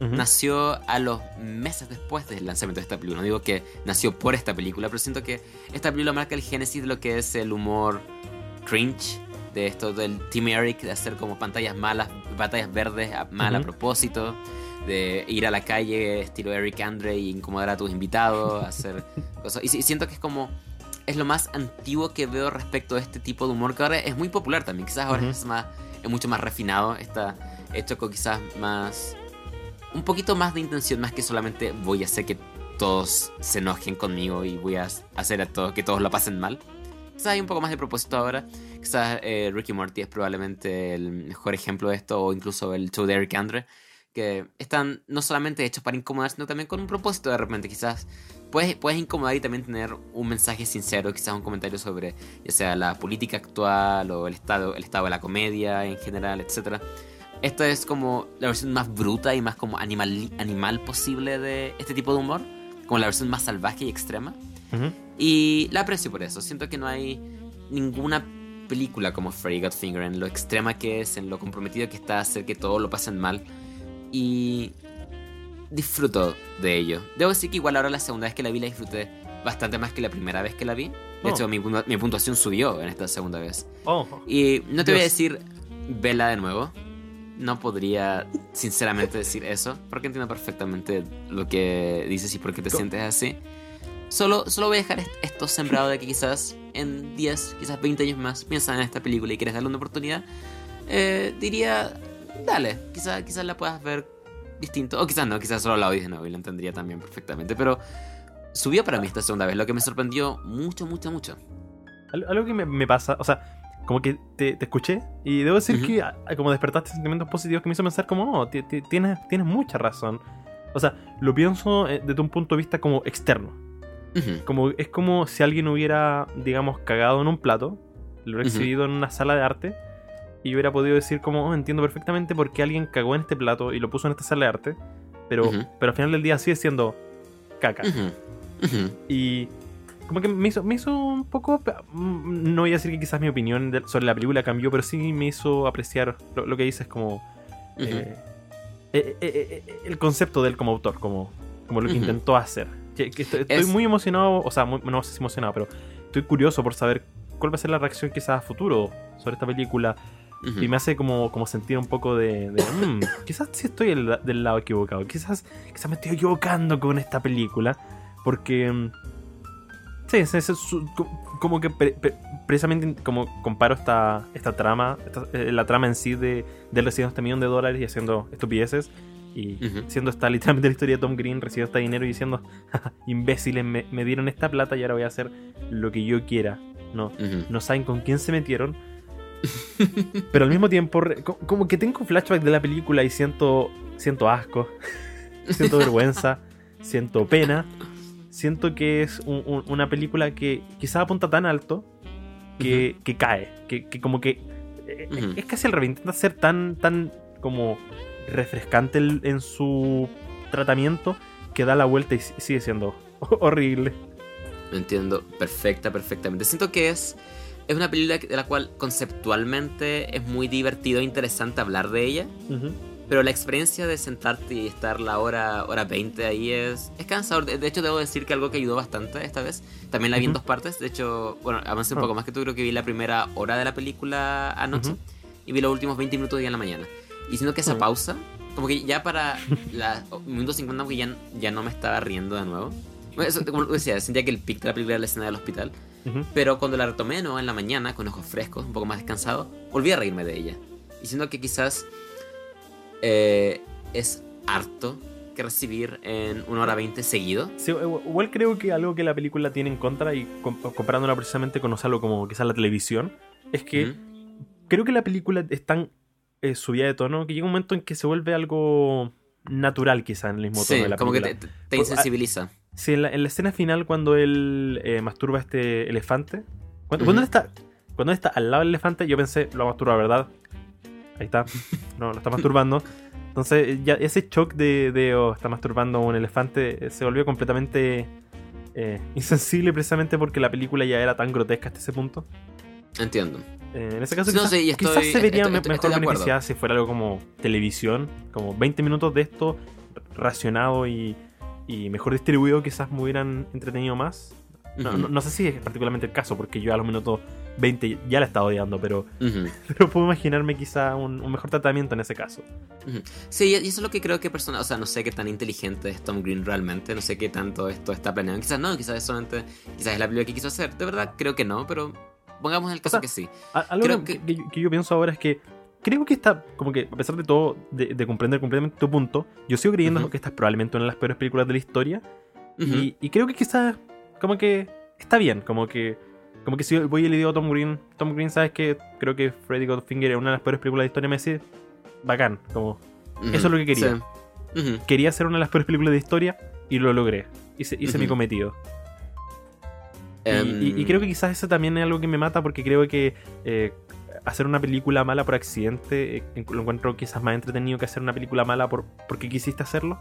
nació a los meses después del lanzamiento de esta película. No digo que nació por esta película, pero siento que esta película marca el génesis de lo que es el humor cringe. De esto del Team Eric, de hacer como pantallas malas, pantallas verdes a- mal a propósito, de ir a la calle estilo Eric Andre y incomodar a tus invitados, hacer (laughs) cosas. Y, si- siento que es como. Es lo más antiguo que veo respecto a este tipo de humor que ahora es muy popular también. Quizás ahora es más. Es mucho más refinado. Está hecho con quizás más. Un poquito más de intención, más que solamente voy a hacer que todos se enojen conmigo y voy a hacer a todos que todos lo pasen mal. Quizás hay un poco más de propósito ahora. Quizás eh, Ricky Morty es probablemente el mejor ejemplo de esto, o incluso el show de Eric Andre, que están no solamente hechos para incomodar, sino también con un propósito de repente. Quizás puedes, puedes incomodar y también tener un mensaje sincero, quizás un comentario sobre ya sea la política actual o el estado, el estado de la comedia en general, etc. Esta es como la versión más bruta y más como animal, animal posible de este tipo de humor, como la versión más salvaje y extrema. Ujú. Y la aprecio por eso. Siento que no hay ninguna película como Freddy Got Finger en lo extrema que es, en lo comprometido que está a hacer que todos lo pasen mal. Y disfruto de ello. Debo decir que igual ahora la segunda vez que la vi la disfruté bastante más que la primera vez que la vi. De Oh. hecho, mi, mi puntuación subió en esta segunda vez. Oh, Y no te voy a Dios. decir vela de nuevo. No podría sinceramente decir eso, porque entiendo perfectamente lo que dices y por qué te Co- sientes así. Solo, solo voy a dejar est- esto sembrado de que quizás en 10, quizás 20 años más piensas en esta película y quieres darle una oportunidad. Eh, diría, dale, quizás, quizás la puedas ver distinto. O quizás no, quizás solo la odies de nuevo y la entendería también perfectamente. Pero subió para mí esta segunda vez, lo que me sorprendió mucho, mucho, mucho. Algo, que me, me pasa, o sea, como que te, te escuché y debo decir que ah, como despertaste sentimientos positivos que me hizo pensar como, oh, ti- ti- tienes, tienes mucha razón. O sea, lo pienso eh, desde un punto de vista como externo. Como, es como si alguien hubiera, digamos, cagado en un plato, lo hubiera exhibido en una sala de arte y hubiera podido decir como, oh, entiendo perfectamente por qué alguien cagó en este plato y lo puso en esta sala de arte, pero, pero al final del día sigue siendo caca. Y como que me hizo, me hizo un poco. mm, No voy a decir que quizás mi opinión de- sobre la película cambió, pero sí me hizo apreciar lo, lo que dices como. Eh, eh, eh, el concepto de él como autor, como, como lo que intentó hacer. Que- que estoy, estoy Es- muy emocionado, o sea, muy- no sé si emocionado, pero estoy curioso por saber cuál va a ser la reacción quizás a futuro sobre esta película. Ujú. Y me hace como, como sentir un poco de. de, "Mm, quizás sí estoy el- del lado equivocado. Quizás, quizás me estoy equivocando con esta película. Porque. mm, Sí, es- es- es como que pre- pre- precisamente como comparo esta, esta trama, esta- eh, la trama en sí de, de recibiendo este millón de dólares y haciendo estupideces. Y Ujú. siendo esta (laughs) literalmente la historia de Tom Green recibiendo este dinero y diciendo, "Jaja, (laughs) imbéciles, me, me dieron esta plata y ahora voy a hacer lo que yo quiera. No, Ujú. no saben con quién se metieron. (laughs) Pero al mismo tiempo, como que tengo flashback de la película y siento, siento asco, (laughs) siento vergüenza, siento pena. Siento que es un- un- una película que quizás apunta tan alto que, que cae, que, que como que eh, es casi al revés, intenta ser tan, tan como refrescante el- en su tratamiento que da la vuelta y si- sigue siendo (laughs) horrible. Entiendo perfecta, perfectamente. Siento que es, es una película de la cual conceptualmente es muy divertido e interesante hablar de ella. Pero la experiencia de sentarte y estar la hora, hora 20 ahí es, es cansador. De, de hecho, debo decir que algo que ayudó bastante esta vez. También la vi en dos partes. De hecho, bueno, avancé un Ah. poco más que tú. Creo que vi la primera hora de la película anoche. Y vi los últimos 20 minutos ya en la mañana. Y siento que esa Mm. pausa, como que ya para la minuto 50, como que ya, ya no me estaba riendo de nuevo. Bueno, eso, como decía, sentía que el pic de la película era la escena del hospital. Pero cuando la retomé, ¿no? En la mañana, con ojos frescos, un poco más descansado, volví a reírme de ella. Y siento que quizás eh, es harto que recibir en una hora 20 seguido. Sí, igual igual creo que algo que la película tiene en contra, y com- comparándola precisamente con algo como quizás la televisión, es que creo que la película es tan eh, subida de tono que llega un momento en que se vuelve algo natural quizás en el mismo tono Sí, de la como que película. te, Pues, Sí, en la, en la escena final cuando él eh, masturba a este elefante, cuando, él está cuando él está al lado del elefante, yo pensé, lo masturba, ¿verdad? Ahí está. (laughs) No, lo está masturbando. Entonces, ya ese shock de, de oh, está masturbando a un elefante eh, se volvió completamente eh, insensible precisamente porque la película ya era tan grotesca hasta ese punto. Entiendo. Eh, en ese caso, No, quizás, sí, estoy- quizás se vería estoy- me- estoy- mejor beneficiada si fuera algo como televisión, como 20 minutos de esto racionado y, y mejor distribuido, quizás me hubieran entretenido más. No, no- no sé si es particularmente el caso, porque yo a los minutos 20 ya la estaba odiando, pero, (laughs) pero puedo imaginarme quizá un, un mejor tratamiento en ese caso. Sí, y eso es lo que creo que personas, o sea, no sé qué tan inteligente es Tom Green realmente, no sé qué tanto esto está planeado. Quizás no, quizás es solamente, quizás es la película que quiso hacer. De verdad, creo que no, pero pongamos el caso sea, que sí. Algo Creo que, que yo pienso ahora es que creo que está, como que a pesar de todo, de, de comprender completamente tu punto, yo sigo creyendo que esta es probablemente una de las peores películas de la historia. Y, y creo que quizás, como que está bien, como que como que si voy y le digo a Tom Green, Tom Green, ¿sabes que Creo que Freddy Godfinger es una de las peores películas de la historia, me dice, bacán, como eso es lo que quería. Sí. Quería hacer una de las peores películas de la historia y lo logré. Hice, hice mi cometido. Y- Em, Y, y creo que quizás eso también es algo que me mata porque creo que eh, hacer una película mala por accidente eh, lo encuentro quizás más entretenido que hacer una película mala por porque quisiste hacerlo.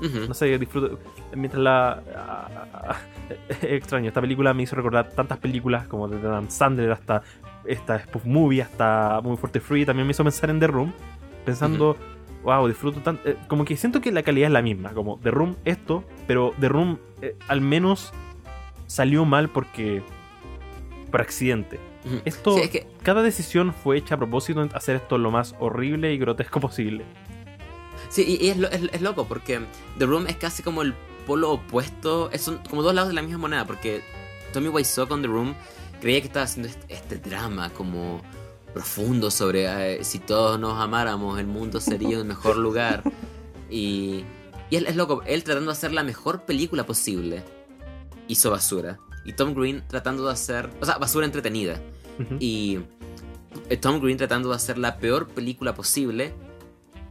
No sé, disfruto. Mientras la. ah, ah, (laughs) extraño, esta película me hizo recordar tantas películas como de Dan Sandler hasta esta spoof movie, hasta Muy Fuerte Free. También me hizo pensar en The Room, pensando. Wow, disfruto tanto. eh, como que siento que la calidad es la misma. Como The Room, esto, pero The Room eh, al menos salió mal porque. por accidente. Esto, Sí, es que cada decisión fue hecha a propósito de hacer esto lo más horrible y grotesco posible. Sí, y, y es, lo- es- es loco porque The Room es casi como el polo opuesto, es- son como dos lados de la misma moneda, porque Tommy Wiseau con The Room creía que estaba haciendo este, este drama como profundo sobre eh, si todos nos amáramos el mundo sería un mejor (laughs) lugar. Y, y es, es loco, él tratando de hacer la mejor película posible hizo basura y Tom Green tratando de hacer, o sea, basura entretenida Ujú. y eh, Tom Green tratando de hacer la peor película posible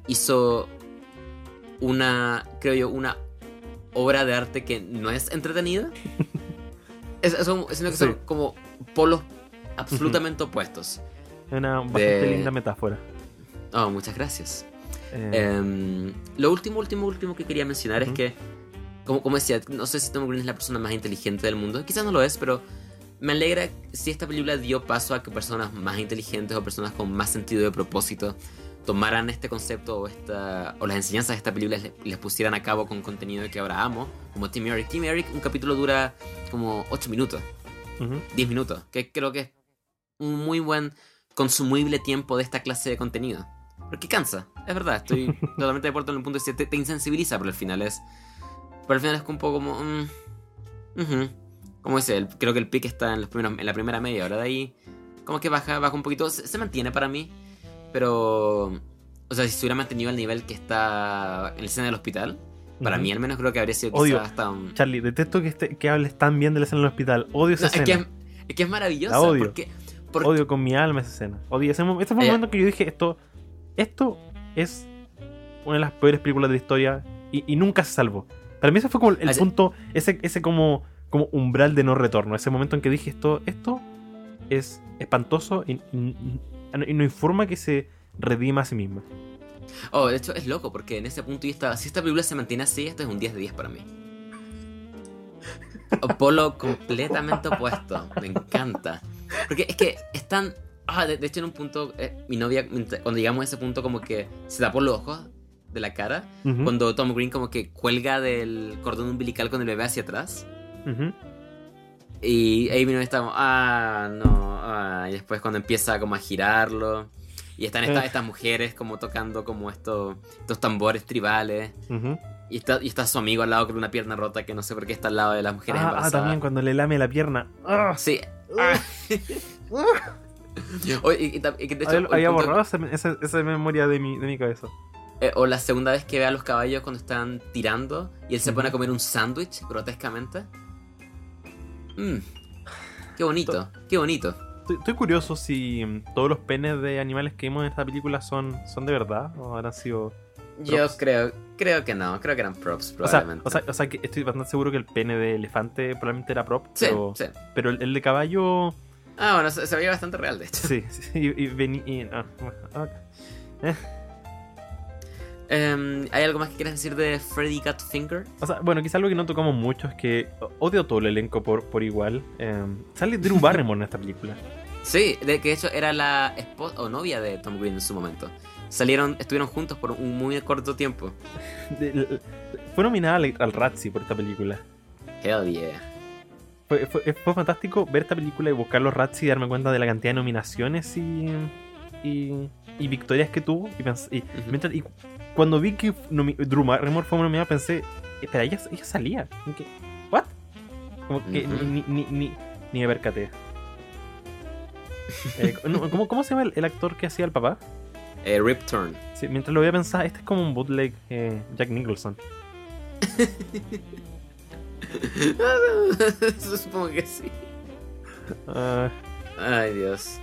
hizo una, creo yo, una obra de arte que no es entretenida. (laughs) es, es un- que Sí. son como polos absolutamente opuestos. Es una bastante de- linda metáfora. Oh, muchas gracias. Eh, Em, lo último, último, último que quería mencionar es que como, como decía, no sé si Tom Green es la persona más inteligente del mundo. Quizás no lo es, pero me alegra si esta película dio paso a que personas más inteligentes o personas con más sentido de propósito tomaran este concepto o, esta, o las enseñanzas de esta película y les, les pusieran a cabo con contenido que ahora amo, como Team Eric. Team Eric, un capítulo dura como 8 minutos, Ujú. 10 minutos, que creo que es un muy buen consumible tiempo de esta clase de contenido. Porque cansa, es verdad, estoy (laughs) totalmente de acuerdo en el punto de que te, te insensibiliza, pero al final es. Pero al final es un poco como. mm. Como dice, el- creo que el pick está en, los primeros, en la primera media hora de ahí. Como que baja, baja un poquito. Se, se mantiene para mí. Pero. O sea, si se hubiera mantenido el nivel que está en la escena del hospital, para mí al menos creo que habría sido Odio. hasta un. Charlie, detesto que, este- que hables tan bien de la escena en el hospital. Odio esa No, es, escena. que, es que es maravillosa. La odio. Porque, porque- Odio con mi alma esa escena. Odio ese. Este fue el Eh. momento que yo dije, esto, esto es una de las peores películas de la historia y, y nunca se salvó. Para mí ese fue como el Así- punto, ese, ese como, como umbral de no retorno. Ese momento en que dije, esto, esto es espantoso y, y- y no informa que se redima a sí misma. Oh, de hecho es loco, porque en ese punto y esta, si esta película se mantiene así, esto es un 10 de 10 para mí. (laughs) Polo completamente opuesto, me encanta. Porque es que están... Ah, de, de hecho en un punto, eh, mi novia, cuando llegamos a ese punto como que se tapó los ojos de la cara, cuando Tom Green como que cuelga del cordón umbilical con el bebé hacia atrás. Y ahí está como, ah, no, ah, y después cuando empieza como a girarlo. Y están estas, Eh. estas mujeres como tocando como estos, estos tambores tribales. Y está, y está su amigo al lado con una pierna rota que no sé por qué está al lado de las mujeres Ah, ah, también cuando le lame la pierna. Ah, Sí. Había borrado esa, esa- esa memoria de mi, de mi cabeza. Eh, o la segunda vez que ve a los caballos cuando están tirando y él se pone a comer un sándwich grotescamente. Mmm. Qué bonito, qué bonito. Estoy, estoy curioso si mm, todos los penes de animales que vimos en esta película son, son de verdad o habrán sido. Yo Props. creo, creo que no, creo que eran props O sea, probablemente. o, sea, o sea que estoy bastante seguro que el pene de elefante probablemente era prop, sí, pero, sí. pero el, el de caballo. Ah, bueno, se, se veía bastante real, de hecho. Sí, sí, (laughs) y, y vení- y- ah, ah, Em, ¿Hay algo más que quieras decir de Freddy Got Finger? O sea, bueno, quizá algo que no tocamos mucho es que odio todo el elenco por, por igual. Eh, sale Drew (laughs) Barrymore en esta película. Sí, de que de hecho era la esposa o novia de Tom Green en su momento. Salieron, estuvieron juntos por un muy corto tiempo. De- de- fue nominada al, al Razzie por esta película. Hell yeah. Fue, fue- fue fantástico ver esta película y buscar los Razzie y darme cuenta de la cantidad de nominaciones y, y, y victorias que tuvo. Y, y mientras- y cuando vi que Drew Barrymore fue nominada, pensé, espera, ella, ella salía. ¿En qué? ¿What? Como que Ujú. ni, ni, ni, ni me percaté. Eh, (laughs) ¿cómo, ¿Cómo se llama el, el actor que hacía el papá? Eh, Rip Turn. Sí, mientras lo voy a pensar, este es como un bootleg eh, Jack Nicholson. (laughs) Supongo que sí. Ah, Ay, Dios.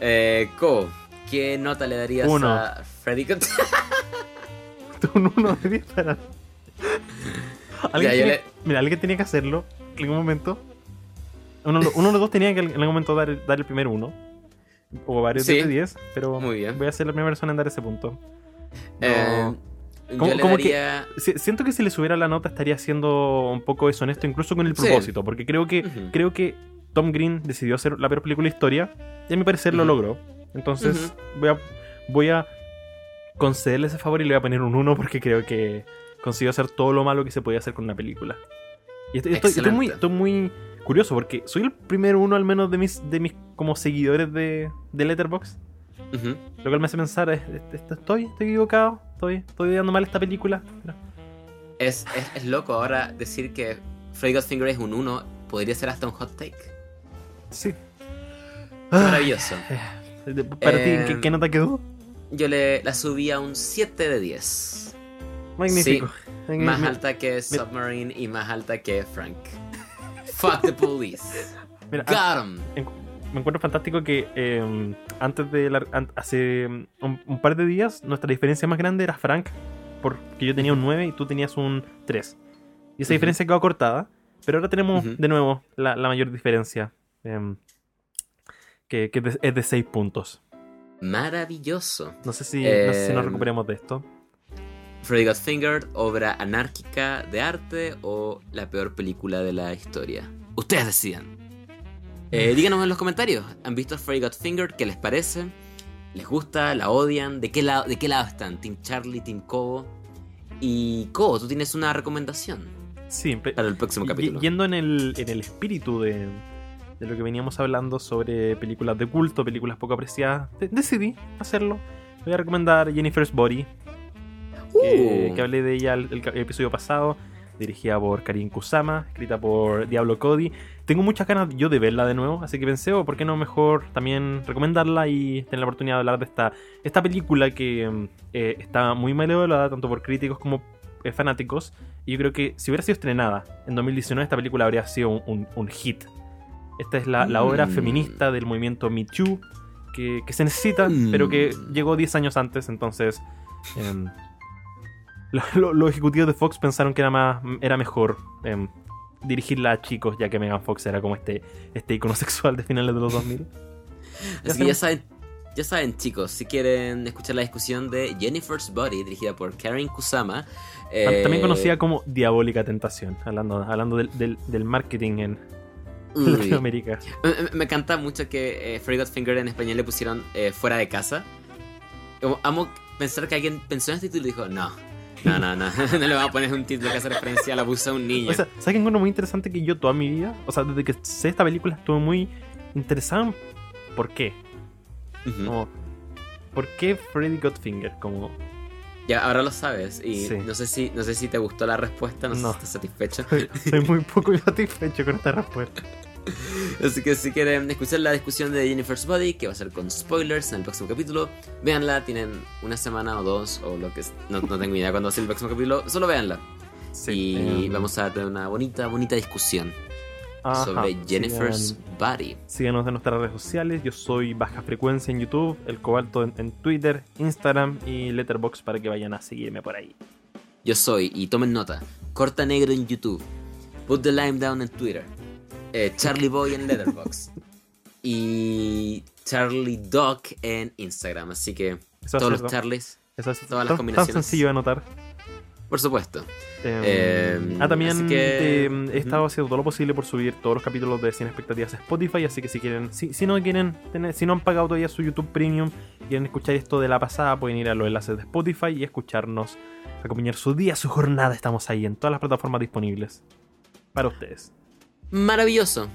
Eh, Co, ¿qué nota le darías Uno. a Freddy (laughs) (laughs) un 1 de 10 para. ¿Alguien Ya, yo tiene- le- Mira, alguien tenía que hacerlo en algún momento. Uno, uno de los dos tenía que en algún momento dar, el- dar el primer uno. O varios Sí. de 10, pero Muy bien. voy a ser la primera persona en dar ese punto. Eh, ¿Cómo- yo le cómo que- Siento que si le subiera la nota estaría siendo un poco deshonesto, incluso con el Sí. propósito, porque creo que creo que Tom Green decidió hacer la peor película de la historia y a mi parecer lo logró. Entonces voy a voy a concederle ese favor y le voy a poner un 1 porque creo que consiguió hacer todo lo malo que se podía hacer con una película. Y estoy, estoy- estoy muy, Excelente. estoy muy curioso porque soy el primer uno al menos de mis de mis como seguidores de, de Letterboxd. Lo cual me hace pensar, es- es- es- estoy, estoy equivocado, estoy, estoy dando mal esta película. Pero- Es, es, es loco ahora decir que Freddy Got Finger es un 1 podría ser hasta un hot take. Sí. Qué maravilloso. Eh, de- Para ti, ¿en qué, Eh, qué nota quedó? Yo le la subí a un 7 de 10. Magnífico. Eh, Más alta que Submarine y más alta que Frank. Fuck the police. (laughs) mira, ah, Got 'em. en- me encuentro fantástico que eh, antes de la- hace um, un, un par de días nuestra diferencia más grande era Frank, porque yo tenía un 9 y tú tenías un 3. Y esa Ujú. diferencia quedó cortada, pero ahora tenemos de nuevo la, la mayor diferencia, em, que, que es de 6 puntos. Maravilloso. No sé si, no sé si nos Em, recuperemos de esto. Freddy Got Fingered, obra anárquica de arte o la peor película de la historia. Ustedes decidan. Eh, díganos en los comentarios, ¿han visto Freddy Got Fingered? ¿Qué les parece? ¿Les gusta? ¿La odian? ¿De qué lado, de qué lado están? ¿Team Charlie? ¿Team Cobo? Y Cobo, tú tienes una recomendación Sí, para el próximo capítulo. yendo en el, en el espíritu de, de lo que veníamos hablando sobre películas de culto, películas poco apreciadas, de- decidí hacerlo. Voy a recomendar Jennifer's Body, que, Uh, que hablé de ella el, el ca- el episodio pasado, dirigida por Karin Kusama, escrita por Diablo Cody. Tengo muchas ganas yo de verla de nuevo, así que pensé, oh, ¿por qué no mejor también recomendarla y tener la oportunidad de hablar de esta, esta película que mm, eh, está muy mal evaluada tanto por críticos como eh, fanáticos? Y yo creo que si hubiera sido estrenada en 2019, esta película habría sido un, un- un hit. Esta es la, la obra Mm. feminista del movimiento Me Too que, que se necesita, Mm. pero que llegó 10 años antes, entonces... em, lo- lo- los ejecutivos de Fox pensaron que era más era mejor em, dirigirla a chicos, ya que Megan Fox era como este, este icono (laughs) sexual de finales de los 2000. Así que ya saben, ya saben, chicos, si quieren escuchar la discusión de Jennifer's Body, dirigida por Karen Kusama. eh, También conocida como Diabólica Tentación, hablando, hablando del, del- del marketing en (laughs) Latinoamérica. Me, encanta mucho que eh, Freddy Got Finger en español le pusieron eh, fuera de casa. Como, amo pensar que alguien pensó en este título y dijo, no, no, no, no, (laughs) no le vamos a poner un título que hace referencia a la abuso de un niño. O sea, ¿sabes qué encuentro muy interesante que yo toda mi vida, o sea, desde que sé esta película estuve muy interesado en por qué. Como, ¿Por qué Freddy Got Finger? Como, Ya, ahora lo sabes. Y Sí. no sé si no sé si te gustó la respuesta, no, sé No. si estás satisfecho. (laughs) soy muy poco satisfecho con esta respuesta. (laughs) Así que si quieren escuchar la discusión de Jennifer's Body, que va a ser con spoilers en el próximo capítulo, véanla, tienen una semana o dos, o lo que es, no, no tengo idea cuándo va a ser el próximo capítulo, solo véanla. y em, vamos a tener una bonita, bonita discusión ajá, sobre Jennifer's sigan- Body. Síganos en nuestras redes sociales. Yo soy Baja Frecuencia en YouTube, El Cobalto en, en Twitter, Instagram y Letterboxd para que vayan a seguirme por ahí. Yo soy, y tomen nota, Corta Negro en YouTube, Put the Lime Down en Twitter, eh, Charlie Boy en Letterboxd (laughs) y Charlie Doc en Instagram. Así que Eso todos los cierto. Charlies, Eso es todas las tan, tan combinaciones. sencillo de anotar. por supuesto. Eh, Eh, ah, también que- eh, he estado haciendo todo lo posible por subir todos los capítulos de Sin Expectativas a Spotify, así que si quieren, si, si no quieren tener, si no han pagado todavía su YouTube Premium y quieren escuchar esto de la pasada, pueden ir a los enlaces de Spotify y escucharnos, acompañar su día, su jornada. Estamos ahí en todas las plataformas disponibles para ustedes. Maravilloso.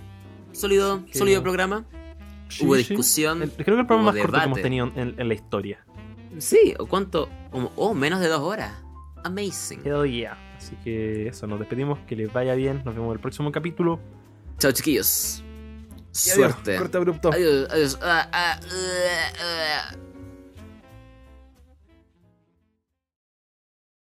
Sólido, Qué- sólido programa. Sí, Hubo sí. discusión. El- creo que el programa más corto que hemos tenido en, en la historia. Sí, o cuánto. Oh, menos de dos horas. Amazing. Hell yeah. Así que eso, nos despedimos, que les vaya bien, nos vemos en el próximo capítulo. Chao, chiquillos. Adiós. Suerte. Corte abrupto. Adiós, adiós. Ah, ah, ah.